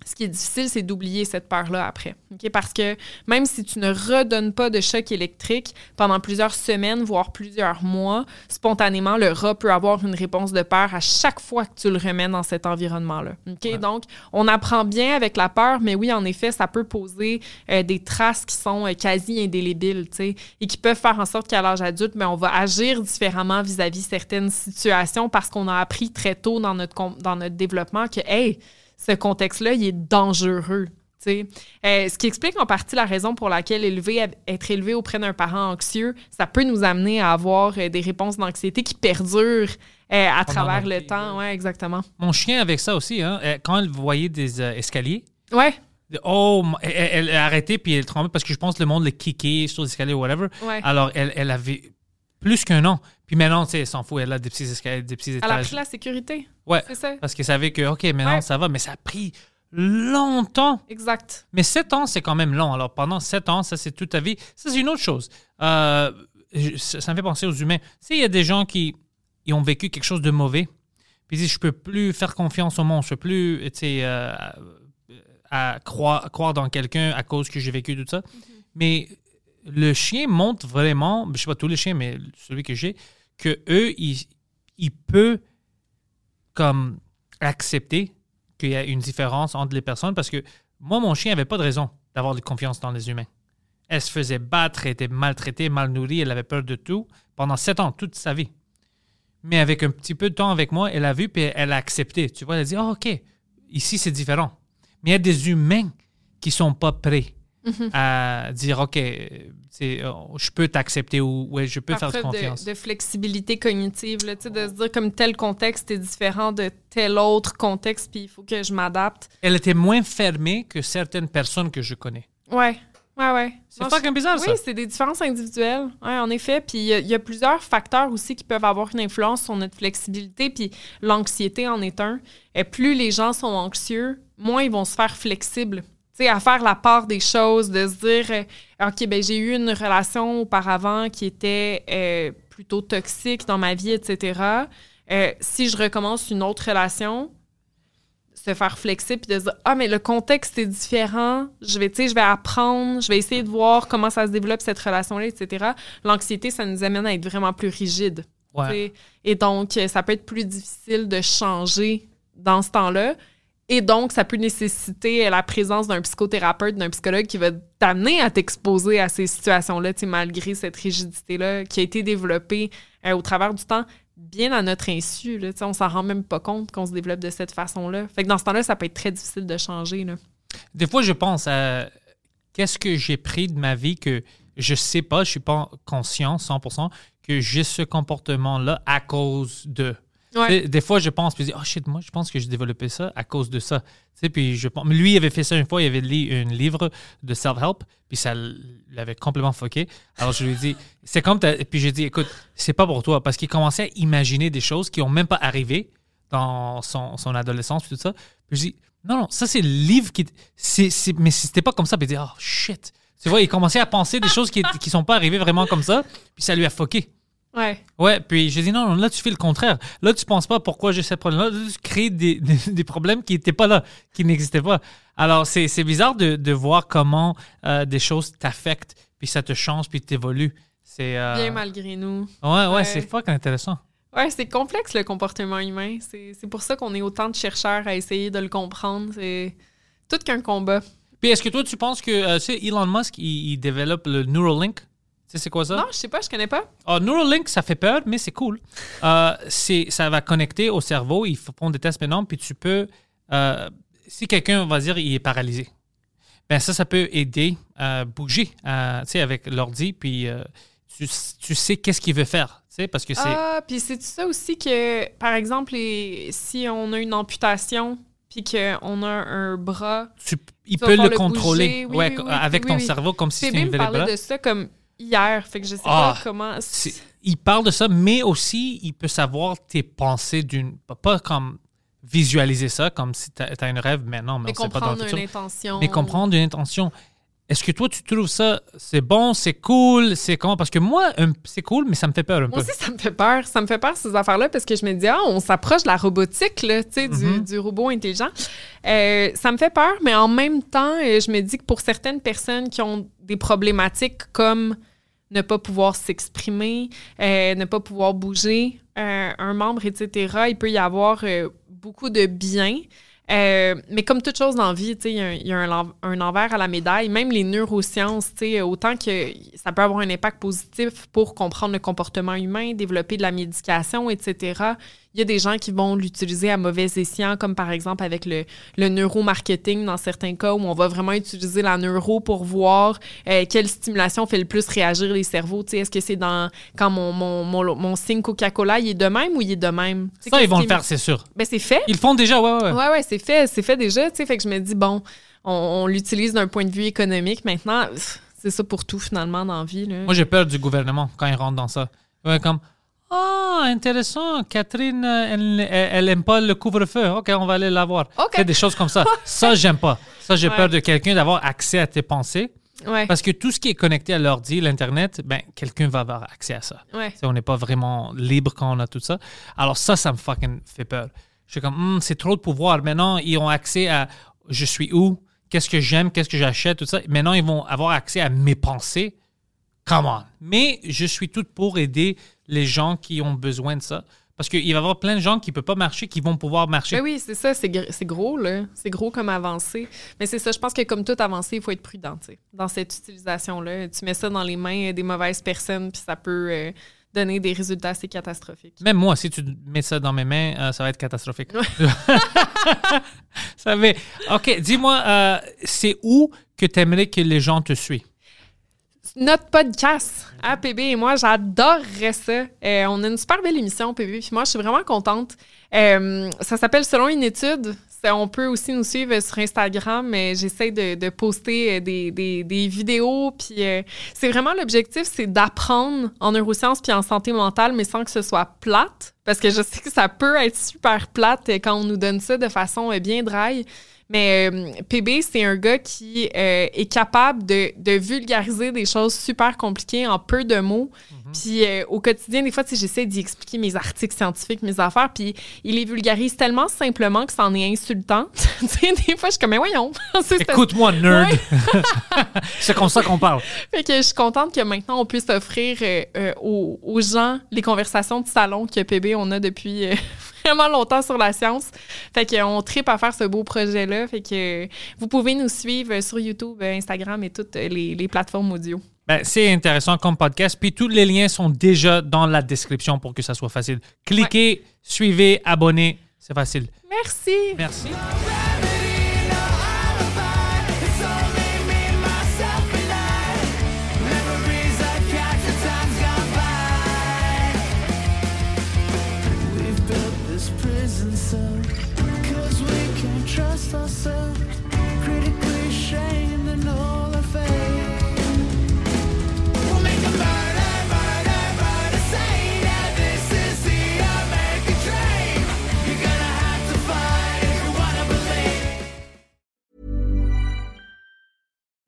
Ce qui est difficile, c'est d'oublier cette peur-là après. OK? Parce que même si tu ne redonnes pas de choc électrique pendant plusieurs semaines, voire plusieurs mois, spontanément, le rat peut avoir une réponse de peur à chaque fois que tu le remets dans cet environnement-là. OK? Donc, on apprend bien avec la peur, mais oui, en effet, ça peut poser euh, des traces qui sont euh, quasi indélébiles, tu sais, et qui peuvent faire en sorte qu'à l'âge adulte, mais on va agir différemment vis-à-vis certaines situations parce qu'on a appris très tôt dans notre, dans notre développement que, hey, ce contexte-là, il est dangereux. tu sais. Euh, ce qui explique en partie la raison pour laquelle élever, être élevé auprès d'un parent anxieux, ça peut nous amener à avoir euh, des réponses d'anxiété qui perdurent euh, à travers le temps. Ouais, exactement. Mon chien avec ça aussi, hein, quand elle voyait des euh, escaliers, Ouais, oh, elle, elle a arrêté puis elle tremblait parce que je pense que le monde le kické sur les escaliers ou whatever. ouais. Alors, elle, elle avait plus qu'un an. Puis maintenant, tu sais, elle s'en fout, elle a des petits escaliers, des petits Elle a étages. pris la sécurité. Ouais, C'est ça. parce qu'elle savait que, OK, maintenant, Ouais. ça va, mais ça a pris longtemps. Exact. Mais 7 ans, c'est quand même long. Alors, pendant 7 ans, ça, c'est toute ta vie. Ça, c'est une autre chose. Euh, ça, me fait penser aux humains. Tu sais, il y a des gens qui ils ont vécu quelque chose de mauvais, puis ils disent, je peux plus faire confiance au monde, je peux plus, tu sais, euh, à croire, croire dans quelqu'un à cause que j'ai vécu tout ça. Mais le chien montre vraiment, je sais pas tous les chiens, mais celui que j'ai, que eux, ils, peuvent comme accepter qu'il y a une différence entre les personnes parce que moi, mon chien n'avait pas de raison d'avoir de confiance dans les humains. Elle se faisait battre, elle était maltraitée, mal nourrie, elle avait peur de tout pendant sept ans, toute sa vie. Mais avec un petit peu de temps avec moi, elle a vu puis elle a accepté. Tu vois, elle a dit, oh, OK, ici c'est différent. Mais il y a des humains qui sont pas prêts à dire, OK, euh, je peux t'accepter ou ouais, je peux Par faire confiance. de, de flexibilité cognitive, là, de se dire comme tel contexte est différent de tel autre contexte, puis il faut que je m'adapte. Elle était moins fermée que certaines personnes que je connais. Ouais, ouais, ouais. C'est Moi, fucking bizarre, Oui, ça. c'est des différences individuelles, ouais, en effet. Puis il y, y a plusieurs facteurs aussi qui peuvent avoir une influence sur notre flexibilité, puis l'anxiété en est un. Et plus les gens sont anxieux, moins ils vont se faire flexibles. Sais, à faire la part des choses, de se dire, euh, OK, ben j'ai eu une relation auparavant qui était euh, plutôt toxique dans ma vie, etc. Euh, si je recommence une autre relation, se faire flexible puis de se dire ah mais le contexte est différent je vais tu je vais apprendre je vais essayer de voir comment ça se développe cette relation là etc l'anxiété ça nous amène à être vraiment plus rigide Ouais. et donc ça peut être plus difficile de changer dans ce temps-là et donc ça peut nécessiter la présence d'un psychothérapeute d'un psychologue qui va t'amener à t'exposer à ces situations là tu sais, malgré cette rigidité là qui a été développée euh, au travers du temps bien à notre insu. Là, on s'en rend même pas compte qu'on se développe de cette façon-là. Fait que dans ce temps-là, ça peut être très difficile de changer. Des fois, je pense à qu'est-ce que j'ai pris de ma vie que je sais pas, je suis pas conscient 100% que j'ai ce comportement-là à cause de? Ouais. Des fois, je pense, puis je dis, oh shit, moi, je pense que j'ai développé ça à cause de ça. Puis je pense, mais lui, il avait fait ça une fois, il avait lu un livre de self-help, puis ça l'avait complètement fucké. Alors, je lui ai dit, c'est comme, puis j'ai dit, écoute, c'est pas pour toi, parce qu'il commençait à imaginer des choses qui ont même pas arrivé dans son, son adolescence, puis tout ça. Puis je dis, non, non, ça, c'est le livre qui. c'est c'est- mais c'était pas comme ça, puis il dit, oh shit. Tu vois, il commençait à penser des choses qui, qui sont pas arrivées vraiment comme ça, puis ça lui a fucké. Ouais. Ouais, puis j'ai dit non, non, là tu fais le contraire. Là tu penses pas pourquoi j'ai ce problème-là. Là, tu crées des, des, des problèmes qui n'étaient pas là, qui n'existaient pas. Alors c'est c'est bizarre de, de voir comment euh, des choses t'affectent, puis ça te change, puis t'évolues. C'est euh, Bien malgré nous. Ouais, ouais, Ouais. c'est fucking intéressant. Ouais, c'est complexe le comportement humain. C'est c'est pour ça qu'on est autant de chercheurs à essayer de le comprendre. C'est tout qu'un combat. Puis est-ce que toi tu penses que euh, tu sais, Elon Musk il, il développe le Neuralink? Sais c'est quoi ça? Non, je sais pas, je connais pas. Ah, Neuralink, ça fait peur, mais c'est cool. Euh, c'est, ça va connecter au cerveau. Il faut prendre des tests maintenant, puis tu peux. euh, si quelqu'un va dire il est paralysé, ben ça, ça peut aider à bouger, tu sais, avec l'ordi, puis euh, tu, tu sais qu'est-ce qu'il veut faire, parce que c'est. Ah, puis c'est ça aussi que, par exemple, les- si on a une amputation puis qu'on a un bras, tu- il peut le contrôler bouger, oui, ouais, oui, oui, avec ton cerveau, comme si c'était une parlait de ça comme hier, fait que je sais Ah, pas comment. C'est- il parle de ça, mais aussi il peut savoir tes pensées d'une. pas- comme visualiser ça comme si tu as un rêve maintenant, mais, Mais on sait pas dans le comprendre futur. une intention. mais comprendre une intention. Est-ce que toi, tu trouves ça, c'est bon, c'est cool, c'est comment? Parce que moi, c'est cool, mais ça me fait peur un Moi peu. aussi, ça me fait peur. Ça me fait peur, ces affaires-là, parce que je me dis, ah, on s'approche de la robotique, là, tu sais, du, Mm-hmm. du robot intelligent. Euh, ça me fait peur, mais en même temps, euh, je me dis que pour certaines personnes qui ont des problématiques comme ne pas pouvoir s'exprimer, euh, ne pas pouvoir bouger, euh, un membre, etc., il peut y avoir beaucoup de bien. Euh, mais comme toute chose dans la vie, il y a, y a un, envers à la médaille. Même les neurosciences, autant que ça peut avoir un impact positif pour comprendre le comportement humain, développer de la médication, etc. Il y a des gens qui vont l'utiliser à mauvais escient, comme par exemple avec le, le neuromarketing dans certains cas où on va vraiment utiliser la neuro pour voir euh, quelle stimulation fait le plus réagir les cerveaux. Est-ce que c'est dans quand mon, mon, mon, mon signe Coca-Cola, il est de même ou il est de même? Ça, ils vont le faire, c'est sûr. Ben, c'est fait. Ils le font déjà, ouais, ouais. Ouais, ouais, c'est fait, c'est fait déjà. Fait que je me dis, bon, on, on l'utilise d'un point de vue économique. Maintenant, c'est ça pour tout, finalement, dans la vie. Là. Moi, j'ai peur du gouvernement quand ils rentrent dans ça. Ouais, comme, ah, intéressant, Catherine, elle, elle, elle aime pas le couvre-feu. OK, on va aller la voir. OK. C'est des choses comme ça. Ça, j'aime pas. Ça, j'ai Ouais. peur de quelqu'un d'avoir accès à tes pensées. ouais, Parce que tout ce qui est connecté à l'ordi, l'Internet, ben, quelqu'un va avoir accès à ça. ouais. On n'est pas vraiment libre quand on a tout ça. Alors ça, ça me fucking fait peur. Je suis comme, Hmm, c'est trop de pouvoir. Maintenant, ils ont accès à je suis où, qu'est-ce que j'aime, qu'est-ce que j'achète, tout ça. Maintenant, ils vont avoir accès à mes pensées. Come on. Mais je suis tout pour aider les gens qui ont besoin de ça. Parce qu'il va y avoir plein de gens qui ne peuvent pas marcher, qui vont pouvoir marcher. Ben oui, c'est ça, c'est gr- c'est gros, là. C'est gros comme avancée. Mais c'est ça, je pense que comme toute avancée, il faut être prudent, tu sais, dans cette utilisation-là. Tu mets ça dans les mains des mauvaises personnes, puis ça peut euh, donner des résultats assez catastrophiques. Même moi, si tu mets ça dans mes mains, euh, ça va être catastrophique. ça va. OK, dis-moi, euh, c'est où que tu aimerais que les gens te suivent? Notre podcast, à PB et moi, j'adorerais ça. Euh, on a une super belle émission, PB, puis moi, je suis vraiment contente. Euh, ça s'appelle Selon une étude. On peut aussi nous suivre sur Instagram, mais j'essaie de, poster euh, des, vidéos. Puis c'est vraiment l'objectif, c'est d'apprendre en neurosciences puis en santé mentale, mais sans que ce soit plate. Parce que je sais que ça peut être super plate quand on nous donne ça de façon bien dry. Mais euh, PB, c'est un gars qui euh, est capable de, de vulgariser des choses super compliquées en peu de mots. Puis euh, au quotidien, des fois, j'essaie d'y expliquer mes articles scientifiques, mes affaires, puis il les vulgarise tellement simplement que c'en est insultant. des fois, je suis comme, mais voyons. Écoute-moi, nerd. c'est comme ça qu'on parle. fait que je suis contente que maintenant on puisse offrir euh, euh, aux, aux gens les conversations de salon que PB on a depuis euh, vraiment longtemps sur la science. Fait qu'on tripe à faire ce beau projet-là. Fait que vous pouvez nous suivre sur YouTube, Instagram et toutes les, les plateformes audio. Ben, c'est intéressant comme podcast. Puis tous les liens sont déjà dans la description pour que ça soit facile. Cliquez, suivez, abonnez. C'est facile. Merci. Merci. We've